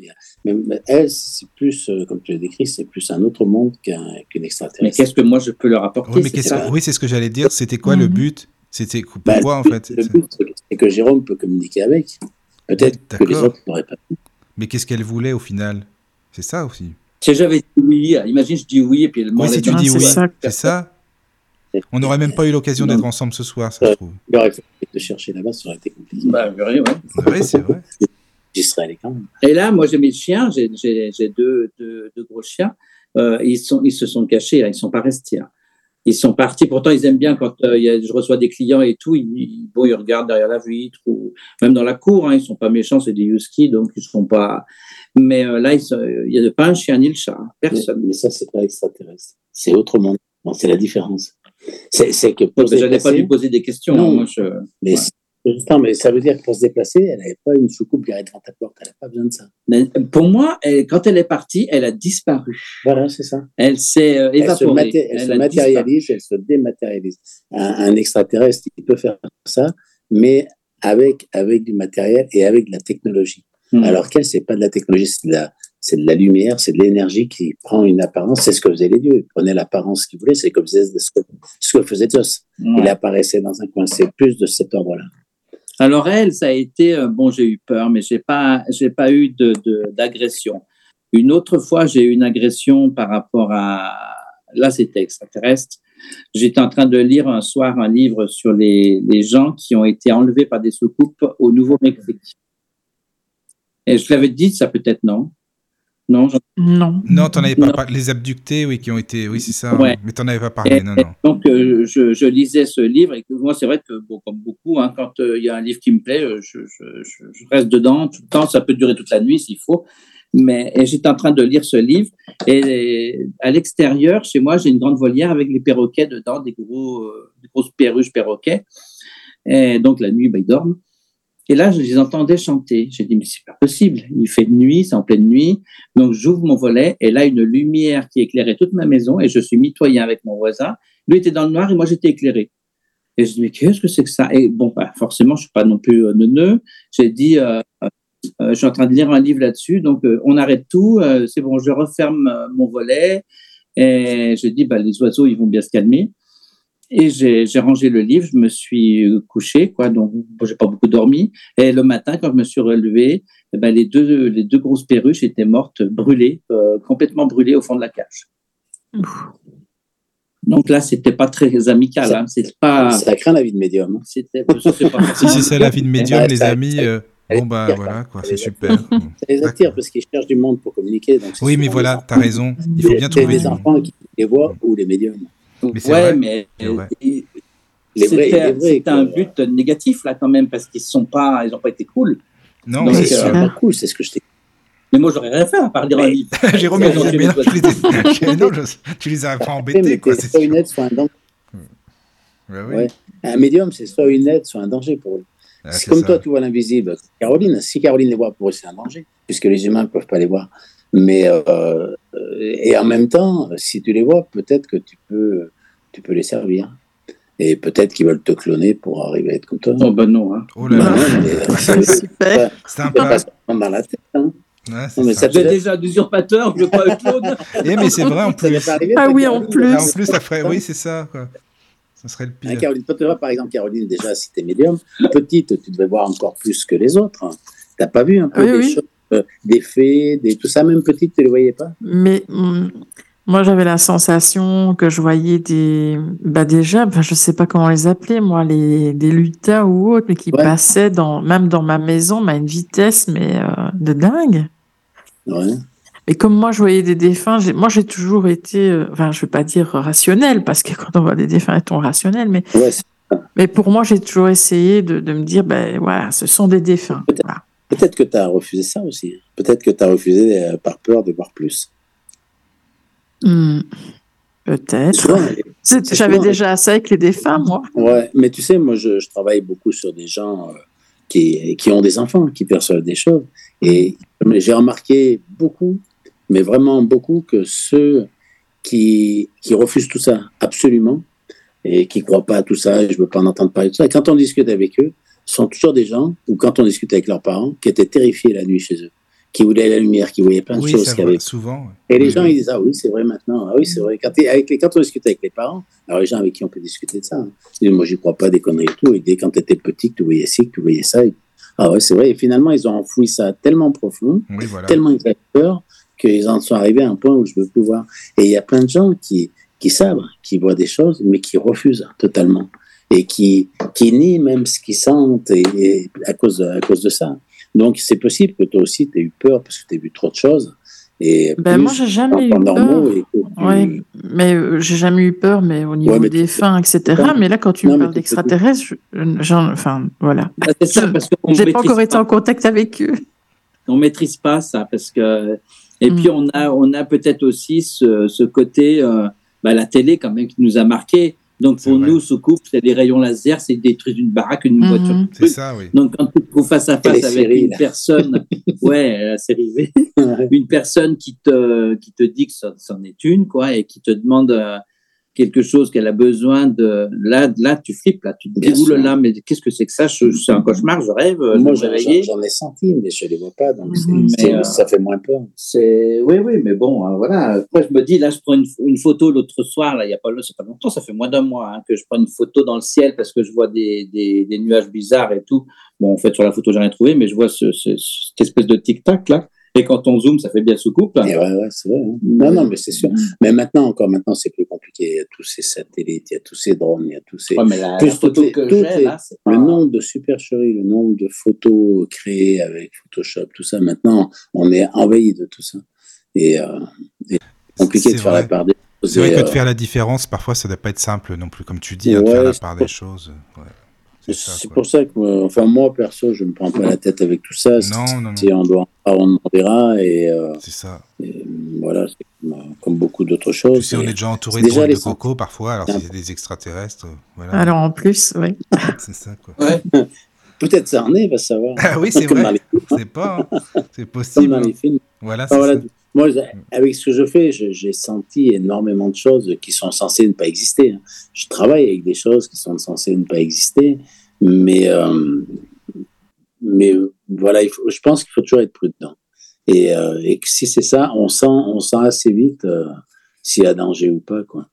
C: Même elle, c'est plus, euh, comme tu l'as décrit, c'est plus un autre monde qu'un qu'une extraterrestre.
D: Mais qu'est-ce que moi je peux leur apporter?
B: Oui, oui c'est ce que j'allais dire. C'était quoi le mhm. but? C'était bah, pourquoi en fait?
C: Le but, c'est que Jérôme peut communiquer avec. Peut-être que les autres n'auraient pas pu.
B: Mais qu'est-ce qu'elle voulait au final? C'est ça aussi.
D: Si j'avais dit oui, imagine, je dis oui, et puis elle
B: Oui, si tu dis oui, c'est ça. On n'aurait même pas eu l'occasion d'être ensemble ce soir, ça, je trouve.
C: Il aurait fallu te chercher là-bas, ça aurait été compliqué.
D: Bah, oui, ouais.
B: Oui, c'est vrai.
C: J'y serais allé quand même.
D: Et là, moi, j'ai mes chiens, j'ai deux, deux, deux, gros chiens. Euh, ils, sont, ils se sont cachés, là, ils ne sont pas restés. Hein. Ils sont partis. Pourtant, ils aiment bien quand euh, y a, je reçois des clients et tout. Ils, bon, ils regardent derrière la vitre ou même dans la cour. Hein, ils sont pas méchants, c'est des huskies, donc ils sont pas. Mais euh, là, il n'y a pas un chien ni le chat. Hein. Personne.
C: Mais, ça, c'est pas extraterrestre. C'est autrement. c'est la différence. C'est que
D: n'allais pas lui poser des questions. Non, moi, je...
C: mais mais ça veut dire que pour se déplacer, elle n'avait pas une soucoupe garée devant ta porte. Elle n'a pas besoin de ça.
D: Mais pour moi, quand elle est partie, elle a disparu.
C: Voilà, c'est ça.
D: Elle s'est euh, évaporée.
C: Elle se, matérialise, elle se dématérialise. Un, extraterrestre, il peut faire ça, mais avec, avec du matériel et avec de la technologie. Hmm. Alors qu'elle, c'est pas de la technologie, c'est de la, c'est de la lumière, c'est de l'énergie qui prend une apparence. C'est ce que faisaient les dieux. Ils prenaient l'apparence qu'ils voulaient. C'est ce que, ce que faisait Zeus. Il apparaissait dans un coin. C'est plus de cet ordre-là.
D: Alors elle, ça a été euh, bon, j'ai eu peur, mais j'ai pas, j'ai pas eu de, d'agression. Une autre fois, j'ai eu une agression par rapport à, là c'était extraterrestre. J'étais en train de lire un soir un livre sur les, les gens qui ont été enlevés par des soucoupes au Nouveau-Mexique. Et je l'avais dit, ça peut-être non. Non,
A: non.
B: Non, t'en avais pas parlé. Les abductés, oui, qui ont été, oui, c'est ça. Ouais. Mais t'en avais pas parlé, non, non.
D: Donc, euh, je, je, lisais ce livre et moi, c'est vrai que, bon, comme beaucoup, hein, quand euh, il y a un livre qui me plaît, euh, je, je, reste dedans tout le temps. Ça peut durer toute la nuit s'il faut. Mais j'étais en train de lire ce livre et à l'extérieur, chez moi, j'ai une grande volière avec les perroquets dedans, des gros, des grosses perruches perroquets. Et donc la nuit, bah, ils dorment. Et là, je les entendais chanter. J'ai dit, mais c'est pas possible. Il fait nuit, c'est en pleine nuit. Donc, j'ouvre mon volet et là, une lumière qui éclairait toute ma maison et je suis mitoyen avec mon voisin. Lui était dans le noir et moi, j'étais éclairé. Et je dis, mais qu'est-ce que c'est que ça? Et bon, bah, forcément, je suis pas non plus euh, neuneux. J'ai dit, euh, euh, je suis en train de lire un livre là-dessus. Donc, euh, on arrête tout. C'est bon, je referme mon volet. Et je dis, bah, les oiseaux, ils vont bien se calmer. Et j'ai rangé le livre, je me suis couché, quoi, donc j'ai pas beaucoup dormi. Et le matin, quand je me suis relevé, eh ben, les, deux, les deux grosses perruches étaient mortes, brûlées, euh, complètement brûlées au fond de la cage. Donc là, c'était pas très amical. Ça, hein. C'est pas.
C: Ça craint la vie de médium. Hein.
B: C'était. si c'est ça la vie de médium, les amis. Euh, bon bah voilà quoi, c'est super.
C: Ça les attire parce qu'ils cherchent du monde pour communiquer.
B: oui, mais voilà, tu as raison. Il faut bien trouver.
C: des enfants qui les voient ou les médiums.
D: Mais ouais, mais c'était un but négatif là quand même parce qu'ils sont pas, ils n'ont pas été cool.
B: Non, c'est
C: euh, pas cool, c'est ce que je t'ai.
D: Mais moi, j'aurais rien fait à part lire un livre.
B: Jérôme, mais, non, tu, les as pas embêtés.
C: quoi, soit une aide, soit un danger. Ouais. Un médium, c'est soit une aide, soit un danger pour eux. Ah, c'est comme toi, tu vois l'invisible. Caroline, si Caroline les voit, pour eux, c'est un danger, puisque les humains ne peuvent pas les voir. Mais euh, et en même temps, si tu les vois, peut-être que tu peux, tu peux les servir. Et peut-être qu'ils veulent te cloner pour arriver à être comme toi.
D: Oh ben non. Hein.
B: Oh là là.
A: c'est super.
B: C'est un peu.
C: dans la tête. Hein.
D: Ouais, non, mais ça fait déjà d'usurpateur, je veux pas être clone.
B: Eh, mais c'est vrai en plus.
A: ah oui, en plus.
B: Ah, en plus, ça ferait. Oui, c'est ça. Quoi. Ça serait le pire.
C: Ah, Caroline, par exemple, Caroline, déjà, si tu es médium, petite, tu devais voir encore plus que les autres. Tu n'as pas vu un peu des choses euh, des faits, des, tout ça, même petite, tu ne le voyais pas?
A: Mais hum, moi, j'avais la sensation que je voyais des, bah déjà, je je sais pas comment les appeler, moi, les, des lutins ou autres, mais qui passaient dans, même dans ma maison, mais à une vitesse, mais euh, de dingue.
C: Ouais.
A: Et comme moi, je voyais des défunts, moi, j'ai toujours été, euh, enfin, je vais pas dire rationnel, parce que quand on voit des défunts, ils sont rationnels, mais, mais pour moi, j'ai toujours essayé de, de, me dire, ben voilà, ce sont des défunts.
C: Peut-être que tu as refusé ça aussi. Peut-être que tu as refusé euh, par peur de voir plus.
A: Hmm. Peut-être. J'avais déjà assez avec les défunts, moi.
C: Ouais, mais tu sais, moi, je, travaille beaucoup sur des gens euh, qui, qui, ont des enfants, qui perçoivent des choses. Et j'ai remarqué beaucoup, mais vraiment beaucoup, que ceux qui, qui refusent tout ça absolument et qui ne croient pas à tout ça, je ne veux pas en entendre parler de ça, et quand on discute avec eux, sont toujours des gens, ou quand on discute avec leurs parents, qui étaient terrifiés la nuit chez eux, qui voulaient la lumière, qui voyaient plein de choses.
B: Vrai, souvent.
C: Et les gens, ils disent, ah oui, c'est vrai maintenant. Ah oui, c'est vrai. Quand, avec quand on discute avec les parents, alors les gens avec qui on peut discuter de ça, hein, ils disent, moi, j'y crois pas, des conneries et tout. Et dès quand tu étais petit, que tu voyais ci, que tu voyais ça. Ah ouais, c'est vrai. Et finalement, ils ont enfoui ça tellement profond, tellement ils avaient peur, qu'ils en sont arrivés à un point où je ne veux plus voir. Et il y a plein de gens qui, qui savent, qui voient des choses, mais qui refusent totalement et qui, qui nient même ce qu'ils sentent et, à, cause de, à cause de ça. Donc, c'est possible que toi aussi, tu aies eu peur parce que tu as vu trop de choses. Et
A: ben moi, j'ai jamais eu peur. Oui, mais euh, j'ai jamais eu peur, mais au niveau des fins, etc. Mais là, quand tu me parles d'extraterrestres, enfin, voilà. Ah, je n'ai pas encore été en contact avec eux.
D: On maîtrise pas ça parce que. Et mm. puis, on a, on a peut-être aussi ce, ce côté, euh, bah, la télé, quand même, qui nous a marqué. Donc pour nous, coupe, c'est des rayons laser, c'est détruire une baraque, une mhm. voiture.
B: C'est ça, oui.
D: Donc quand tu te trouves face à face avec une personne, ouais, c'est rivé, une personne qui te qui te dit que c'en est une, quoi, et qui te demande euh, quelque chose qu'elle a besoin de. Là, là, tu flippes, là, tu te dis, là, mais qu'est-ce que c'est que ça? C'est un cauchemar, je rêve.
C: Moi, j'en ai senti, mais je ne les vois pas, donc mhm. euh, ça fait moins peur.
D: C'est Oui, oui, mais bon, euh, voilà. Après, je me dis, là, je prends une, photo l'autre soir, là, il n'y a pas, pas longtemps, ça fait moins d'un mois hein, que je prends une photo dans le ciel parce que je vois des, des, des nuages bizarres et tout. Bon, en fait, sur la photo, j'ai rien trouvé, mais je vois ce, cette espèce de tic-tac, là. Et quand on zoome, ça fait bien soucoupe.
C: Et ouais, ouais, c'est vrai. Hein. Non, non, mais c'est sûr. Mais maintenant, encore maintenant, c'est plus compliqué. Il y a tous ces satellites, il y a tous ces drones, il y a tous ces.
D: Ouais, mais la, photo que j'ai, là, c'est
C: Le nombre de supercheries, le nombre de photos créées avec Photoshop, tout ça, maintenant, on est envahi de tout ça. Et, euh, c'est compliqué de faire la part des
B: choses. C'est vrai que de euh, faire la différence, parfois, ça ne doit pas être simple non plus, comme tu dis, hein, de faire la part des choses. Ouais.
C: C'est pour ça que, enfin, moi, perso, je ne me prends pas la tête avec tout ça.
B: Non, non, non.
C: Si on doit, on verra. Et, euh,
B: c'est ça.
C: voilà, comme, beaucoup d'autres choses. Tu
B: sais, on est déjà entouré de de coco parfois, alors c'est des extraterrestres. Voilà.
A: Alors en plus, oui.
B: c'est ça, quoi.
C: Ouais. Peut-être ça en est, va savoir.
B: Ah oui, c'est vrai. C'est pas. Hein. C'est possible.
C: Comme dans les films.
B: Voilà, c'est ça.
C: Moi, avec ce que je fais, j'ai senti énormément de choses qui sont censées ne pas exister. Hein. Je travaille avec des choses qui sont censées ne pas exister, mais, euh, mais voilà, il faut, je pense qu'il faut toujours être prudent. Et, euh, et si c'est ça, on sent, on sent assez vite euh, s'il y a danger ou pas. Quoi.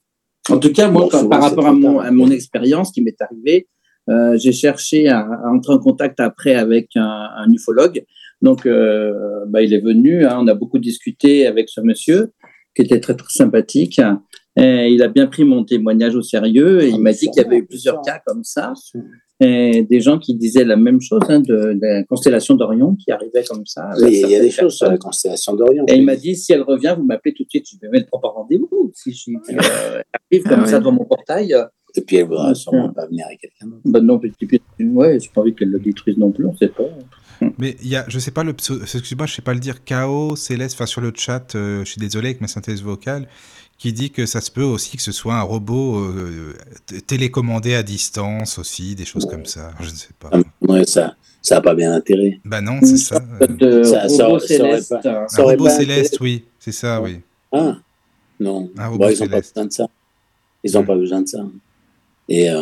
D: En tout cas, moi, par rapport à mon, à mon expérience qui m'est arrivée, euh, j'ai cherché à, entrer en contact après avec un, un ufologue. Donc, euh, bah, il est venu, hein, on a beaucoup discuté avec ce monsieur qui était très, très sympathique. Et il a bien pris mon témoignage au sérieux et il m'a dit qu'il y avait eu plusieurs cas comme ça. Et des gens qui disaient la même chose hein, de, la constellation d'Orion qui arrivait comme ça.
C: Oui, il y a des choses sur la constellation d'Orion.
D: Et il m'a dit si elle revient, vous m'appelez tout de suite, je vais mettre un rendez-vous. Si elle euh, arrive comme ah ça devant mon portail.
C: Et puis elle voudra sûrement pas venir avec quelqu'un d'autre.
D: Ben non, puis, puis, ouais, j'ai pas envie qu'elle le détruise non plus, on sait pas.
B: Mais il y a, je sais pas le, excuse-moi, je sais pas le dire, chaos céleste, enfin sur le chat, euh, je suis désolé avec ma synthèse vocale, qui dit que ça se peut aussi que ce soit un robot euh, télécommandé à distance aussi, des choses comme ça. Je ne sais pas.
C: Ah, ouais, ça, ça n'a pas bien intérêt.
B: Bah non, c'est ça.
D: De ça, robot céleste.
B: un robot céleste, oui, c'est ça, oui.
C: Ah, non. Un robot bon, ils n'ont pas besoin de ça. Ils n'ont hmm. pas besoin de ça. Et euh,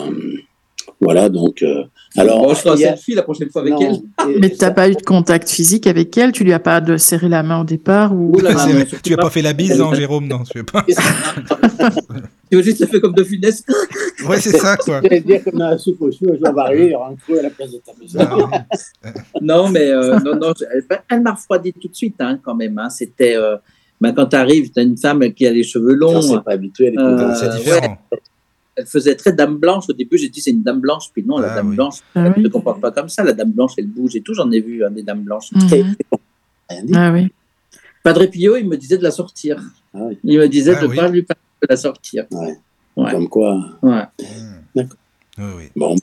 C: voilà, donc. Euh, alors,
D: bon, je ferai un selfie la prochaine fois avec elle.
A: Mais tu n'as pas eu de contact physique avec elle? Tu lui as pas de serré la main au départ ou...
B: Tu n'as pas fait la bise, non, Jérôme? Non, tu veux pas.
D: tu veux juste le faire comme de funeste?
B: Ouais, c'est ça, quoi.
C: Je dire comme la soupe aux choux, je vais varier, un trou à la place de ta maison.
D: non, mais euh, non, non, elle, m'a refroidi tout de suite, hein, quand même. Hein. C'était. Euh, ben, quand tu arrives, tu as une femme qui a les cheveux longs.
C: C'est pas habitué,
B: euh, c'est différent
D: elle faisait très dame blanche. Au début, j'ai dit c'est une dame blanche, puis non, la ah dame blanche, ah elle ne se comporte pas comme ça. La dame blanche, elle bouge et tout. J'en ai vu hein, des dames blanches.
A: Mhm. Ah oui.
D: Padre Pio, il me disait de la sortir. Ah il me disait de ne pas lui parler de la sortir.
C: Comme quoi.
D: Ouais.
C: D'accord. Oui, Bon,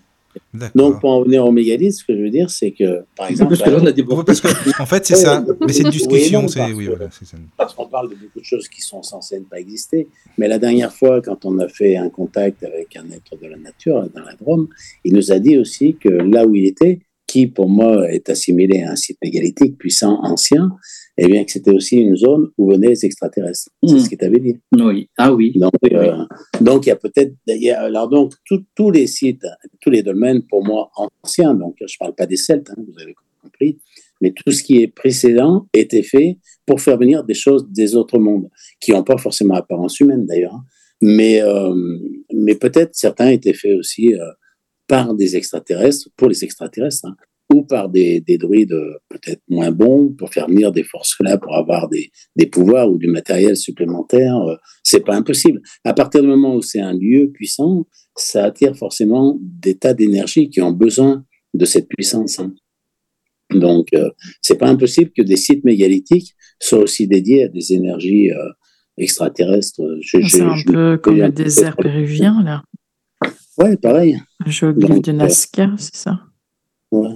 C: donc, pour en venir au mégalithe, ce que je veux dire, c'est que, par exemple.
B: Parce que a des parce que, en fait, c'est ça. Mais c'est une discussion. c'est oui, voilà,
C: parce qu'on parle de beaucoup de choses qui sont censées ne pas exister. Mais la dernière fois, quand on a fait un contact avec un être de la nature, dans la Drôme, il nous a dit aussi que là où il était, qui pour moi est assimilé à un site mégalithique puissant, ancien, eh bien que c'était aussi une zone où venaient les extraterrestres. C'est hmm. ce qu'il t'avait dit.
D: Oui. Ah oui.
C: Donc, euh, donc il y a peut-être, alors donc tous les sites, tous les domaines pour moi anciens. Donc je parle pas des Celtes, hein, vous avez compris, mais tout ce qui est précédent était fait pour faire venir des choses des autres mondes qui n'ont pas forcément apparence humaine d'ailleurs, hein. mais euh, mais peut-être certains étaient faits aussi. Euh, par des extraterrestres, pour les extraterrestres, hein ou par des, des druides euh, peut-être moins bons pour faire venir des forces là pour avoir des, des pouvoirs ou du matériel supplémentaire. Euh, c'est pas impossible. À partir du moment où c'est un lieu puissant, ça attire forcément des tas d'énergie qui ont besoin de cette puissance. Hein. Donc, euh, c'est pas impossible que des sites mégalithiques soient aussi dédiés à des énergies extraterrestres.
A: C'est un peu comme le désert péruvien, là.
C: Ouais, pareil.
A: Géogliffe de Nazca, c'est ça?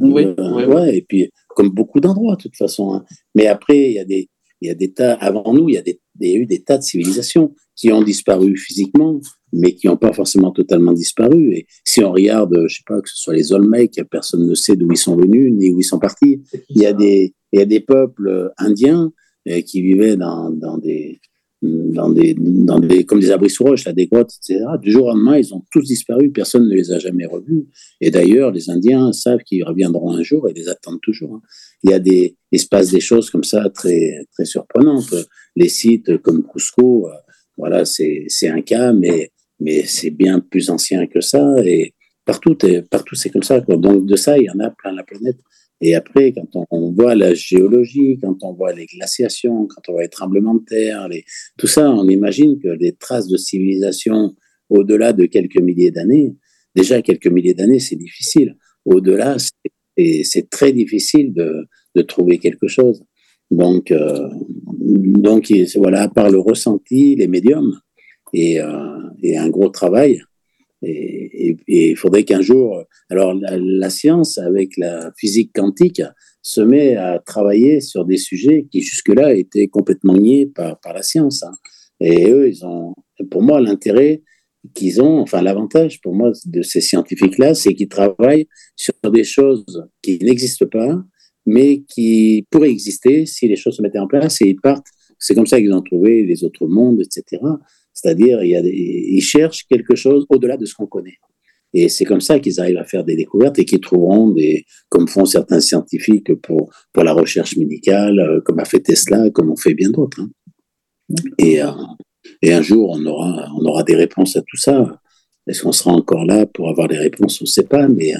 C: Oui, ouais, et puis comme beaucoup d'endroits de toute façon. Hein. Mais après, il y a des, il y a des tas, avant nous, il y, a des, il y a eu des tas de civilisations qui ont disparu physiquement, mais qui n'ont pas forcément totalement disparu. Et si on regarde, je sais pas, que ce soit les Olmecs, personne ne sait d'où ils sont venus ni où ils sont partis. Il y a des, il y a des peuples indiens euh, qui vivaient dans, dans des, dans des, dans des, comme des abris sous roche, des grottes, etc. Du jour au lendemain, ils ont tous disparu, personne ne les a jamais revus. Et d'ailleurs, les Indiens savent qu'ils reviendront un jour et les attendent toujours. Hein. Il y a des, il se passe des choses comme ça très, très surprenantes. Les sites comme Cusco, euh, voilà, c'est, c'est un cas, mais, mais c'est bien plus ancien que ça. Et partout, partout c'est comme ça. Quoi. Donc de ça, il y en a plein la planète. Et après, quand on, voit la géologie, quand on voit les glaciations, quand on voit les tremblements de terre, les, tout ça, on imagine que les traces de civilisation au-delà de quelques milliers d'années, déjà quelques milliers d'années, c'est difficile. Au-delà, c'est très difficile de, de, trouver quelque chose. Donc, euh, donc voilà, à part le ressenti, les médiums et, euh, et un gros travail, et il faudrait qu'un jour, alors la, science avec la physique quantique se met à travailler sur des sujets qui jusque-là étaient complètement niés par, par la science. Hein. Et eux, ils ont, pour moi, l'intérêt qu'ils ont, enfin l'avantage pour moi de ces scientifiques-là, c'est qu'ils travaillent sur des choses qui n'existent pas, mais qui pourraient exister si les choses se mettaient en place et ils partent. C'est comme ça qu'ils ont trouvé les autres mondes, etc. C'est-à-dire, il ils cherchent quelque chose au-delà de ce qu'on connaît. Et c'est comme ça qu'ils arrivent à faire des découvertes et qu'ils trouveront des, comme font certains scientifiques pour, pour la recherche médicale, euh, comme a fait Tesla, comme ont fait bien d'autres. Hein. Et, euh, Et un jour, on aura, on aura des réponses à tout ça. Est-ce qu'on sera encore là pour avoir les réponses? On ne sait pas. Mais,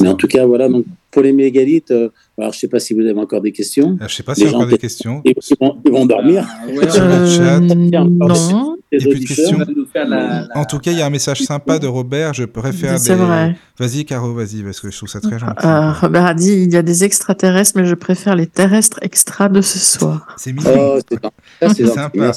C: mais en tout cas, voilà. Donc, pour les mégalithes, euh, alors je ne sais pas si vous avez encore des questions.
B: je ne sais pas s'il y a encore des questions.
C: Ils vont, ils vont dormir.
A: Euh, ouais, Sur le chat.
B: non. Il plus de questions. La, la... En tout cas, il y a un message sympa de Robert. Je préfère.
A: C'est des... vrai.
B: Vas-y, Caro, vas-y, parce que je trouve ça très gentil.
A: Euh, Robert a dit il y a des extraterrestres, mais je préfère les terrestres extra de ce soir.
B: C'est mignon. Oh, c'est sympa.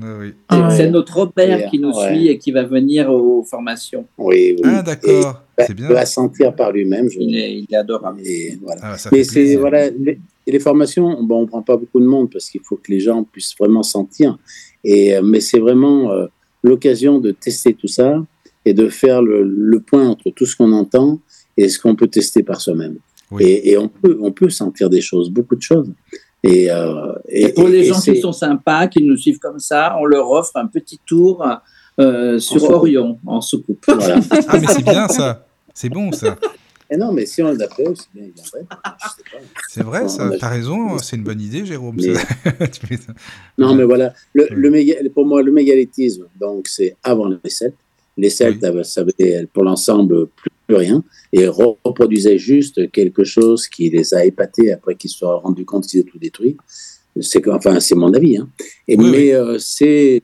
D: Oui. Ah, c'est notre Robert qui nous ouais. suit et qui va venir aux formations.
C: Oui, oui.
B: Ah, d'accord. C'est bien.
C: Il va sentir par lui-même. Je...
D: Il, est, il est adorable.
C: Et voilà. Ah, Mais c'est voilà, les, les, formations, bon, on prend pas beaucoup de monde parce qu'il faut que les gens puissent vraiment sentir. Et mais c'est vraiment euh, l'occasion de tester tout ça et de faire le, le point entre tout ce qu'on entend et ce qu'on peut tester par soi-même. Oui. Et, et on peut on peut sentir des choses, beaucoup de choses. Et, euh,
D: et, et, pour les gens qui sont sympas, qui nous suivent comme ça, on leur offre un petit tour euh, sur en Orion en soucoupe.
B: Voilà. ah, mais c'est bien ça. C'est bon ça.
C: Et non, mais si on l'appelle, c'est bien, il viendrait.
B: C'est vrai, ça. T'as raison, c'est une bonne idée, Jérôme.
C: Mais... non, mais voilà. Le, le méga... Pour moi, le mégalithisme, donc, c'est avant les Celtes. Les Celtes, oui. ça pour l'ensemble, plus, plus rien et reproduisaient juste quelque chose qui les a épatés après qu'ils se soient rendus compte qu'ils étaient tout détruit. C'est enfin, c'est mon avis. Hein. Et, oui, mais. Euh, c'est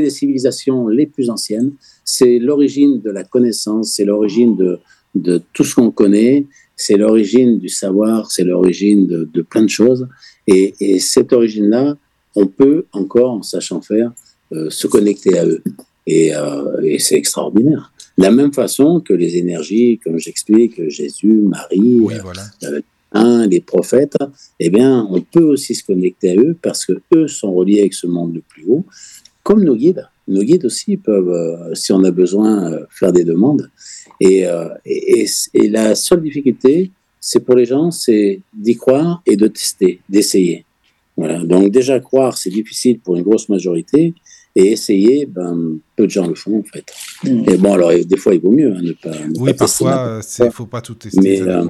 C: les civilisations les plus anciennes. C'est l'origine de la connaissance, c'est l'origine de, de tout ce qu'on connaît, c'est l'origine du savoir, c'est l'origine de, de, plein de choses. Et, et cette origine-là, on peut encore, en sachant faire, euh, se connecter à eux. Et, euh, et c'est extraordinaire. De la même façon que les énergies, comme j'explique, Jésus, Marie,
B: oui, voilà.
C: euh, les prophètes, eh bien, on peut aussi se connecter à eux parce que eux sont reliés avec ce monde le plus haut, comme nos guides. Nos guides aussi peuvent, euh, si on a besoin, euh, faire des demandes. Et, euh, et, et, la seule difficulté, c'est pour les gens, c'est d'y croire et de tester, d'essayer. Voilà. Donc déjà croire, c'est difficile pour une grosse majorité, et essayer, ben, peu de gens le font en fait. Mmh. Et bon, alors des fois, il vaut mieux hein, ne pas. Ne
B: oui,
C: pas
B: parfois, il ne faut pas tout tester.
C: Mais, euh,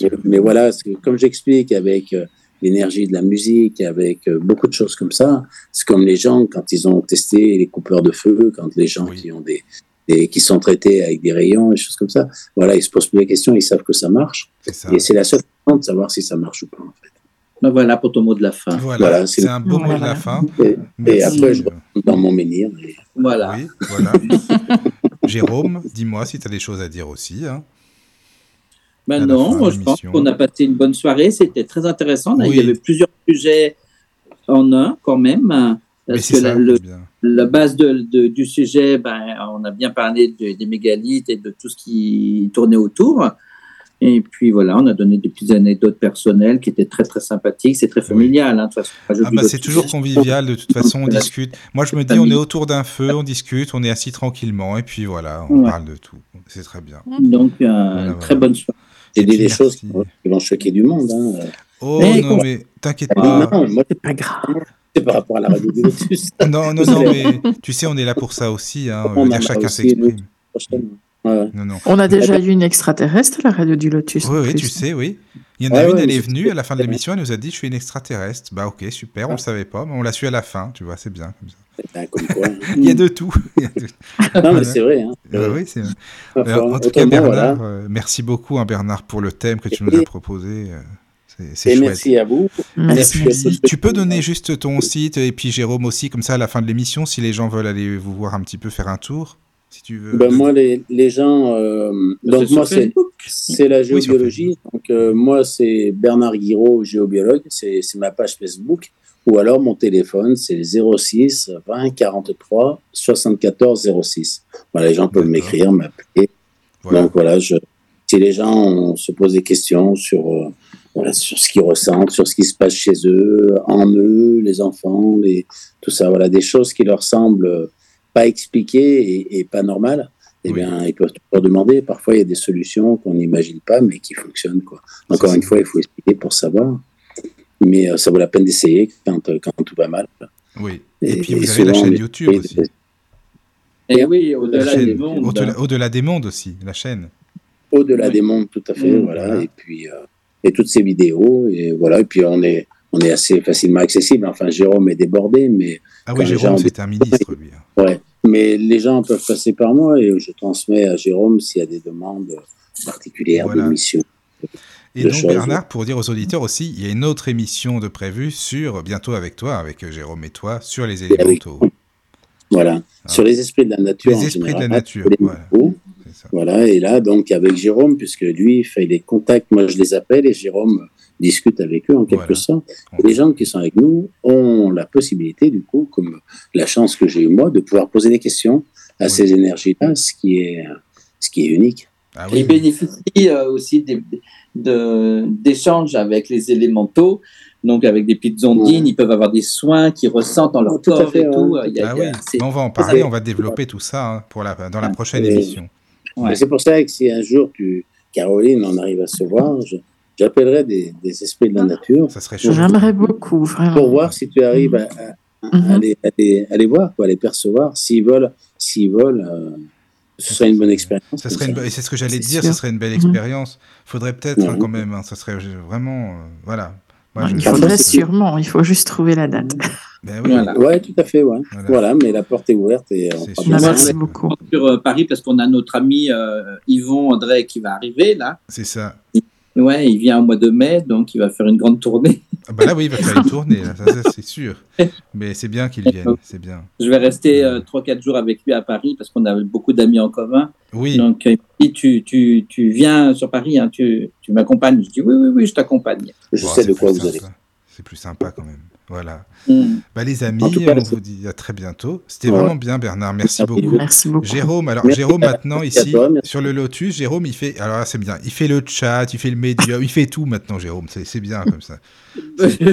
C: mais, mais, voilà, comme j'explique avec euh, l'énergie de la musique, avec euh, beaucoup de choses comme ça, c'est comme les gens quand ils ont testé les coupeurs de feu, quand les gens oui. qui ont des, des, qui sont traités avec des rayons et choses comme ça, voilà, ils se posent plus la question, ils savent que ça marche. Ça. Et c'est la seule façon de savoir si ça marche ou pas en fait.
D: Ben voilà pour ton mot de la fin.
B: Voilà, voilà c'est un beau voilà. mot de la fin.
C: Et, et après, je rentre dans mon menhir. Et...
D: Voilà.
B: Oui, voilà. Jérôme, dis-moi si tu as des choses à dire aussi. Hein.
D: Ben non, moi, je pense qu'on a passé une bonne soirée. C'était très intéressant. Oui. Il y avait plusieurs sujets en un quand même. Parce que
B: ça,
D: la, le, la, base de, de, du sujet, ben, on a bien parlé de, des mégalithes et de tout ce qui tournait autour. Et puis voilà, on a donné des petites anecdotes personnelles qui étaient très très sympathiques. C'est très familial. Hein, de toute façon,
B: ah bah c'est toujours convivial. De toute façon, on discute. Moi, je me dis, on est autour d'un feu, on discute, on est assis tranquillement, et puis voilà, on ouais. parle de tout. C'est très bien.
D: Donc, euh, voilà, très bonne soirée.
C: C'est des choses qui vont choquer du monde. Hein.
B: Oh mais non, mais t'inquiète pas.
C: Non, moi, c'est pas grave. C'est par rapport à la radio du Lotus.
B: non, non, non, mais tu sais, on est là pour ça aussi. Hein. On, on dire chacun s'exprime.
A: Ouais. Non, non. On a déjà eu une extraterrestre à la radio du Lotus.
B: Oui, oui tu sais, oui. Il y en a ouais, une, ouais, elle est venue à la fin de l'émission, elle nous a dit Je suis une extraterrestre. Bah, ok, super, on ne le savait pas, mais on l'a su à la fin, tu vois, c'est bien comme ça.
C: Ben, comme quoi,
B: Il y a de tout.
C: non, mais c'est vrai. Hein.
B: Euh, oui, c'est vrai. Enfin, en tout cas, Bernard, voilà. euh, merci beaucoup, hein, Bernard, pour le thème que tu nous as proposé.
C: C'est chouette. Merci à vous.
B: Merci. merci. Tu peux donner juste ton site et puis Jérôme aussi, comme ça, à la fin de l'émission, si les gens veulent aller vous voir un petit peu faire un tour si tu veux.
C: Ben moi, les, les gens. Euh, donc, moi, c'est la géobiologie. Oui, donc, euh, moi, c'est Bernard Guiraud, géobiologue. C'est ma page Facebook. Ou alors, mon téléphone, c'est 06 20 43 74 06. Voilà, les gens peuvent m'écrire, m'appeler. Voilà. Donc, voilà, je, si les gens on, se posent des questions sur, euh, voilà, sur ce qu'ils ressentent, sur ce qui se passe chez eux, en eux, les enfants, les, tout ça, voilà, des choses qui leur semblent pas expliqué et, et pas normal, eh oui. bien, ils peuvent toujours demander. Parfois, il y a des solutions qu'on n'imagine pas, mais qui fonctionnent. Quoi. Encore une fois, il faut expliquer pour savoir. Mais euh, ça vaut la peine d'essayer quand, euh, quand, tout va mal.
B: Oui. Et, et puis, vous et avez la chaîne YouTube aussi.
D: Et oui, au-delà des mondes.
B: Au-delà au -delà des mondes aussi, la chaîne.
C: Au-delà oui. des mondes, tout à fait. Mmh, voilà. voilà. Et puis, euh, et toutes ces vidéos. Et voilà. Et puis, on est on est assez facilement accessible. Enfin, Jérôme est débordé, mais
B: Ah oui, Jérôme,
C: gens-
B: c'était un ministre, lui. hein.
C: ouais. Mais les gens peuvent passer par moi et je transmets à Jérôme s'il y a des demandes particulières
B: Voilà.
C: de mission.
B: Et donc. Bernard, pour dire aux auditeurs aussi, il y a une autre émission de prévue sur, bientôt avec toi, avec euh, Jérôme et toi, sur les élémentaux.
C: Voilà. Sur les esprits de la nature.
B: Ah. Les esprits de la nature, voilà. ça.
C: Voilà, et là, donc, avec Jérôme, puisque lui, il fait les contacts, moi, je les appelle et Jérôme discute avec eux en quelque
B: Voilà.
C: sorte. Et les gens qui sont avec nous ont la possibilité, du coup, comme la chance que j'ai eu moi, de pouvoir poser des questions à
B: Oui.
C: ces énergies-là, ce qui est, ce qui est unique.
B: Ah
D: ils
B: oui,
D: bénéficient euh, aussi de- d'échanges avec les élémentaux, donc avec des petites ondines, ils peuvent avoir des soins qu'ils ressentent dans leur
C: Tout à
D: corps
C: fait,
D: et tout.
C: ouais.
D: Il y a-
B: ah oui. on va en parler, on va développer tout ça hein, pour la, dans la prochaine
C: Et-
B: émission.
D: Ouais.
C: C'est pour ça que si un jour, tu, Caroline, on arrive à se voir, je- j'appellerai des, des esprits de la nature
B: Ça serait.
A: J'aimerais beaucoup, vraiment.
C: pour voir si tu arrives à, à- à
A: Mhm.
C: les, à les- à les voir, quoi, à les percevoir. S'ils veulent, s'ils veulent euh, ce serait une bonne expérience.
B: Ça serait une, et c'est ce que j'allais dire, ce serait une belle
A: Mhm.
B: expérience. Faudrait peut-être hein,
C: Mhm.
B: quand même, hein, ça serait vraiment, euh, voilà. Moi, je-
A: il
C: je-
A: faudrait sûrement, il faut juste trouver la date.
B: Ben oui,
D: Voilà.
C: Ouais, tout à fait, ouais.
B: voilà.
C: Voilà, mais la porte est ouverte et on
B: C'est
C: fera
B: sûr.
A: Merci beaucoup.
D: sur euh, Paris parce qu'on a notre ami euh, Yvon André qui va arriver là.
B: C'est ça.
D: Ouais, il vient au mois de mai, donc il va faire une grande tournée.
B: Ah bah là, oui, il va faire une tournée, c'est sûr. Mais c'est bien qu'il vienne, c'est bien.
D: Je vais rester euh, 3-4 jours avec lui à Paris parce qu'on a beaucoup d'amis en commun.
B: Oui,
D: Donc, euh, il dit, tu, tu, tu viens sur Paris, hein, tu, tu m'accompagnes. Je dis oui, oui, oui, je t'accompagne.
C: Je
B: Bon,
C: sais de quoi vous allez.
B: sympa. C'est plus sympa quand même. Voilà. Bah, les amis,
C: cas,
B: on vous dit à très bientôt. C'était
C: Ouais.
B: vraiment bien, Bernard. Merci
C: Merci.
B: beaucoup.
A: Merci beaucoup.
B: Jérôme, alors
C: Merci
B: Jérôme maintenant ici
C: toi,
B: sur le Lotus, Jérôme il fait alors là c'est bien, il fait le chat, il fait le médium, il fait tout maintenant Jérôme, c'est c'est bien comme ça.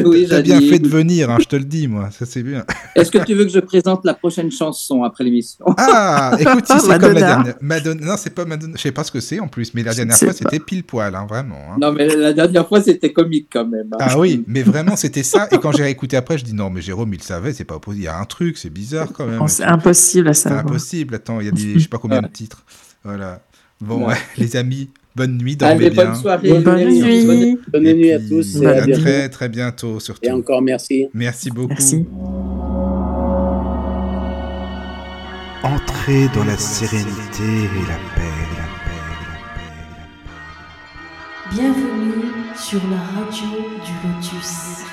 D: oui,
B: T'as bien
D: dit,
B: fait de venir, hein, je te le dis moi, ça c'est bien.
D: Est-ce que tu veux que je présente la prochaine chanson après l'émission?
B: Ah, écoute, si c'est comme la
A: Madonna.
B: dernière, Madonna, non c'est pas Madonna, je sais pas ce que c'est en plus, mais la dernière fois c'était pile poil, hein, vraiment. hein.
D: Non, mais la dernière fois, c'était comique quand même. hein.
B: Ah oui, mais vraiment c'était ça. Et quand j'ai réécouté après, je dis non, mais Jérôme il savait, c'est pas possible, il y a un truc, c'est bizarre quand même.
A: Bon, C'est impossible à
B: C'est
A: savoir.
B: impossible. Attends, il y a des, je sais pas combien de titres. Voilà. Bon,
D: Ouais.
B: ouais, les amis, bonne nuit, dormez
D: Allez,
B: bien.
D: bonne soirée.
A: Bonne
D: Merci.
A: nuit.
C: Bonne nuit à tous et
A: Bonne
C: à
B: à très très bientôt surtout.
C: Et encore merci.
B: Merci beaucoup.
A: Merci.
B: Entrez dans la sérénité et la paix, la paix, la paix, la paix.
E: Bienvenue sur la radio du Lotus.